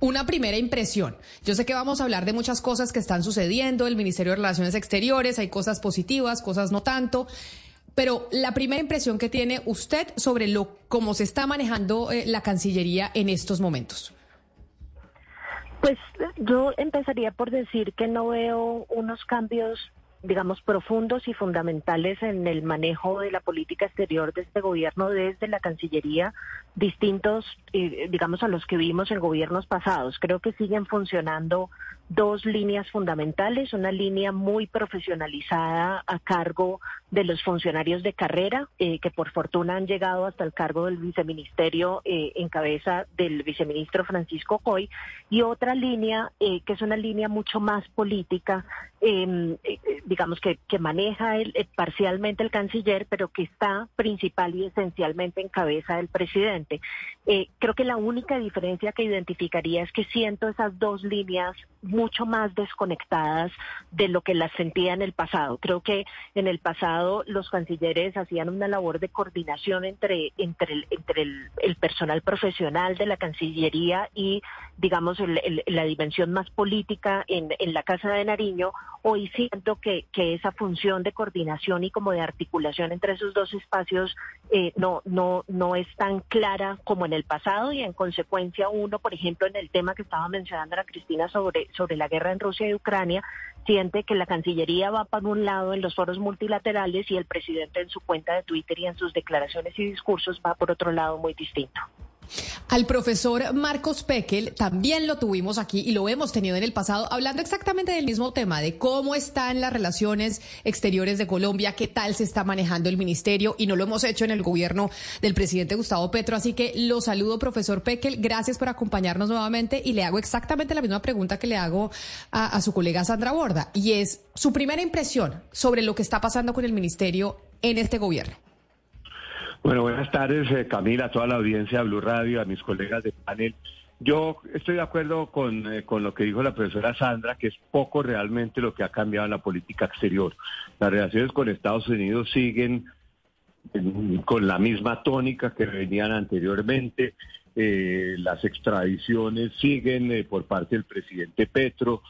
una primera impresión. Yo sé que vamos a hablar de muchas cosas que están sucediendo, el Ministerio de Relaciones Exteriores, hay cosas positivas, cosas no tanto. Pero la primera impresión que tiene usted sobre lo cómo se está manejando eh, la Cancillería en estos momentos. Pues yo empezaría por decir que no veo unos cambios digamos, profundos y fundamentales en el manejo de la política exterior de este gobierno desde la Cancillería, distintos, eh, digamos, a los que vimos en gobiernos pasados. Creo que siguen funcionando dos líneas fundamentales, una línea muy profesionalizada a cargo de los funcionarios de carrera, eh, que por fortuna han llegado hasta el cargo del viceministerio eh, en cabeza del viceministro Francisco Coy, y otra línea eh, que es una línea mucho más política, em, digamos que, que maneja el, parcialmente el canciller, pero que está principal y esencialmente en cabeza del presidente. creo que la única diferencia que identificaría es que siento esas dos líneas mucho más desconectadas de lo que las sentía en el pasado. Creo que en el pasado los cancilleres hacían una labor de coordinación entre, entre, el, el, personal profesional de la Cancillería y, digamos, la dimensión más política en, en, la Casa de Nariño. Hoy siento que, que, esa función de coordinación y como de articulación entre esos dos espacios eh, no, no, no es tan clara como en el pasado y en consecuencia uno, por ejemplo, en el tema que estaba mencionando la Cristina sobre sobre la guerra en Rusia y Ucrania, siente que la Cancillería va para un lado en los foros multilaterales y el presidente en su cuenta de Twitter y en sus declaraciones y discursos va por otro lado muy distinto. Al profesor Marcos Pekel también lo tuvimos aquí y lo hemos tenido en el pasado hablando exactamente del mismo tema, de cómo están las relaciones exteriores de Colombia, qué tal se está manejando el ministerio y no lo hemos hecho en el gobierno del presidente Gustavo Petro. Así que lo saludo, profesor Pekel. Gracias por acompañarnos nuevamente y le hago exactamente la misma pregunta que le hago a, a su colega Sandra Borda y es su primera impresión sobre lo que está pasando con el ministerio en este gobierno. Bueno, buenas tardes, eh, Camila, a toda la audiencia de Blue Radio, a mis colegas de panel. Yo estoy de acuerdo con, eh, con, lo que dijo la profesora Sandra, que es poco realmente lo que ha cambiado en la política exterior. Las relaciones con Estados Unidos siguen con la misma tónica que venían anteriormente. Eh, las extradiciones siguen por parte del presidente Petro.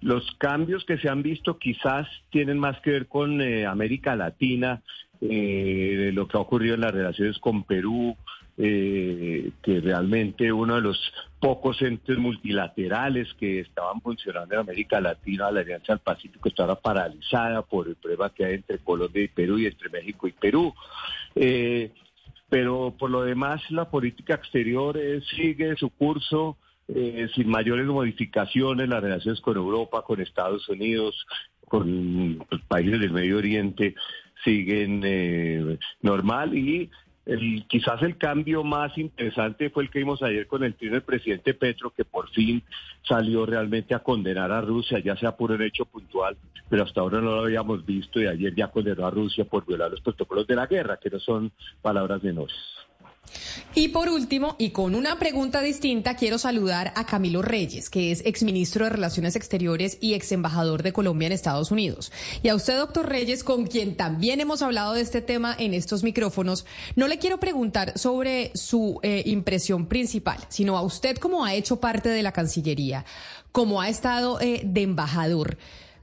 los cambios que se han visto quizás tienen más que ver con América Latina eh, lo que ha ocurrido en las relaciones con Perú, eh, que realmente uno de los pocos entes multilaterales que estaban funcionando en América Latina, la Alianza del Pacífico, estaba paralizada por el problema que hay entre Colombia y Perú y entre México y Perú. Eh, pero por lo demás, la política exterior eh, sigue su curso. Sin mayores modificaciones, las relaciones con Europa, con Estados Unidos, con los países del Medio Oriente siguen eh, normal y el, quizás el cambio más interesante fue el que vimos ayer con el del presidente Petro, que por fin salió realmente a condenar a Rusia, ya sea por un hecho puntual, pero hasta ahora no lo habíamos visto y ayer ya condenó a Rusia por violar los protocolos de la guerra, que no son palabras menores. Y por último, y con una pregunta distinta, quiero saludar a Camilo Reyes, que es exministro de Relaciones Exteriores y ex embajador de Colombia en Estados Unidos. Y a usted, doctor Reyes, con quien también hemos hablado de este tema en estos micrófonos, no le quiero preguntar sobre su eh, impresión principal, sino a usted como ha hecho parte de la Cancillería, como ha estado eh, de embajador.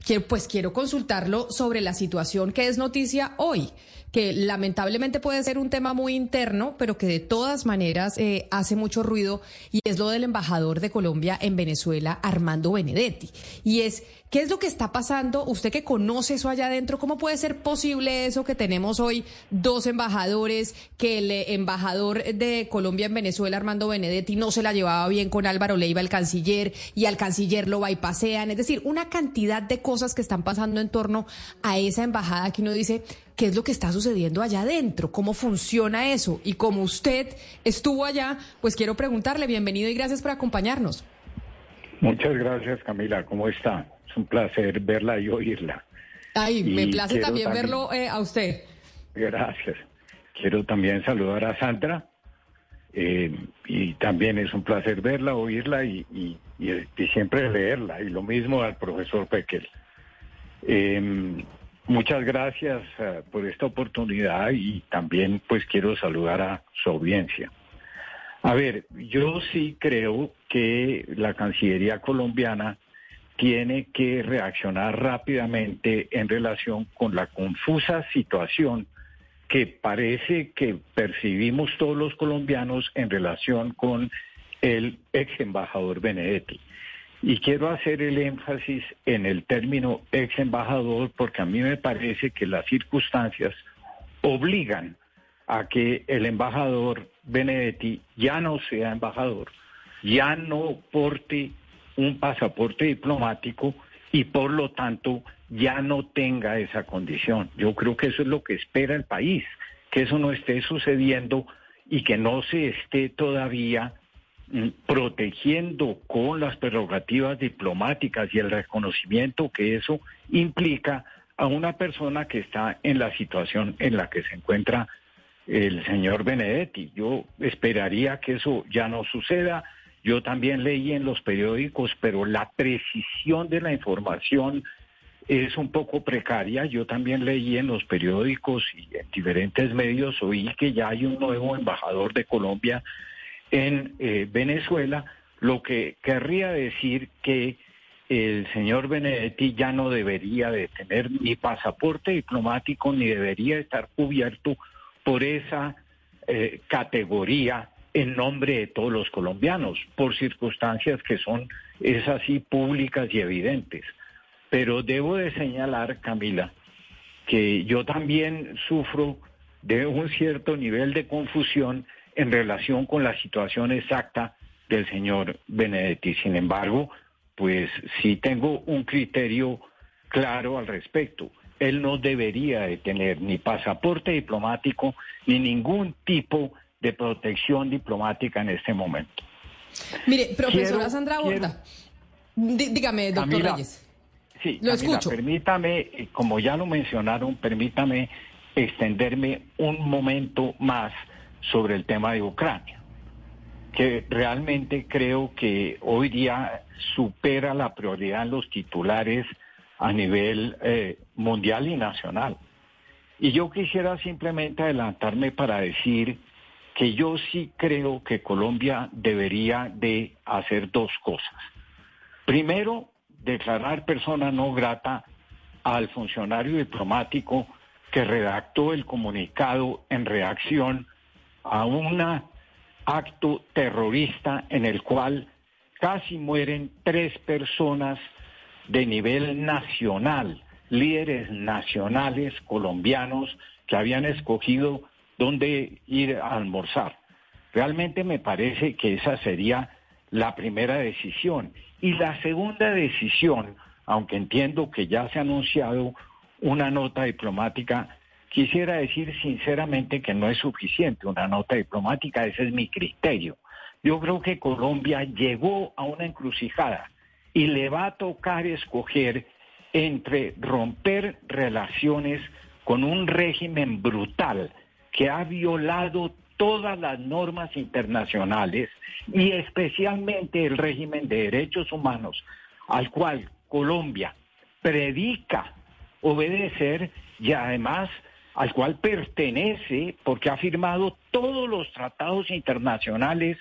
Que, pues quiero consultarlo sobre la situación que es noticia hoy que lamentablemente puede ser un tema muy interno, pero que de todas maneras eh, hace mucho ruido, y es lo del embajador de Colombia en Venezuela, Armando Benedetti. Y es ¿Qué es lo que está pasando? Usted que conoce eso allá adentro, ¿cómo puede ser posible eso que tenemos hoy dos embajadores, que el embajador de Colombia en Venezuela, Armando Benedetti, no se la llevaba bien con Álvaro Leiva, el canciller, y al canciller lo va y pasean? Es decir, una cantidad de cosas que están pasando en torno a esa embajada que uno dice, ¿qué es lo que está sucediendo allá adentro? ¿Cómo funciona eso? Y como usted estuvo allá, pues quiero preguntarle, bienvenido y gracias por acompañarnos. Muchas gracias, Camila. ¿Cómo está? Es un placer verla y oírla. Ay, me place también, verlo eh, a usted. Gracias. Quiero también saludar a Sandra. Eh, y también es un placer verla, oírla y, siempre leerla. Y lo mismo al profesor Pekel. Em, muchas gracias eh, por esta oportunidad y también pues quiero saludar a su audiencia. A ver, yo sí creo que la Cancillería colombiana tiene que reaccionar rápidamente en relación con la confusa situación que parece que percibimos todos los colombianos en relación con el ex embajador Benedetti. Y quiero hacer el énfasis en el término ex embajador porque a mí me parece que las circunstancias obligan a que el embajador Benedetti ya no sea embajador, ya no porte un pasaporte diplomático y por lo tanto ya no tenga esa condición. Yo creo que eso es lo que espera el país, que eso no esté sucediendo y que no se esté todavía protegiendo con las prerrogativas diplomáticas y el reconocimiento que eso implica a una persona que está en la situación en la que se encuentra el señor Benedetti. Yo esperaría que eso ya no suceda. Yo también leí en los periódicos, pero la precisión de la información es un poco precaria. Yo también leí en los periódicos y en diferentes medios, oí que ya hay un nuevo embajador de Colombia en eh, Venezuela, lo que querría decir que el señor Benedetti ya no debería de tener ni pasaporte diplomático ni debería estar cubierto por esa eh, categoría en nombre de todos los colombianos, por circunstancias que son, es así, públicas y evidentes. Pero debo de señalar, Camila, que yo también sufro de un cierto nivel de confusión en relación con la situación exacta del señor Benedetti. Sin embargo, pues sí tengo un criterio claro al respecto. Él no debería de tener ni pasaporte diplomático ni ningún tipo de protección diplomática en este momento. Mire, profesora Sandra Borda, dígame, doctor Reyes. Sí, lo escucho. Permítame, eh, como ya lo mencionaron, permítame extenderme un momento más sobre el tema de Ucrania, que realmente creo que hoy día supera la prioridad en los titulares a nivel eh, mundial y nacional. Y yo quisiera simplemente adelantarme para decir que yo sí creo que Colombia debería de hacer dos cosas. Primero, declarar persona no grata al funcionario diplomático que redactó el comunicado en reacción a un acto terrorista en el cual casi mueren tres personas de nivel nacional, líderes nacionales colombianos que habían escogido dónde ir a almorzar. Realmente me parece que esa sería la primera decisión. Y la segunda decisión, aunque entiendo que ya se ha anunciado una nota diplomática, quisiera decir sinceramente que no es suficiente una nota diplomática, ese es mi criterio. Yo creo que Colombia llegó a una encrucijada y le va a tocar escoger entre romper relaciones con un régimen brutal que ha violado todas las normas internacionales y especialmente el régimen de derechos humanos al cual Colombia predica obedecer y además al cual pertenece porque ha firmado todos los tratados internacionales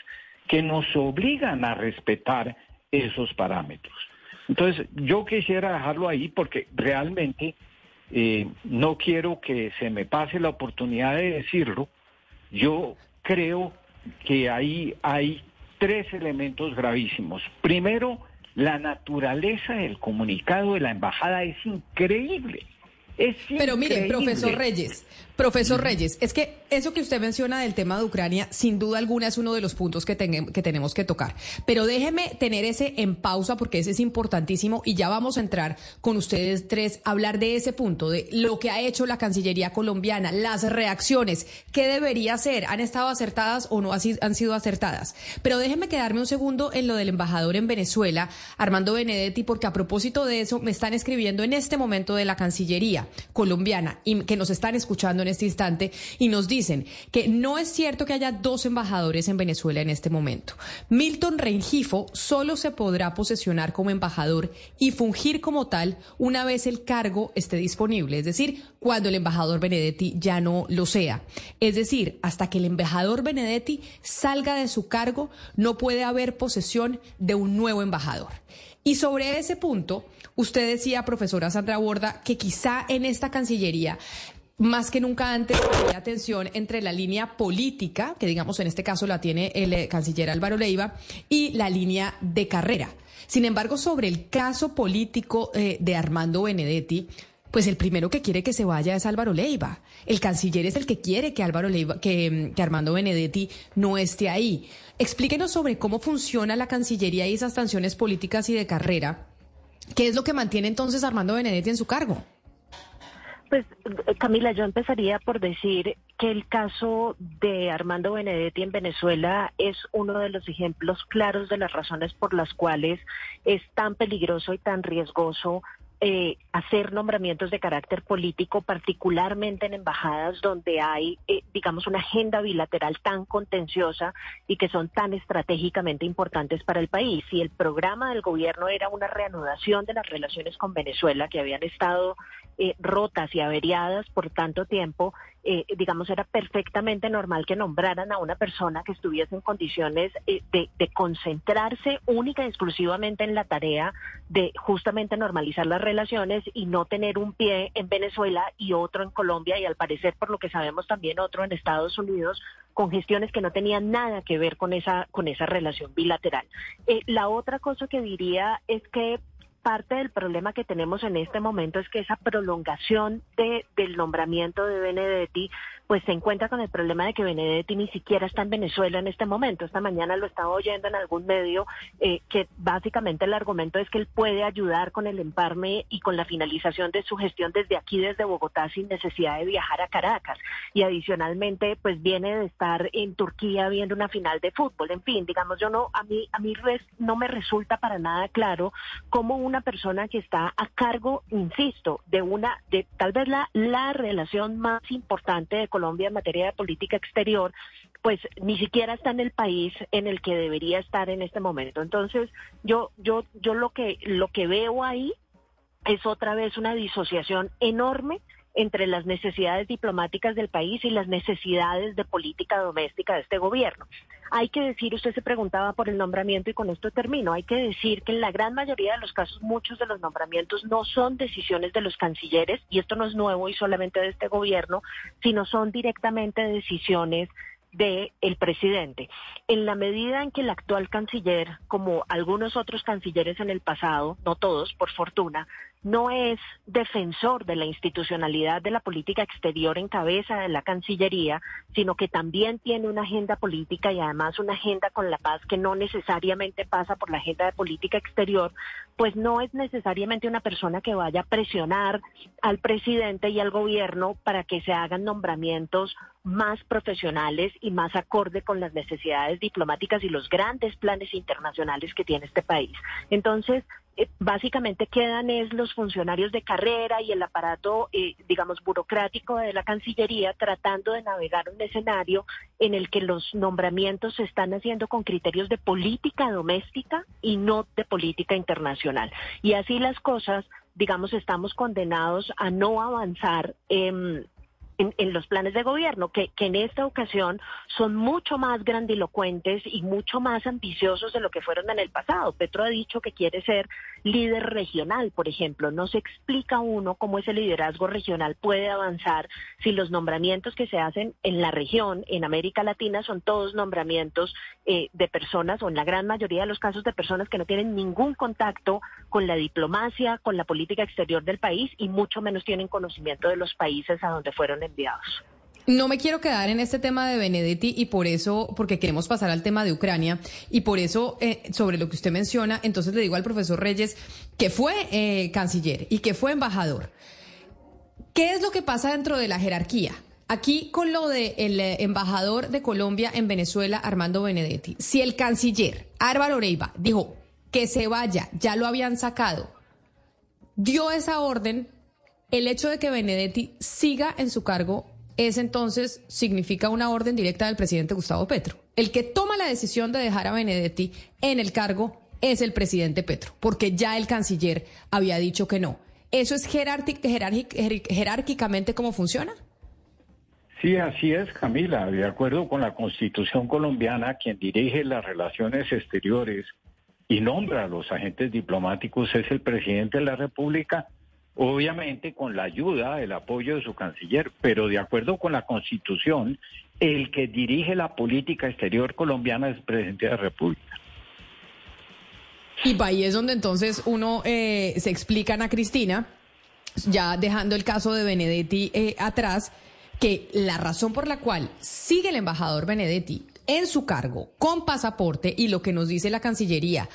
que nos obligan a respetar esos parámetros. Entonces, yo quisiera dejarlo ahí porque realmente eh, no quiero que se me pase la oportunidad de decirlo, yo creo que ahí hay tres elementos gravísimos. Primero, la naturaleza del comunicado de la embajada es increíble. Es Pero mire, profesor Reyes, Profesor Reyes, es que eso que usted menciona del tema de Ucrania, sin duda alguna es uno de los puntos que, que tenemos que tocar. Pero déjeme tener ese en pausa porque ese es importantísimo y ya vamos a entrar con ustedes tres a hablar de ese punto, de lo que ha hecho la Cancillería colombiana, las reacciones, qué debería ser, han estado acertadas o no han sido acertadas. Pero déjeme quedarme un segundo en lo del embajador en Venezuela, Armando Benedetti, porque a propósito de eso me están escribiendo en este momento de la Cancillería colombiana y que nos están escuchando en este instante y nos dicen que no es cierto que haya dos embajadores en Venezuela en este momento. Milton Rengifo solo se podrá posesionar como embajador y fungir como tal una vez el cargo esté disponible, es decir, cuando el embajador Benedetti ya no lo sea. Es decir, hasta que el embajador Benedetti salga de su cargo, no puede haber posesión de un nuevo embajador. Y sobre ese punto, usted decía, profesora Sandra Borda, que quizá en esta Cancillería más que nunca antes había tensión entre la línea política, que digamos en este caso la tiene el eh, canciller Álvaro Leiva, y la línea de carrera. Sin embargo, sobre el caso político eh, de Armando Benedetti, pues el primero que quiere que se vaya es Álvaro Leiva. El canciller es el que quiere que Álvaro Leiva, que, que Armando Benedetti no esté ahí. Explíquenos sobre cómo funciona la Cancillería y esas sanciones políticas y de carrera. ¿Qué es lo que mantiene entonces Armando Benedetti en su cargo? Pues Camila, yo empezaría por decir que el caso de Armando Benedetti en Venezuela es uno de los ejemplos claros de las razones por las cuales es tan peligroso y tan riesgoso eh, hacer nombramientos de carácter político, particularmente en embajadas donde hay, eh, digamos, una agenda bilateral tan contenciosa y que son tan estratégicamente importantes para el país. Y el programa del gobierno era una reanudación de las relaciones con Venezuela, que habían estado eh, rotas y averiadas por tanto tiempo, eh, digamos, era perfectamente normal que nombraran a una persona que estuviese en condiciones eh, de, concentrarse única y exclusivamente en la tarea de justamente normalizar las relaciones y no tener un pie en Venezuela y otro en Colombia y al parecer, por lo que sabemos, también otro en Estados Unidos con gestiones que no tenían nada que ver con esa, con esa relación bilateral. Eh, la otra cosa que diría es que parte del problema que tenemos en este momento es que esa prolongación de, del nombramiento de Benedetti pues se encuentra con el problema de que Benedetti ni siquiera está en Venezuela en este momento. Esta mañana lo estaba oyendo en algún medio eh, que básicamente el argumento es que él puede ayudar con el emparme y con la finalización de su gestión desde aquí, desde Bogotá, sin necesidad de viajar a Caracas. Y adicionalmente, pues viene de estar en Turquía viendo una final de fútbol. En fin, digamos, yo no, a mí, a mí res, no me resulta para nada claro cómo una persona que está a cargo, insisto, de una, de tal vez la, la relación más importante de Colombia en materia de política exterior, pues ni siquiera está en el país en el que debería estar en este momento. Entonces, yo, yo, yo lo que, lo que veo ahí es otra vez una disociación enorme entre las necesidades diplomáticas del país y las necesidades de política doméstica de este gobierno. Hay que decir, usted se preguntaba por el nombramiento y con esto termino, hay que decir que en la gran mayoría de los casos muchos de los nombramientos no son decisiones de los cancilleres, y esto no es nuevo y solamente de este gobierno, sino son directamente decisiones del el presidente. En la medida en que el actual canciller, como algunos otros cancilleres en el pasado, no todos, por fortuna, no es defensor de la institucionalidad de la política exterior en cabeza de la Cancillería, sino que también tiene una agenda política y además una agenda con la paz que no necesariamente pasa por la agenda de política exterior, pues no es necesariamente una persona que vaya a presionar al presidente y al gobierno para que se hagan nombramientos más profesionales y más acorde con las necesidades diplomáticas y los grandes planes internacionales que tiene este país. Entonces, básicamente quedan es los funcionarios de carrera y el aparato, eh, digamos, burocrático de la Cancillería tratando de navegar un escenario en el que los nombramientos se están haciendo con criterios de política doméstica y no de política internacional. Y así las cosas, digamos, estamos condenados a no avanzar. En en, los planes de gobierno, que, que en esta ocasión son mucho más grandilocuentes y mucho más ambiciosos de lo que fueron en el pasado. Petro ha dicho que quiere ser líder regional, por ejemplo. No se explica uno cómo ese liderazgo regional puede avanzar si los nombramientos que se hacen en la región, en América Latina, son todos nombramientos eh, de personas, o en la gran mayoría de los casos de personas que no tienen ningún contacto con la diplomacia, con la política exterior del país y mucho menos tienen conocimiento de los países a donde fueron No me quiero quedar en este tema de Benedetti y por eso, porque queremos pasar al tema de Ucrania y por eso, eh, sobre lo que usted menciona, entonces le digo al profesor Reyes que fue eh, canciller y que fue embajador. ¿Qué es lo que pasa dentro de la jerarquía? Aquí con lo del de eh, embajador de Colombia en Venezuela, Armando Benedetti, si el canciller Álvaro Oreiva dijo que se vaya, ya lo habían sacado, dio esa orden, el hecho de que Benedetti siga en su cargo es entonces, significa una orden directa del presidente Gustavo Petro. El que toma la decisión de dejar a Benedetti en el cargo es el presidente Petro, porque ya el canciller había dicho que no. ¿Eso es jerárquicamente cómo funciona? Sí, así es, Camila. De acuerdo con la Constitución colombiana, quien dirige las relaciones exteriores y nombra a los agentes diplomáticos es el presidente de la República obviamente con la ayuda, el apoyo de su canciller, pero de acuerdo con la Constitución, el que dirige la política exterior colombiana es el presidente de la República. Y ahí es donde entonces uno eh, se explica a Cristina ya dejando el caso de Benedetti eh, atrás, que la razón por la cual sigue el embajador Benedetti en su cargo con pasaporte y lo que nos dice la Cancillería,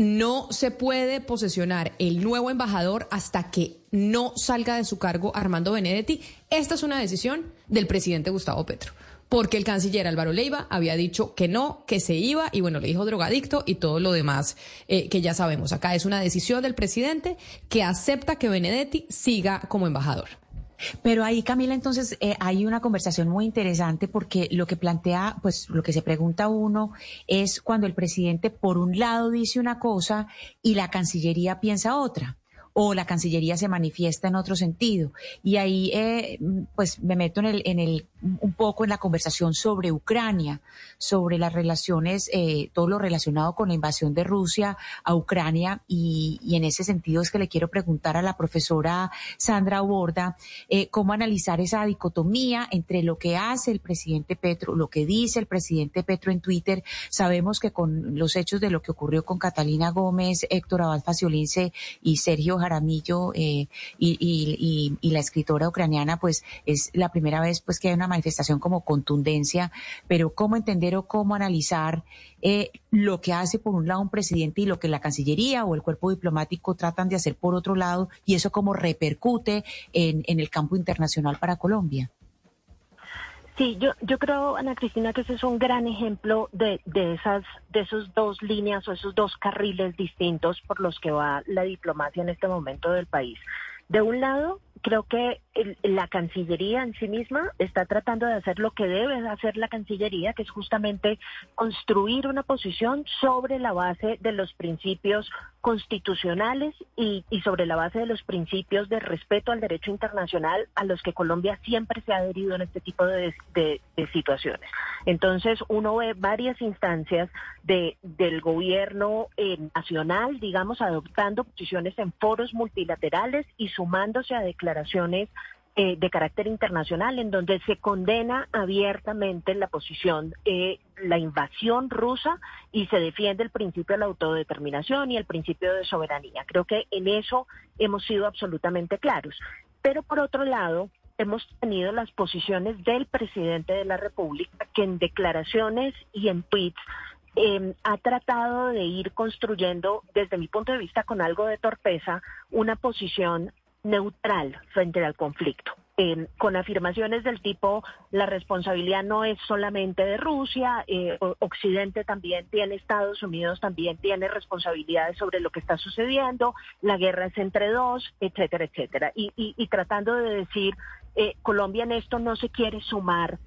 no se puede posesionar el nuevo embajador hasta que no salga de su cargo Armando Benedetti. Esta es una decisión del presidente Gustavo Petro porque el canciller Álvaro Leiva había dicho que no, que se iba, y bueno, le dijo drogadicto y todo lo demás eh, que ya sabemos. Acá es una decisión del presidente que acepta que Benedetti siga como embajador. Pero ahí, Camila, entonces eh, hay una conversación muy interesante porque lo que plantea, pues lo que se pregunta uno es cuando el presidente por un lado dice una cosa y la Cancillería piensa otra o la Cancillería se manifiesta en otro sentido. Y ahí, eh, pues, me meto en el, en el, un poco en la conversación sobre Ucrania, sobre las relaciones, eh, todo lo relacionado con la invasión de Rusia a Ucrania. Y, en ese sentido es que le quiero preguntar a la profesora Sandra Borda eh, cómo analizar esa dicotomía entre lo que hace el presidente Petro, lo que dice el presidente Petro en Twitter. Sabemos que con los hechos de lo que ocurrió con Catalina Gómez, Héctor Abad Faciolince y Sergio Jaramillo eh, y, y, y, la escritora ucraniana, pues es la primera vez pues que hay una manifestación como contundencia, pero cómo entender o cómo analizar eh, lo que hace por un lado un presidente y lo que la Cancillería o el cuerpo diplomático tratan de hacer por otro lado y eso cómo repercute en, en el campo internacional para Colombia. Sí, yo, yo creo, Ana Cristina, que ese es un gran ejemplo de, de esas, de esos dos líneas o esos dos carriles distintos por los que va la diplomacia en este momento del país. De un lado, creo que la Cancillería en sí misma está tratando de hacer lo que debe hacer la Cancillería, que es justamente construir una posición sobre la base de los principios constitucionales y, y, sobre la base de los principios de respeto al derecho internacional a los que Colombia siempre se ha adherido en este tipo de, de, situaciones. Entonces uno ve varias instancias de, del gobierno eh, nacional, digamos, adoptando posiciones en foros multilaterales y sumándose a declaraciones eh, de carácter internacional en donde se condena abiertamente la posición, eh, la invasión rusa y se defiende el principio de la autodeterminación y el principio de soberanía. Creo que en eso hemos sido absolutamente claros. Pero por otro lado, hemos tenido las posiciones del presidente de la República que en declaraciones y en tweets eh, ha tratado de ir construyendo, desde mi punto de vista, con algo de torpeza, una posición neutral frente al conflicto. Eh, con afirmaciones del tipo la responsabilidad no es solamente de Rusia, eh, Occidente también tiene, Estados Unidos también tiene responsabilidades sobre lo que está sucediendo, la guerra es entre dos, etcétera, etcétera. Y, y, y tratando de decir, eh, Colombia en esto no se quiere sumar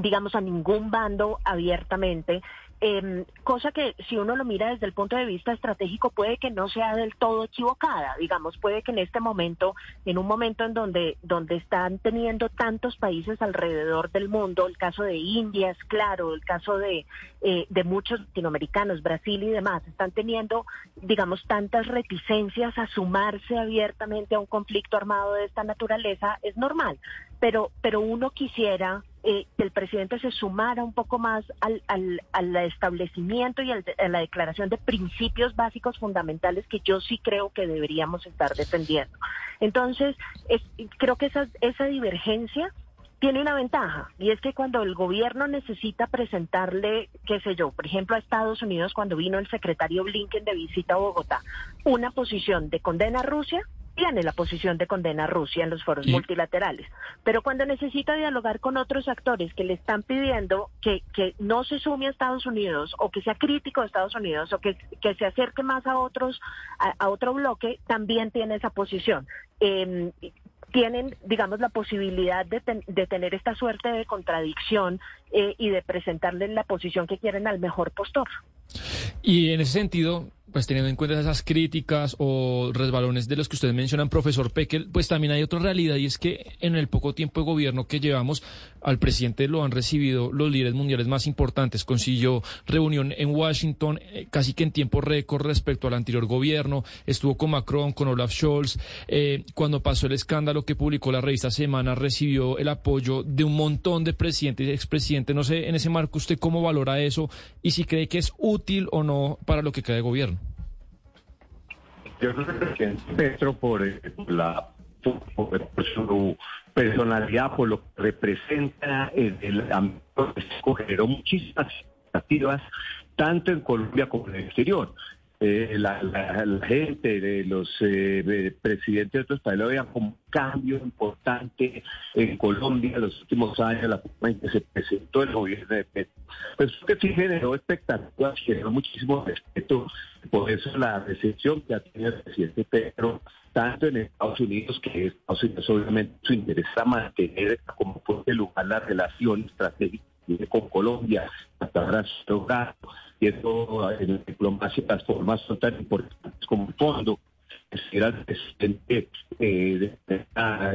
digamos, a ningún bando abiertamente, eh, cosa que si uno lo mira desde el punto de vista estratégico puede que no sea del todo equivocada, digamos, puede que en este momento, en un momento en donde, donde están teniendo tantos países alrededor del mundo, el caso de India es claro, el caso de, eh, de muchos latinoamericanos, Brasil y demás, están teniendo, digamos, tantas reticencias a sumarse abiertamente a un conflicto armado de esta naturaleza, es normal, pero, pero uno quisiera eh, que el presidente se sumara un poco más al, al, al establecimiento y al, a la declaración de principios básicos fundamentales que yo sí creo que deberíamos estar defendiendo. Entonces, es, creo que esa, esa divergencia tiene una ventaja y es que cuando el gobierno necesita presentarle, qué sé yo, por ejemplo a Estados Unidos cuando vino el secretario Blinken de visita a Bogotá, una posición de condena a Rusia, tiene la posición de condena a Rusia en los foros multilaterales. Pero cuando necesita dialogar con otros actores que le están pidiendo que, que no se sume a Estados Unidos o que sea crítico de Estados Unidos o que, que se acerque más a otros, a, a otro bloque, también tiene esa posición. Eh, tienen, digamos, la posibilidad de, ten- de tener esta suerte de contradicción eh, y de presentarle la posición que quieren al mejor postor. Y en ese sentido, pues teniendo en cuenta esas críticas o resbalones de los que ustedes mencionan, profesor Pekel, pues también hay otra realidad y es que en el poco tiempo de gobierno que llevamos, al presidente lo han recibido los líderes mundiales más importantes. Consiguió reunión en Washington eh, casi que en tiempo récord respecto al anterior gobierno. Estuvo con Macron, con Olaf Scholz. Eh, cuando pasó el escándalo que publicó la revista Semana, recibió el apoyo de un montón de presidentes y expresidentes. No sé, en ese marco, ¿usted cómo valora eso y si cree que es útil o no para lo que queda de gobierno? Yo creo que el presidente Petro, por eh, la por, su personalidad, por lo que representa en el ámbito generó muchísimas expectativas, tanto en Colombia como en el exterior. Eh, la, gente, de los eh, presidentes de otros países veían como un cambio importante en Colombia en los últimos años, la forma en que se presentó el gobierno de Petro. Pues que sí generó expectativas, generó muchísimo respeto, por eso la recepción que ha tenido el presidente Petro, tanto en Estados Unidos, que Estados Unidos obviamente su interés mantener como fuerte lugar la relación estratégica con Colombia, hasta ahora y eso en la diplomacia las formas son tan importantes como el fondo. Era presidente eh,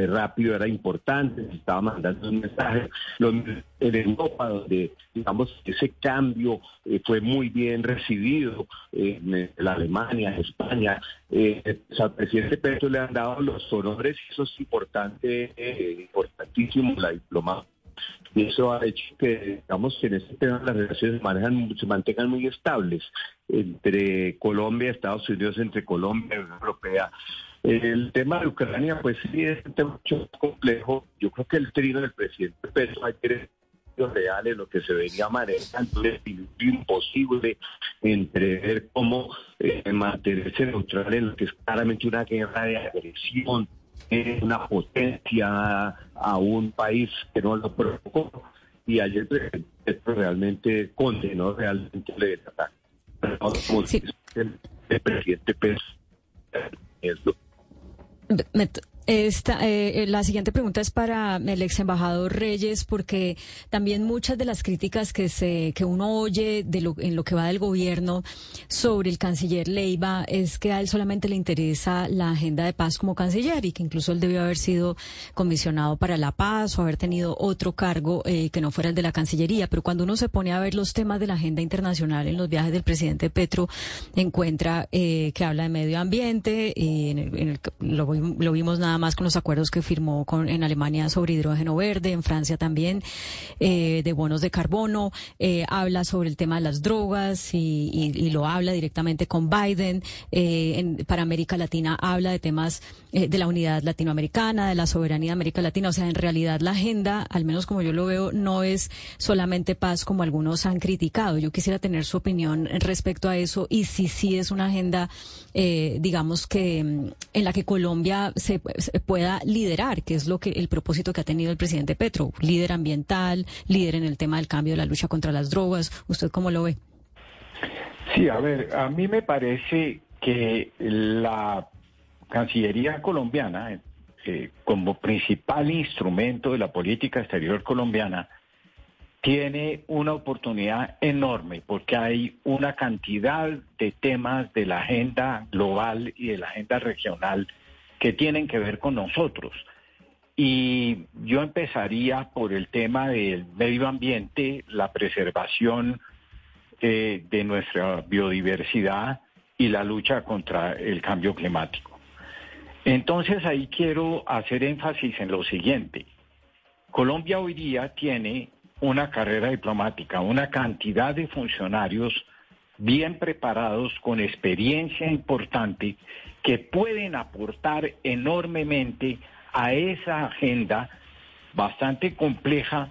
rápido, era importante, estaba mandando un mensaje. en Europa, donde digamos ese cambio eh, fue muy bien recibido, en la Alemania, en España, eh, al presidente Petro le han dado los honores, eso es importante, eh, importantísimo, la diplomacia y eso ha hecho que, digamos, que en este tema las relaciones manejan, se mantengan muy estables entre Colombia, Estados Unidos, entre Colombia y Unión Europea. El tema de Ucrania, pues sí, es un tema mucho complejo. Yo creo que el trino del presidente Petro ayer reales, lo que se venía manejando es imposible entre cómo eh, mantenerse neutral en lo que es claramente una guerra de agresión es una potencia a un país que no lo provocó. Y ayer el realmente condenó realmente el ataque. el, presidente Pérez esta, eh, la siguiente pregunta es para el ex embajador Reyes, porque también muchas de las críticas que se que uno oye de lo, en lo que va del gobierno sobre el canciller Leiva es que a él solamente le interesa la agenda de paz como canciller y que incluso él debió haber sido comisionado para la paz o haber tenido otro cargo eh, que no fuera el de la Cancillería. Pero cuando uno se pone a ver los temas de la agenda internacional en los viajes del presidente Petro, encuentra eh, que habla de medio ambiente y en el, lo, lo vimos nada más con los acuerdos que firmó con, en Alemania sobre hidrógeno verde, en Francia también, eh, de bonos de carbono, eh, habla sobre el tema de las drogas y, lo habla directamente con Biden. Eh, para América Latina habla de temas de la unidad latinoamericana, de la soberanía de América Latina. O sea, en realidad la agenda, al menos como yo lo veo, no es solamente paz como algunos han criticado. Yo quisiera tener su opinión respecto a eso y si sí es una agenda, digamos que mm, en la que Colombia se, pueda liderar, que es lo que el propósito que ha tenido el presidente Petro, líder ambiental, líder en el tema del cambio de la lucha contra las drogas. ¿Usted cómo lo ve? Sí, a ver, a mí me parece que la Cancillería colombiana, eh, como principal instrumento de la política exterior colombiana, tiene una oportunidad enorme porque hay una cantidad de temas de la agenda global y de la agenda regional que tienen que ver con nosotros. Y yo empezaría por el tema del medio ambiente, la preservación eh, de nuestra biodiversidad y la lucha contra el cambio climático. Entonces ahí quiero hacer énfasis en lo siguiente. Colombia hoy día tiene una carrera diplomática, una cantidad de funcionarios bien preparados, con experiencia importante, que pueden aportar enormemente a esa agenda bastante compleja,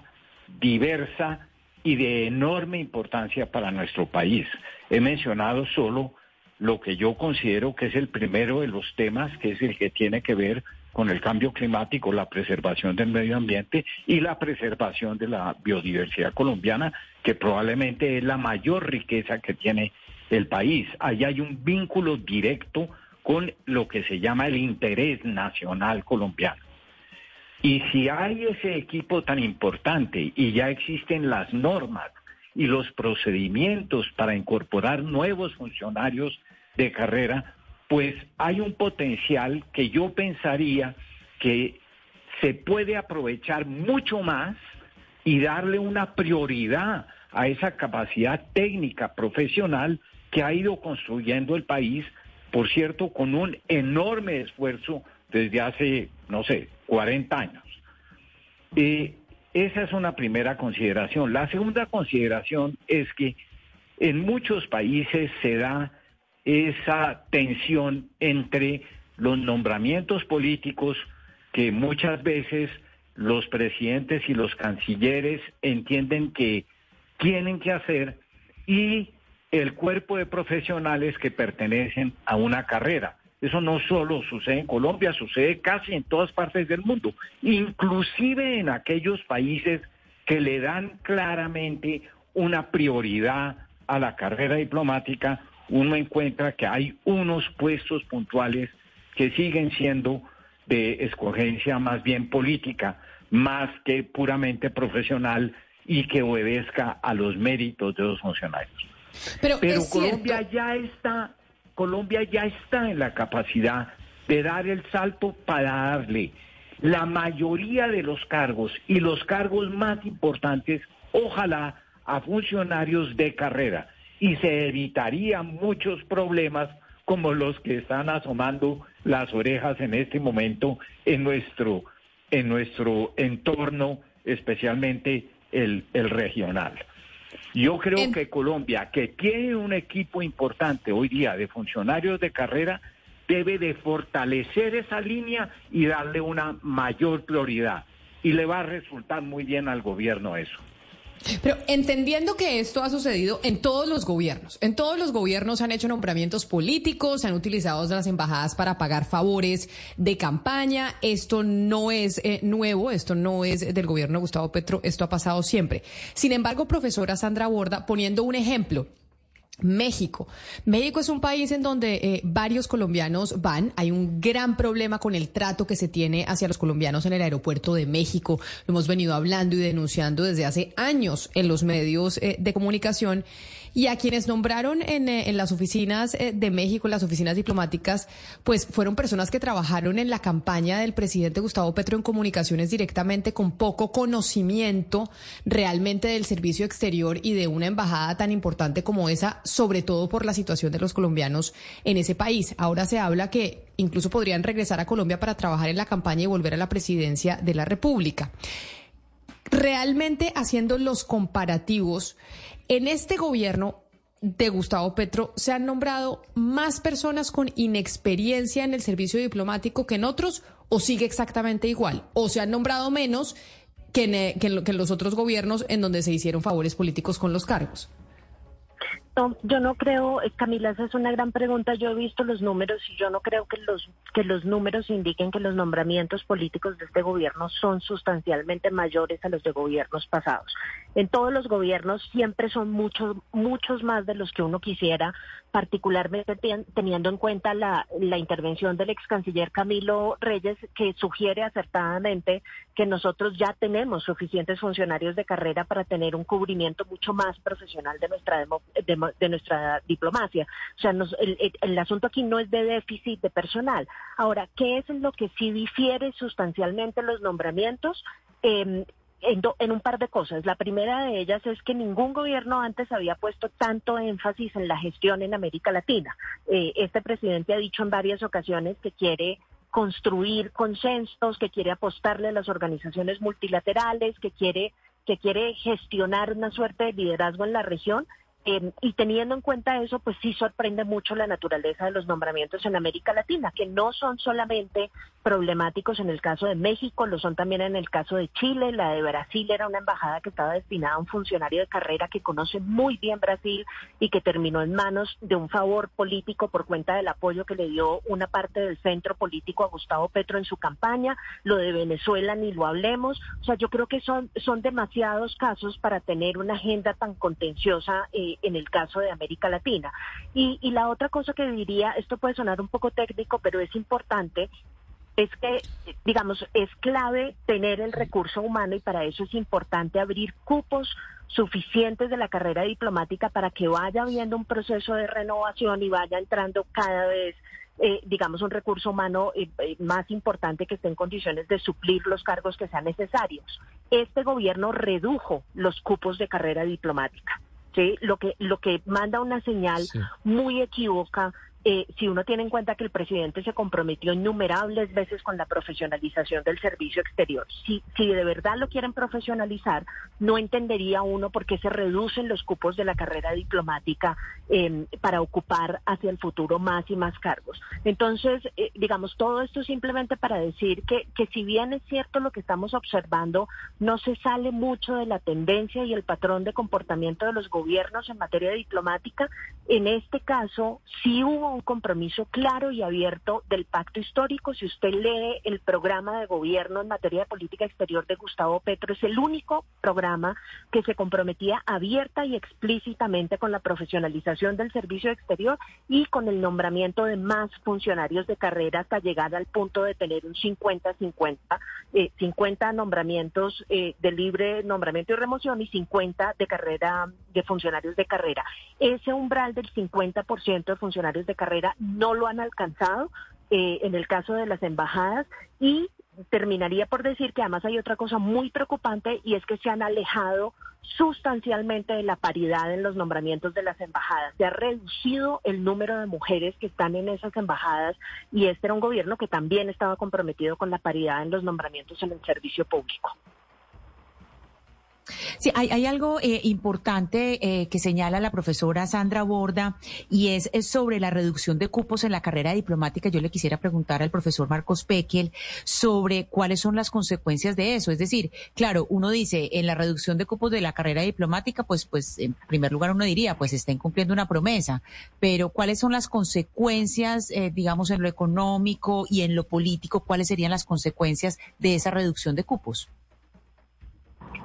diversa y de enorme importancia para nuestro país. He mencionado solo lo que yo considero que es el primero de los temas, que es el que tiene que ver con el cambio climático, la preservación del medio ambiente y la preservación de la biodiversidad colombiana, que probablemente es la mayor riqueza que tiene el país. Ahí hay un vínculo directo con lo que se llama el interés nacional colombiano. Y si hay ese equipo tan importante y ya existen las normas y los procedimientos para incorporar nuevos funcionarios de carrera, pues hay un potencial que yo pensaría que se puede aprovechar mucho más y darle una prioridad a esa capacidad técnica profesional que ha ido construyendo el país por cierto, con un enorme esfuerzo desde hace, no sé, 40 años. esa es una primera consideración. La segunda consideración es que en muchos países se da esa tensión entre los nombramientos políticos que muchas veces los presidentes y los cancilleres entienden que tienen que hacer y el cuerpo de profesionales que pertenecen a una carrera. Eso no solo sucede en Colombia, sucede casi en todas partes del mundo, inclusive en aquellos países que le dan claramente una prioridad a la carrera diplomática, uno encuentra que hay unos puestos puntuales que siguen siendo de escogencia más bien política, más que puramente profesional y que obedezca a los méritos de los funcionarios. Pero, Colombia ya está, Colombia ya está en la capacidad de dar el salto para darle la mayoría de los cargos y los cargos más importantes, ojalá a funcionarios de carrera y se evitarían muchos problemas como los que están asomando las orejas en este momento en nuestro en nuestro entorno, especialmente el, el regional. Yo creo que Colombia, que tiene un equipo importante hoy día de funcionarios de carrera, debe de fortalecer esa línea y darle una mayor prioridad. Y le va a resultar muy bien al gobierno eso. Pero entendiendo que esto ha sucedido en todos los gobiernos, en todos los gobiernos han hecho nombramientos políticos, han utilizado las embajadas para pagar favores de campaña, esto no es eh, nuevo, esto no es del gobierno de Gustavo Petro, esto ha pasado siempre. Sin embargo, profesora Sandra Borda, poniendo un ejemplo, México. México es un país en donde eh, varios colombianos van. Hay un gran problema con el trato que se tiene hacia los colombianos en el aeropuerto de México. Lo hemos venido hablando y denunciando desde hace años en los medios eh, de comunicación. Y a quienes nombraron en, eh, en las oficinas eh, de México, las oficinas diplomáticas, pues fueron personas que trabajaron en la campaña del presidente Gustavo Petro en comunicaciones directamente con poco conocimiento realmente del servicio exterior y de una embajada tan importante como esa, sobre todo por la situación de los colombianos en ese país. Ahora se habla que incluso podrían regresar a Colombia para trabajar en la campaña y volver a la presidencia de la República. Realmente haciendo los comparativos, en este gobierno de Gustavo Petro se han nombrado más personas con inexperiencia en el servicio diplomático que en otros o sigue exactamente igual o se han nombrado menos que en, que en los otros gobiernos en donde se hicieron favores políticos con los cargos yo no creo, eh, Camila, esa es una gran pregunta. Yo he visto los números y yo no creo que los que los números indiquen que los nombramientos políticos de este gobierno son sustancialmente mayores a los de gobiernos pasados. En todos los gobiernos siempre son muchos muchos más de los que uno quisiera, particularmente teniendo en cuenta la, intervención del ex canciller Camilo Reyes, que sugiere acertadamente que nosotros ya tenemos suficientes funcionarios de carrera para tener un cubrimiento mucho más profesional de nuestra demo, de, nuestra diplomacia. O sea, el, asunto aquí no es de déficit de personal. Ahora, ¿qué es lo que sí difiere sustancialmente los nombramientos? Em, en, un par de cosas. La primera de ellas es que ningún gobierno antes había puesto tanto énfasis en la gestión en América Latina. Eh, este presidente ha dicho en varias ocasiones que quiere construir consensos, que quiere apostarle a las organizaciones multilaterales, que quiere que quiere gestionar una suerte de liderazgo en la región Em, y teniendo en cuenta eso, pues sí sorprende mucho la naturaleza de los nombramientos en América Latina, que no son solamente problemáticos en el caso de México, lo son también en el caso de Chile, la de Brasil era una embajada que estaba destinada a un funcionario de carrera que conoce muy bien Brasil y que terminó en manos de un favor político por cuenta del apoyo que le dio una parte del centro político a Gustavo Petro en su campaña, lo de Venezuela ni lo hablemos, o sea, yo creo que son, son demasiados casos para tener una agenda tan contenciosa. Eh, en el caso de América Latina. Y, y la otra cosa que diría, esto puede sonar un poco técnico, pero es importante, es que, digamos, es clave tener el recurso humano y para eso es importante abrir cupos suficientes de la carrera diplomática para que vaya habiendo un proceso de renovación y vaya entrando cada vez eh, digamos, un recurso humano eh, eh, más importante que esté en condiciones de suplir los cargos que sean necesarios. Este gobierno redujo los cupos de carrera diplomática lo que lo que manda una señal muy equívoca eh, si uno tiene en cuenta que el presidente se comprometió innumerables veces con la profesionalización del servicio exterior, si, de verdad lo quieren profesionalizar, no entendería uno por qué se reducen los cupos de la carrera diplomática em, para ocupar hacia el futuro más y más cargos. Entonces, eh, digamos, todo esto simplemente para decir que, que si bien es cierto lo que estamos observando, no se sale mucho de la tendencia y el patrón de comportamiento de los gobiernos en materia diplomática. En este caso, sí hubo un compromiso claro y abierto del pacto histórico. Si usted lee el programa de gobierno en materia de política exterior de Gustavo Petro, es el único programa que se comprometía abierta y explícitamente con la profesionalización del servicio exterior y con el nombramiento de más funcionarios de carrera hasta llegar al punto de tener un 50-50, 50 eh, nombramientos eh, de libre nombramiento y remoción y 50 de carrera de funcionarios de carrera. Ese umbral del 50% de funcionarios de carrera no lo han alcanzado eh, en el caso de las embajadas y terminaría por decir que además hay otra cosa muy preocupante y es que se han alejado sustancialmente de la paridad en los nombramientos de las embajadas. Se ha reducido el número de mujeres que están en esas embajadas y este era un gobierno que también estaba comprometido con la paridad en los nombramientos en el servicio público. Sí, hay, algo eh, importante eh, que señala la profesora Sandra Borda y es, sobre la reducción de cupos en la carrera diplomática. Yo le quisiera preguntar al profesor Marcos Pekel sobre cuáles son las consecuencias de eso. Es decir, claro, uno dice en la reducción de cupos de la carrera diplomática, pues, pues en primer lugar uno diría, pues está incumpliendo una promesa, pero cuáles son las consecuencias, eh, digamos, en lo económico y en lo político, cuáles serían las consecuencias de esa reducción de cupos.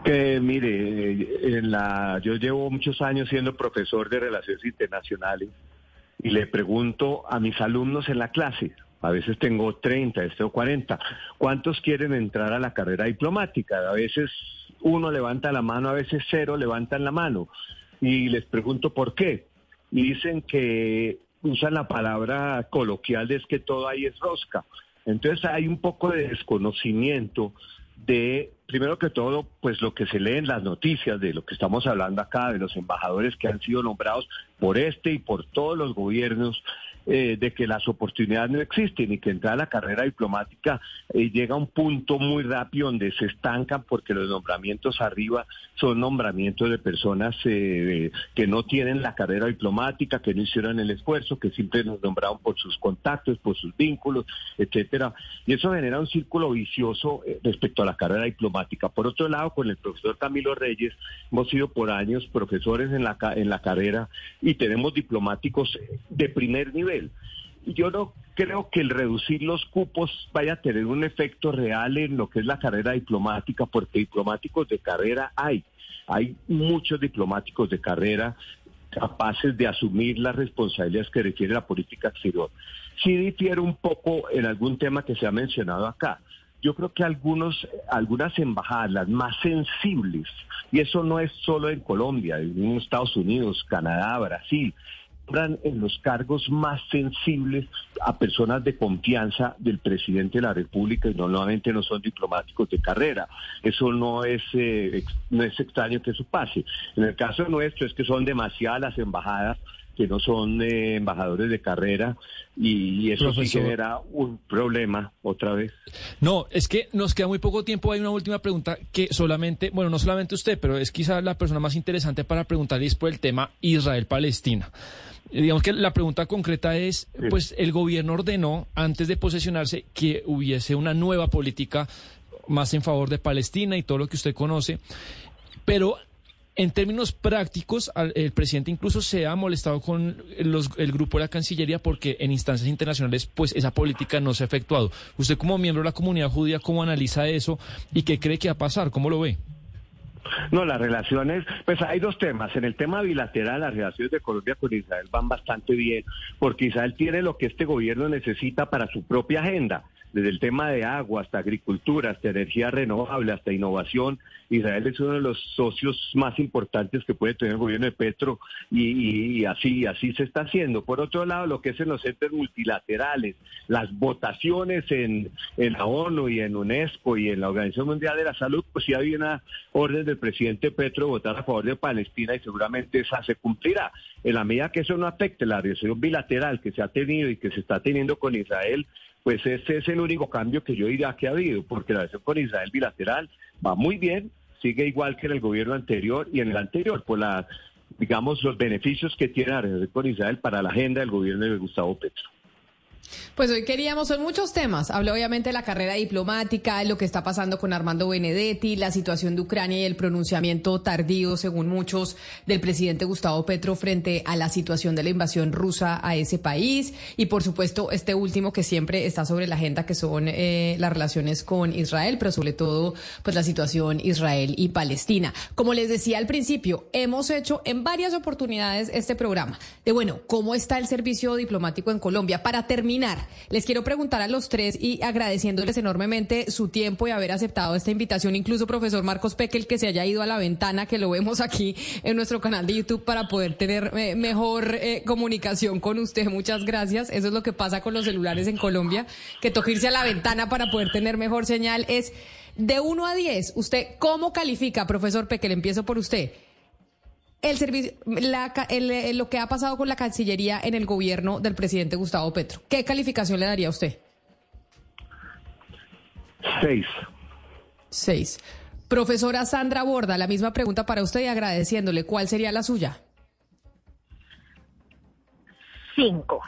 Que mire, en la, yo llevo muchos años siendo profesor de relaciones internacionales y le pregunto a mis alumnos en la clase, a veces tengo 30, este o 40, ¿cuántos quieren entrar a la carrera diplomática? A veces uno levanta la mano, a veces cero levantan la mano. Y les pregunto por qué. Y dicen que usan la palabra coloquial es que todo ahí es rosca. Entonces hay un poco de desconocimiento de, primero que todo, pues lo que se lee en las noticias de lo que estamos hablando acá, de los embajadores que han sido nombrados por este y por todos los gobiernos eh, de que las oportunidades no existen y que entrar a la carrera diplomática eh, llega a un punto muy rápido donde se estancan porque los nombramientos arriba son nombramientos de personas eh, que no tienen la carrera diplomática, que no hicieron el esfuerzo, que siempre nos nombraron por sus contactos, por sus vínculos, etcétera. Y eso genera un círculo vicioso respecto a la carrera diplomática. Por otro lado, con el profesor Camilo Reyes, hemos sido por años profesores en la, en la carrera y tenemos diplomáticos de primer nivel yo no creo que el reducir los cupos vaya a tener un efecto real en lo que es la carrera diplomática, porque diplomáticos de carrera hay. Hay muchos diplomáticos de carrera capaces de asumir las responsabilidades que requiere la política exterior. Sí difiere un poco en algún tema que se ha mencionado acá. Yo creo que algunos, algunas embajadas, las más sensibles, y eso no es solo en Colombia, en Estados Unidos, Canadá, Brasil, en los cargos más sensibles a personas de confianza del presidente de la República y normalmente no son diplomáticos de carrera. Eso no es, eh, no es extraño que eso pase. En el caso nuestro es que son demasiadas las embajadas que no son eh, embajadores de carrera y, eso sí genera un problema otra vez. No, es que nos queda muy poco tiempo. Hay una última pregunta que solamente, bueno, no solamente usted, pero es quizá la persona más interesante para preguntarle es por el tema Israel-Palestina. Digamos que la pregunta concreta es, pues el gobierno ordenó antes de posesionarse que hubiese una nueva política más en favor de Palestina y todo lo que usted conoce, pero en términos prácticos, el presidente incluso se ha molestado con el grupo de la Cancillería porque en instancias internacionales, pues esa política no se ha efectuado. Usted como miembro de la comunidad judía, ¿cómo analiza eso y qué cree que va a pasar? ¿Cómo lo ve? No, las relaciones, pues hay dos temas. En el tema bilateral, las relaciones de Colombia con Israel van bastante bien, porque Israel tiene lo que este gobierno necesita para su propia agenda desde el tema de agua hasta agricultura, hasta energía renovable, hasta innovación. Israel es uno de los socios más importantes que puede tener el gobierno de Petro y, así, así se está haciendo. Por otro lado, lo que es en los centros multilaterales, las votaciones en, en la ONU y en UNESCO y en la Organización Mundial de la Salud, pues sí había una orden de del presidente Petro votar a favor de Palestina y seguramente esa se cumplirá. En la medida que eso no afecte la relación bilateral que se ha tenido y que se está teniendo con Israel, pues ese es el único cambio que yo diría que ha habido, porque la relación con Israel bilateral va muy bien, sigue igual que en el gobierno anterior y en el anterior, por la, digamos, los beneficios que tiene la relación con Israel para la agenda del gobierno de Gustavo Petro. Pues hoy queríamos, son muchos temas. Habló obviamente de la carrera diplomática, lo que está pasando con Armando Benedetti, la situación de Ucrania y el pronunciamiento tardío, según muchos, del presidente Gustavo Petro frente a la situación de la invasión rusa a ese país. Y por supuesto, este último que siempre está sobre la agenda, que son eh, las relaciones con Israel, pero sobre todo, pues la situación Israel y Palestina. Como les decía al principio, hemos hecho en varias oportunidades este programa de, bueno, ¿cómo está el servicio diplomático en Colombia? Para terminar les quiero preguntar a los tres y agradeciéndoles enormemente su tiempo y haber aceptado esta invitación, incluso profesor Marcos Pekel, que se haya ido a la ventana, que lo vemos aquí en nuestro canal de YouTube para poder tener eh, mejor eh, comunicación con usted. Muchas gracias. Eso es lo que pasa con los celulares en Colombia, que toca irse a la ventana para poder tener mejor señal. Es de 1 a 10, ¿usted cómo califica, profesor Pekel? Empiezo por usted el servicio, eh, lo que ha pasado con la Cancillería en el gobierno del presidente Gustavo Petro. ¿Qué calificación le daría a usted? Seis. Seis. Profesora Sandra Borda, la misma pregunta para usted y agradeciéndole. ¿Cuál sería la suya? Cinco.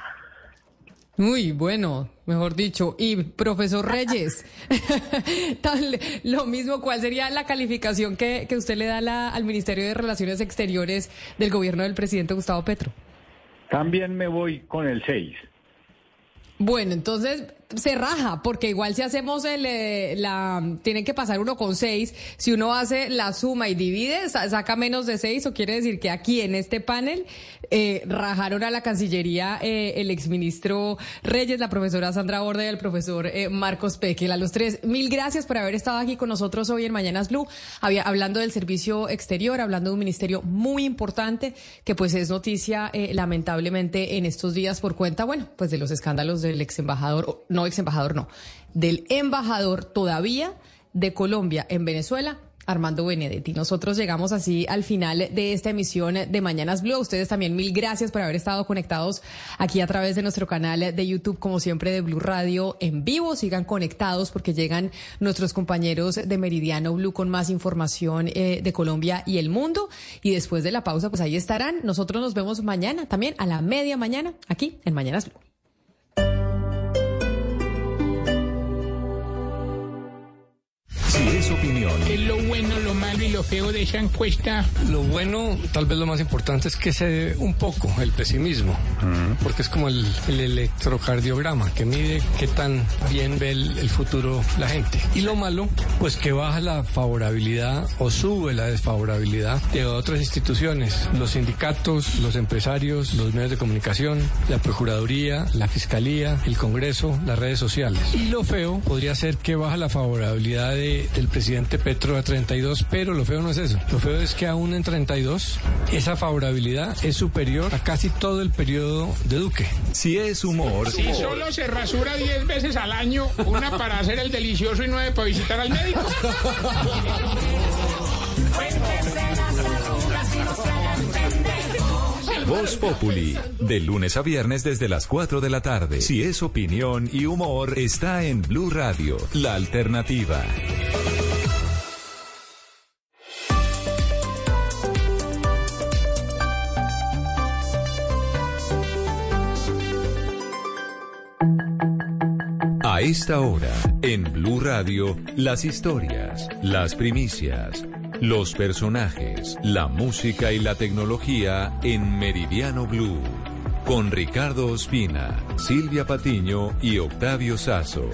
Uy, bueno, mejor dicho. Y profesor Reyes, lo mismo, ¿cuál sería la calificación que, que usted le da al Ministerio de Relaciones Exteriores del gobierno del presidente Gustavo Petro? También me voy con el 6. Bueno, entonces se raja, porque igual si hacemos el, eh, la, tienen que pasar uno con seis, si uno hace la suma y divide, saca menos de seis, o quiere decir que aquí en este panel eh, rajaron a la Cancillería eh, el exministro Reyes, la profesora Sandra Borda y el profesor eh, Marcos Pequel. A los tres, mil gracias por haber estado aquí con nosotros hoy en Mañanas Blue, había, hablando del servicio exterior, hablando de un ministerio muy importante, que pues es noticia lamentablemente en estos días por cuenta, bueno, pues de los escándalos del ex embajador, no ex embajador, no, del embajador todavía de Colombia en Venezuela, Armando Benedetti. Nosotros llegamos así al final de esta emisión de Mañanas Blue. Ustedes también mil gracias por haber estado conectados aquí a través de nuestro canal de YouTube, como siempre, de Blue Radio en vivo. Sigan conectados porque llegan nuestros compañeros de Meridiano Blue con más información eh, de Colombia y el mundo. Y después de la pausa, pues ahí estarán. Nosotros nos vemos mañana también a la media mañana aquí en Mañanas Blue. Si es opinión. ¿Qué es lo bueno, lo malo y lo feo de esa encuesta? Lo bueno, tal vez lo más importante es que se dé un poco el pesimismo, porque es como el, electrocardiograma que mide qué tan bien ve el, futuro la gente. Y lo malo, pues que baja la favorabilidad o sube la desfavorabilidad de otras instituciones, los sindicatos, los empresarios, los medios de comunicación, la Procuraduría, la Fiscalía, el Congreso, las redes sociales. Y lo feo podría ser que baja la favorabilidad de del presidente Petro a 32, pero lo feo no es eso. Lo feo es que aún en 32 esa favorabilidad es superior a casi todo el periodo de Duque. Si es humor. Si solo se rasura 10 veces al año, una para hacer el delicioso y nueve para visitar al médico. Voz Populi, de lunes a viernes desde las 4 de la tarde. Si es opinión y humor, está en Blue Radio, la alternativa. A esta hora, en Blue Radio, las historias, las primicias los personajes, la música y la tecnología en Meridiano Blue. Con Ricardo Ospina, Silvia Patiño y Octavio Sazo.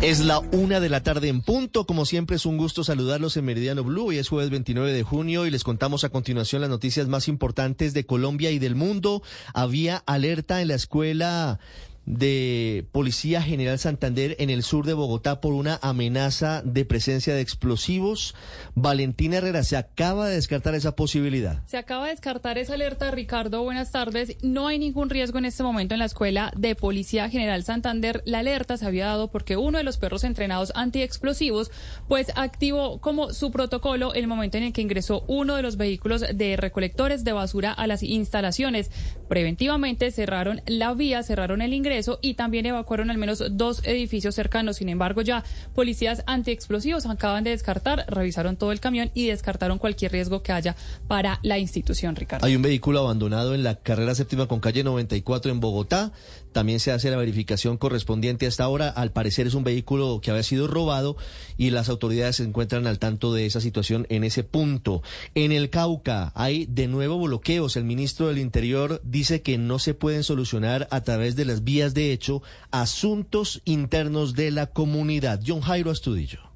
Es la una de la tarde en punto. Como siempre es un gusto saludarlos en Meridiano Blue. Hoy es jueves 29 de junio y les contamos a continuación las noticias más importantes de Colombia y del mundo. Había alerta en la escuela de Policía General Santander en el sur de Bogotá por una amenaza de presencia de explosivos. Valentina Herrera, se acaba de descartar esa posibilidad. Se acaba de descartar esa alerta, Ricardo. Buenas tardes. No hay ningún riesgo en este momento en la Escuela de Policía General Santander. La alerta se había dado porque uno de los perros entrenados antiexplosivos pues activó como su protocolo el momento en el que ingresó uno de los vehículos de recolectores de basura a las instalaciones. Preventivamente cerraron la vía, cerraron el ingreso y también evacuaron al menos dos edificios cercanos. Sin embargo, ya policías antiexplosivos acaban de descartar, revisaron todo el camión y descartaron cualquier riesgo que haya para la institución, Ricardo. Hay un vehículo abandonado en la carrera séptima con calle 94 en Bogotá. También se hace la verificación correspondiente hasta ahora. Al parecer es un vehículo que había sido robado y las autoridades se encuentran al tanto de esa situación en ese punto. En el Cauca hay de nuevo bloqueos. El ministro del Interior dice que no se pueden solucionar a través de las vías de hecho asuntos internos de la comunidad. John Jairo Astudillo.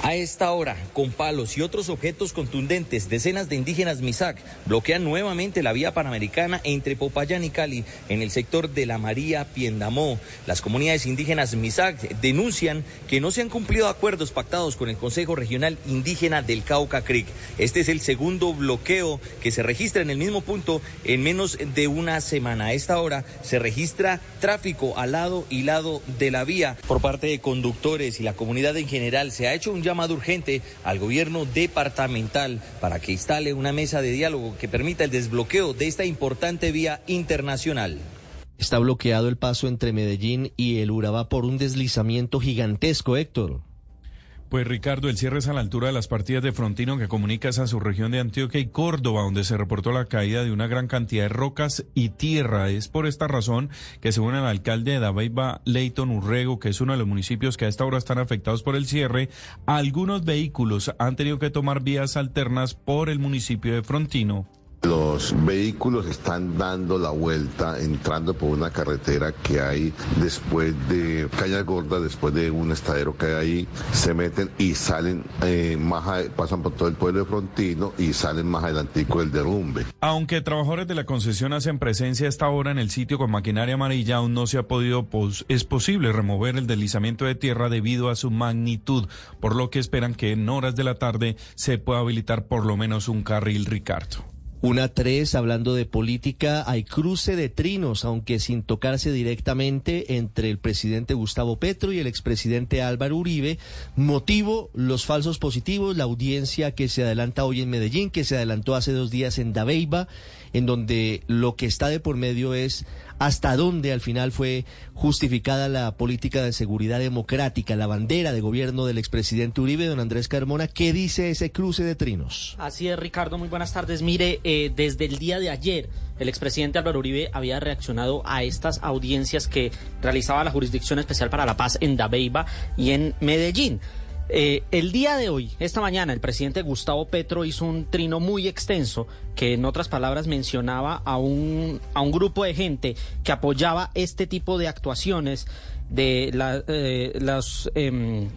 A esta hora, con palos y otros objetos contundentes, decenas de indígenas Misak bloquean nuevamente la vía panamericana entre Popayán y Cali, en el sector de la María Piendamó. Las comunidades indígenas Misak denuncian que no se han cumplido acuerdos pactados con el Consejo Regional Indígena del Cauca Creek. Este es el segundo bloqueo que se registra en el mismo punto en menos de una semana. A esta hora se registra tráfico al lado y lado de la vía por parte de conductores y la comunidad en general. Se ha hecho un llamado urgente al gobierno departamental para que instale una mesa de diálogo que permita el desbloqueo de esta importante vía internacional. Está bloqueado el paso entre Medellín y el Urabá por un deslizamiento gigantesco, Héctor. Pues Ricardo, el cierre es a la altura de las partidas de Frontino que comunica esa subregión de Antioquia y Córdoba, donde se reportó la caída de una gran cantidad de rocas y tierra. Es por esta razón que según el alcalde de Dabeiba, Leighton Urrego, que es uno de los municipios que a esta hora están afectados por el cierre, algunos vehículos han tenido que tomar vías alternas por el municipio de Frontino. Los vehículos están dando la vuelta, entrando por una carretera que hay después de Caña Gorda, después de un estadero que hay ahí, se meten y salen eh, más, pasan por todo el pueblo de Frontino y salen más adelantico del derrumbe. Aunque trabajadores de la concesión hacen presencia a esta hora en el sitio con maquinaria amarilla, aún no se ha podido, es posible remover el deslizamiento de tierra debido a su magnitud, por lo que esperan que en horas de la tarde se pueda habilitar por lo menos un carril, Ricardo. Una tres, hablando de política, hay cruce de trinos, aunque sin tocarse directamente, entre el presidente Gustavo Petro y el expresidente Álvaro Uribe. Motivo, los falsos positivos, la audiencia que se adelanta hoy en Medellín, que se adelantó hace dos días en Dabeiba, en donde lo que está de por medio es hasta dónde al final fue justificada la política de seguridad democrática, la bandera de gobierno del expresidente Uribe, don Andrés Carmona. ¿Qué dice ese cruce de trinos? Así es, Ricardo, muy buenas tardes. Mire, eh, desde el día de ayer, el expresidente Álvaro Uribe había reaccionado a estas audiencias que realizaba la Jurisdicción Especial para la Paz en Dabeiba y en Medellín. Eh, el día de hoy, esta mañana, el presidente Gustavo Petro hizo un trino muy extenso que, en otras palabras, mencionaba a un, a un grupo de gente que apoyaba este tipo de actuaciones de eh, los em,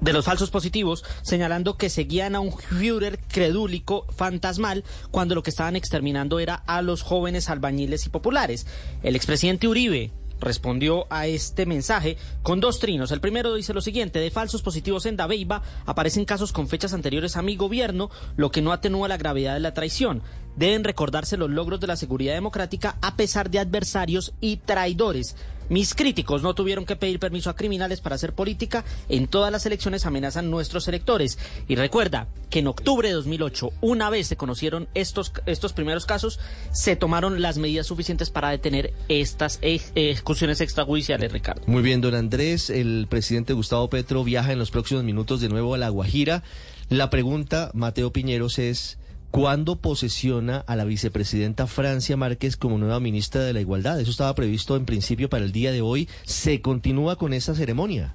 de los falsos positivos, señalando que seguían a un Führer credúlico fantasmal cuando lo que estaban exterminando era a los jóvenes albañiles y populares. El expresidente Uribe respondió a este mensaje con dos trinos. El primero dice lo siguiente, de falsos positivos en Dabeiba aparecen casos con fechas anteriores a mi gobierno, lo que no atenúa la gravedad de la traición. Deben recordarse los logros de la seguridad democrática a pesar de adversarios y traidores. Mis críticos no tuvieron que pedir permiso a criminales para hacer política. En todas las elecciones amenazan nuestros electores. Y recuerda que en octubre de 2008, una vez se conocieron estos, estos primeros casos, se tomaron las medidas suficientes para detener estas ejecuciones extrajudiciales, Ricardo. Muy bien, don Andrés. El presidente Gustavo Petro viaja en los próximos minutos de nuevo a La Guajira. La pregunta, Mateo Piñeros, es... ¿Cuándo posesiona a la vicepresidenta Francia Márquez como nueva ministra de la Igualdad? Eso estaba previsto en principio para el día de hoy. ¿Se continúa con esa ceremonia?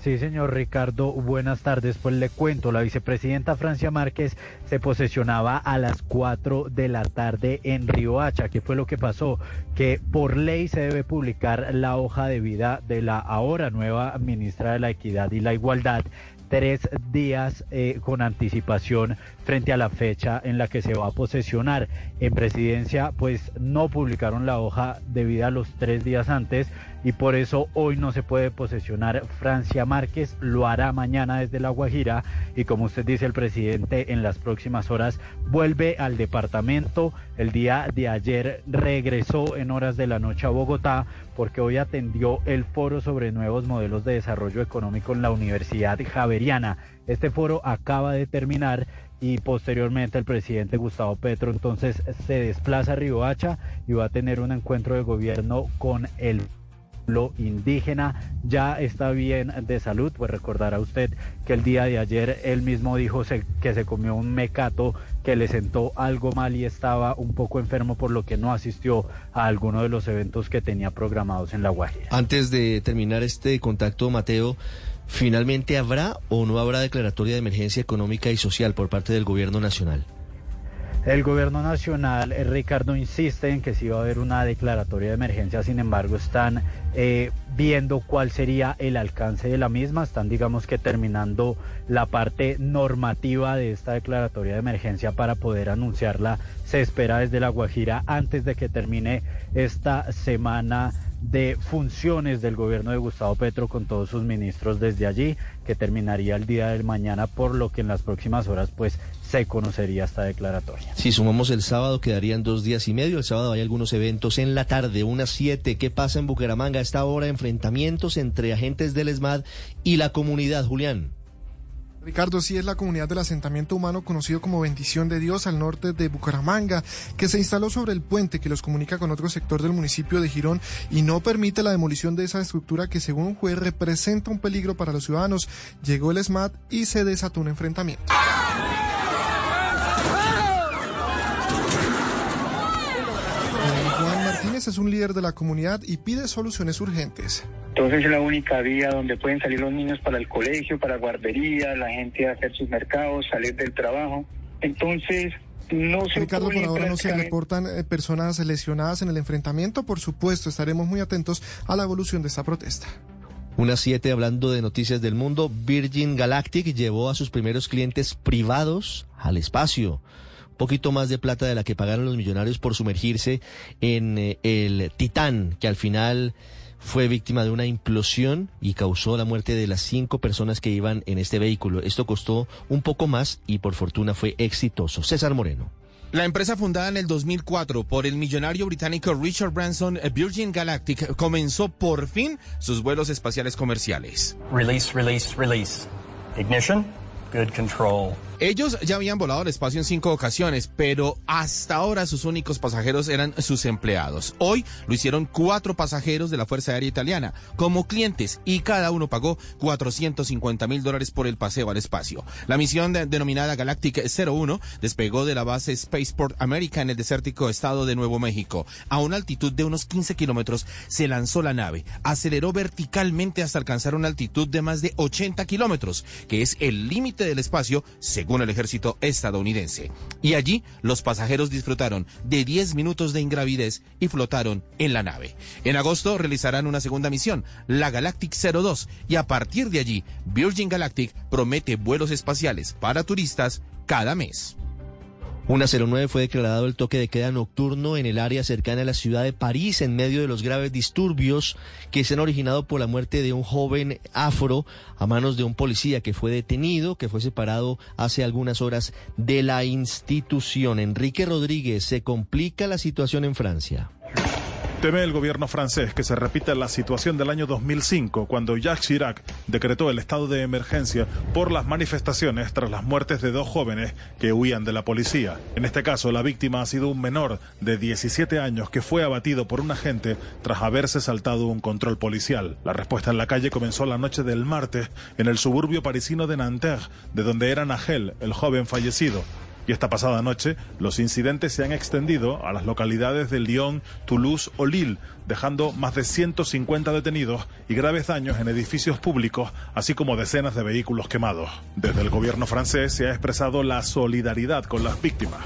Sí, señor Ricardo, buenas tardes. Pues le cuento, la vicepresidenta Francia Márquez se posesionaba a las 4 de la tarde en Riohacha. ¿Qué fue lo que pasó? Que por ley se debe publicar la hoja de vida de la ahora nueva ministra de la Equidad y la Igualdad tres días eh, con anticipación frente a la fecha en la que se va a posesionar. En presidencia, pues no publicaron la hoja debida a los tres días antes y por eso hoy no se puede posesionar Francia Márquez, lo hará mañana desde La Guajira y como usted dice el presidente en las próximas horas vuelve al departamento. El día de ayer regresó en horas de la noche a Bogotá porque hoy atendió el foro sobre nuevos modelos de desarrollo económico en la Universidad Javeriana. Este foro acaba de terminar y posteriormente el presidente Gustavo Petro entonces se desplaza a Riohacha y va a tener un encuentro de gobierno con el pueblo indígena ya está bien de salud, pues recordará usted que el día de ayer él mismo dijo que se comió un mecato que le sentó algo mal y estaba un poco enfermo por lo que no asistió a alguno de los eventos que tenía programados en La Guajira. Antes de terminar este contacto, Mateo, ¿finalmente habrá o no habrá declaratoria de emergencia económica y social por parte del gobierno nacional? El gobierno nacional, eh, Ricardo, insiste en que sí va a haber una declaratoria de emergencia, sin embargo están eh, viendo cuál sería el alcance de la misma, están digamos que terminando la parte normativa de esta declaratoria de emergencia para poder anunciarla. Se espera desde La Guajira antes de que termine esta semana de funciones del gobierno de Gustavo Petro con todos sus ministros desde allí, que terminaría el día del mañana, por lo que en las próximas horas pues se conocería esta declaratoria. Si sumamos el sábado, quedarían dos días y medio. El sábado hay algunos eventos en la tarde, unas siete. ¿Qué pasa en Bucaramanga a esta hora? Enfrentamientos entre agentes del ESMAD y la comunidad, Julián. Ricardo, sí es la comunidad del asentamiento humano conocido como Bendición de Dios al norte de Bucaramanga, que se instaló sobre el puente que los comunica con otro sector del municipio de Girón y no permite la demolición de esa estructura que según un juez representa un peligro para los ciudadanos. Llegó el SMAT y se desató un enfrentamiento. Es un líder de la comunidad y pide soluciones urgentes. Entonces es la única vía donde pueden salir los niños para el colegio, para guardería, la gente a hacer sus mercados, salir del trabajo. Entonces, no se Ricardo, por ahora no se reportan eh, personas lesionadas en el enfrentamiento. Por supuesto, estaremos muy atentos a la evolución de esta protesta. Unas siete hablando de noticias del mundo, Virgin Galactic llevó a sus primeros clientes privados al espacio. Un poquito más de plata de la que pagaron los millonarios por sumergirse en eh, el Titán, que al final fue víctima de una implosión y causó la muerte de las cinco personas que iban en este vehículo. Esto costó un poco más y por fortuna fue exitoso. César Moreno. La empresa fundada en el 2004 por el millonario británico Richard Branson, Virgin Galactic, comenzó por fin sus vuelos espaciales comerciales. Release, release, release. Ignition, good control. Ellos ya habían volado al espacio en cinco ocasiones, pero hasta ahora sus únicos pasajeros eran sus empleados. Hoy lo hicieron cuatro pasajeros de la Fuerza Aérea Italiana como clientes y cada uno pagó 450 mil dólares por el paseo al espacio. La misión denominada Galactic 01 despegó de la base Spaceport America en el desértico estado de Nuevo México. A una altitud de unos 15 kilómetros se lanzó la nave, aceleró verticalmente hasta alcanzar una altitud de más de 80 kilómetros, que es el límite del espacio según según el ejército estadounidense. Y allí los pasajeros disfrutaron de 10 minutos de ingravidez y flotaron en la nave. En agosto realizarán una segunda misión, la Galactic 02, y a partir de allí, Virgin Galactic promete vuelos espaciales para turistas cada mes. Una 09 fue declarado el toque de queda nocturno en el área cercana a la ciudad de París en medio de los graves disturbios que se han originado por la muerte de un joven afro a manos de un policía que fue detenido, que fue separado hace algunas horas de la institución. Enrique Rodríguez, se complica la situación en Francia. Teme el gobierno francés que se repita la situación del año 2005, cuando Jacques Chirac decretó el estado de emergencia por las manifestaciones tras las muertes de dos jóvenes que huían de la policía. En este caso, la víctima ha sido un menor de 17 años que fue abatido por un agente tras haberse saltado un control policial. La respuesta en la calle comenzó la noche del martes en el suburbio parisino de Nanterre, de donde era Nagel, el joven fallecido Y esta pasada noche, los incidentes se han extendido a las localidades de Lyon, Toulouse o Lille, dejando más de 150 detenidos y graves daños en edificios públicos, así como decenas de vehículos quemados. Desde el gobierno francés se ha expresado la solidaridad con las víctimas.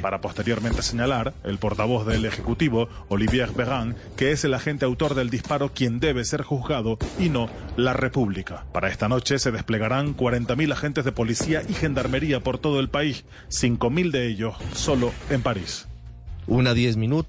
Para posteriormente señalar, el portavoz del Ejecutivo, Olivier Véran, que es el agente autor del disparo quien debe ser juzgado y no la República. Para esta noche se desplegarán 40.000 agentes de policía y gendarmería por todo el país, 5.000 de ellos solo en París. Una diez minutos.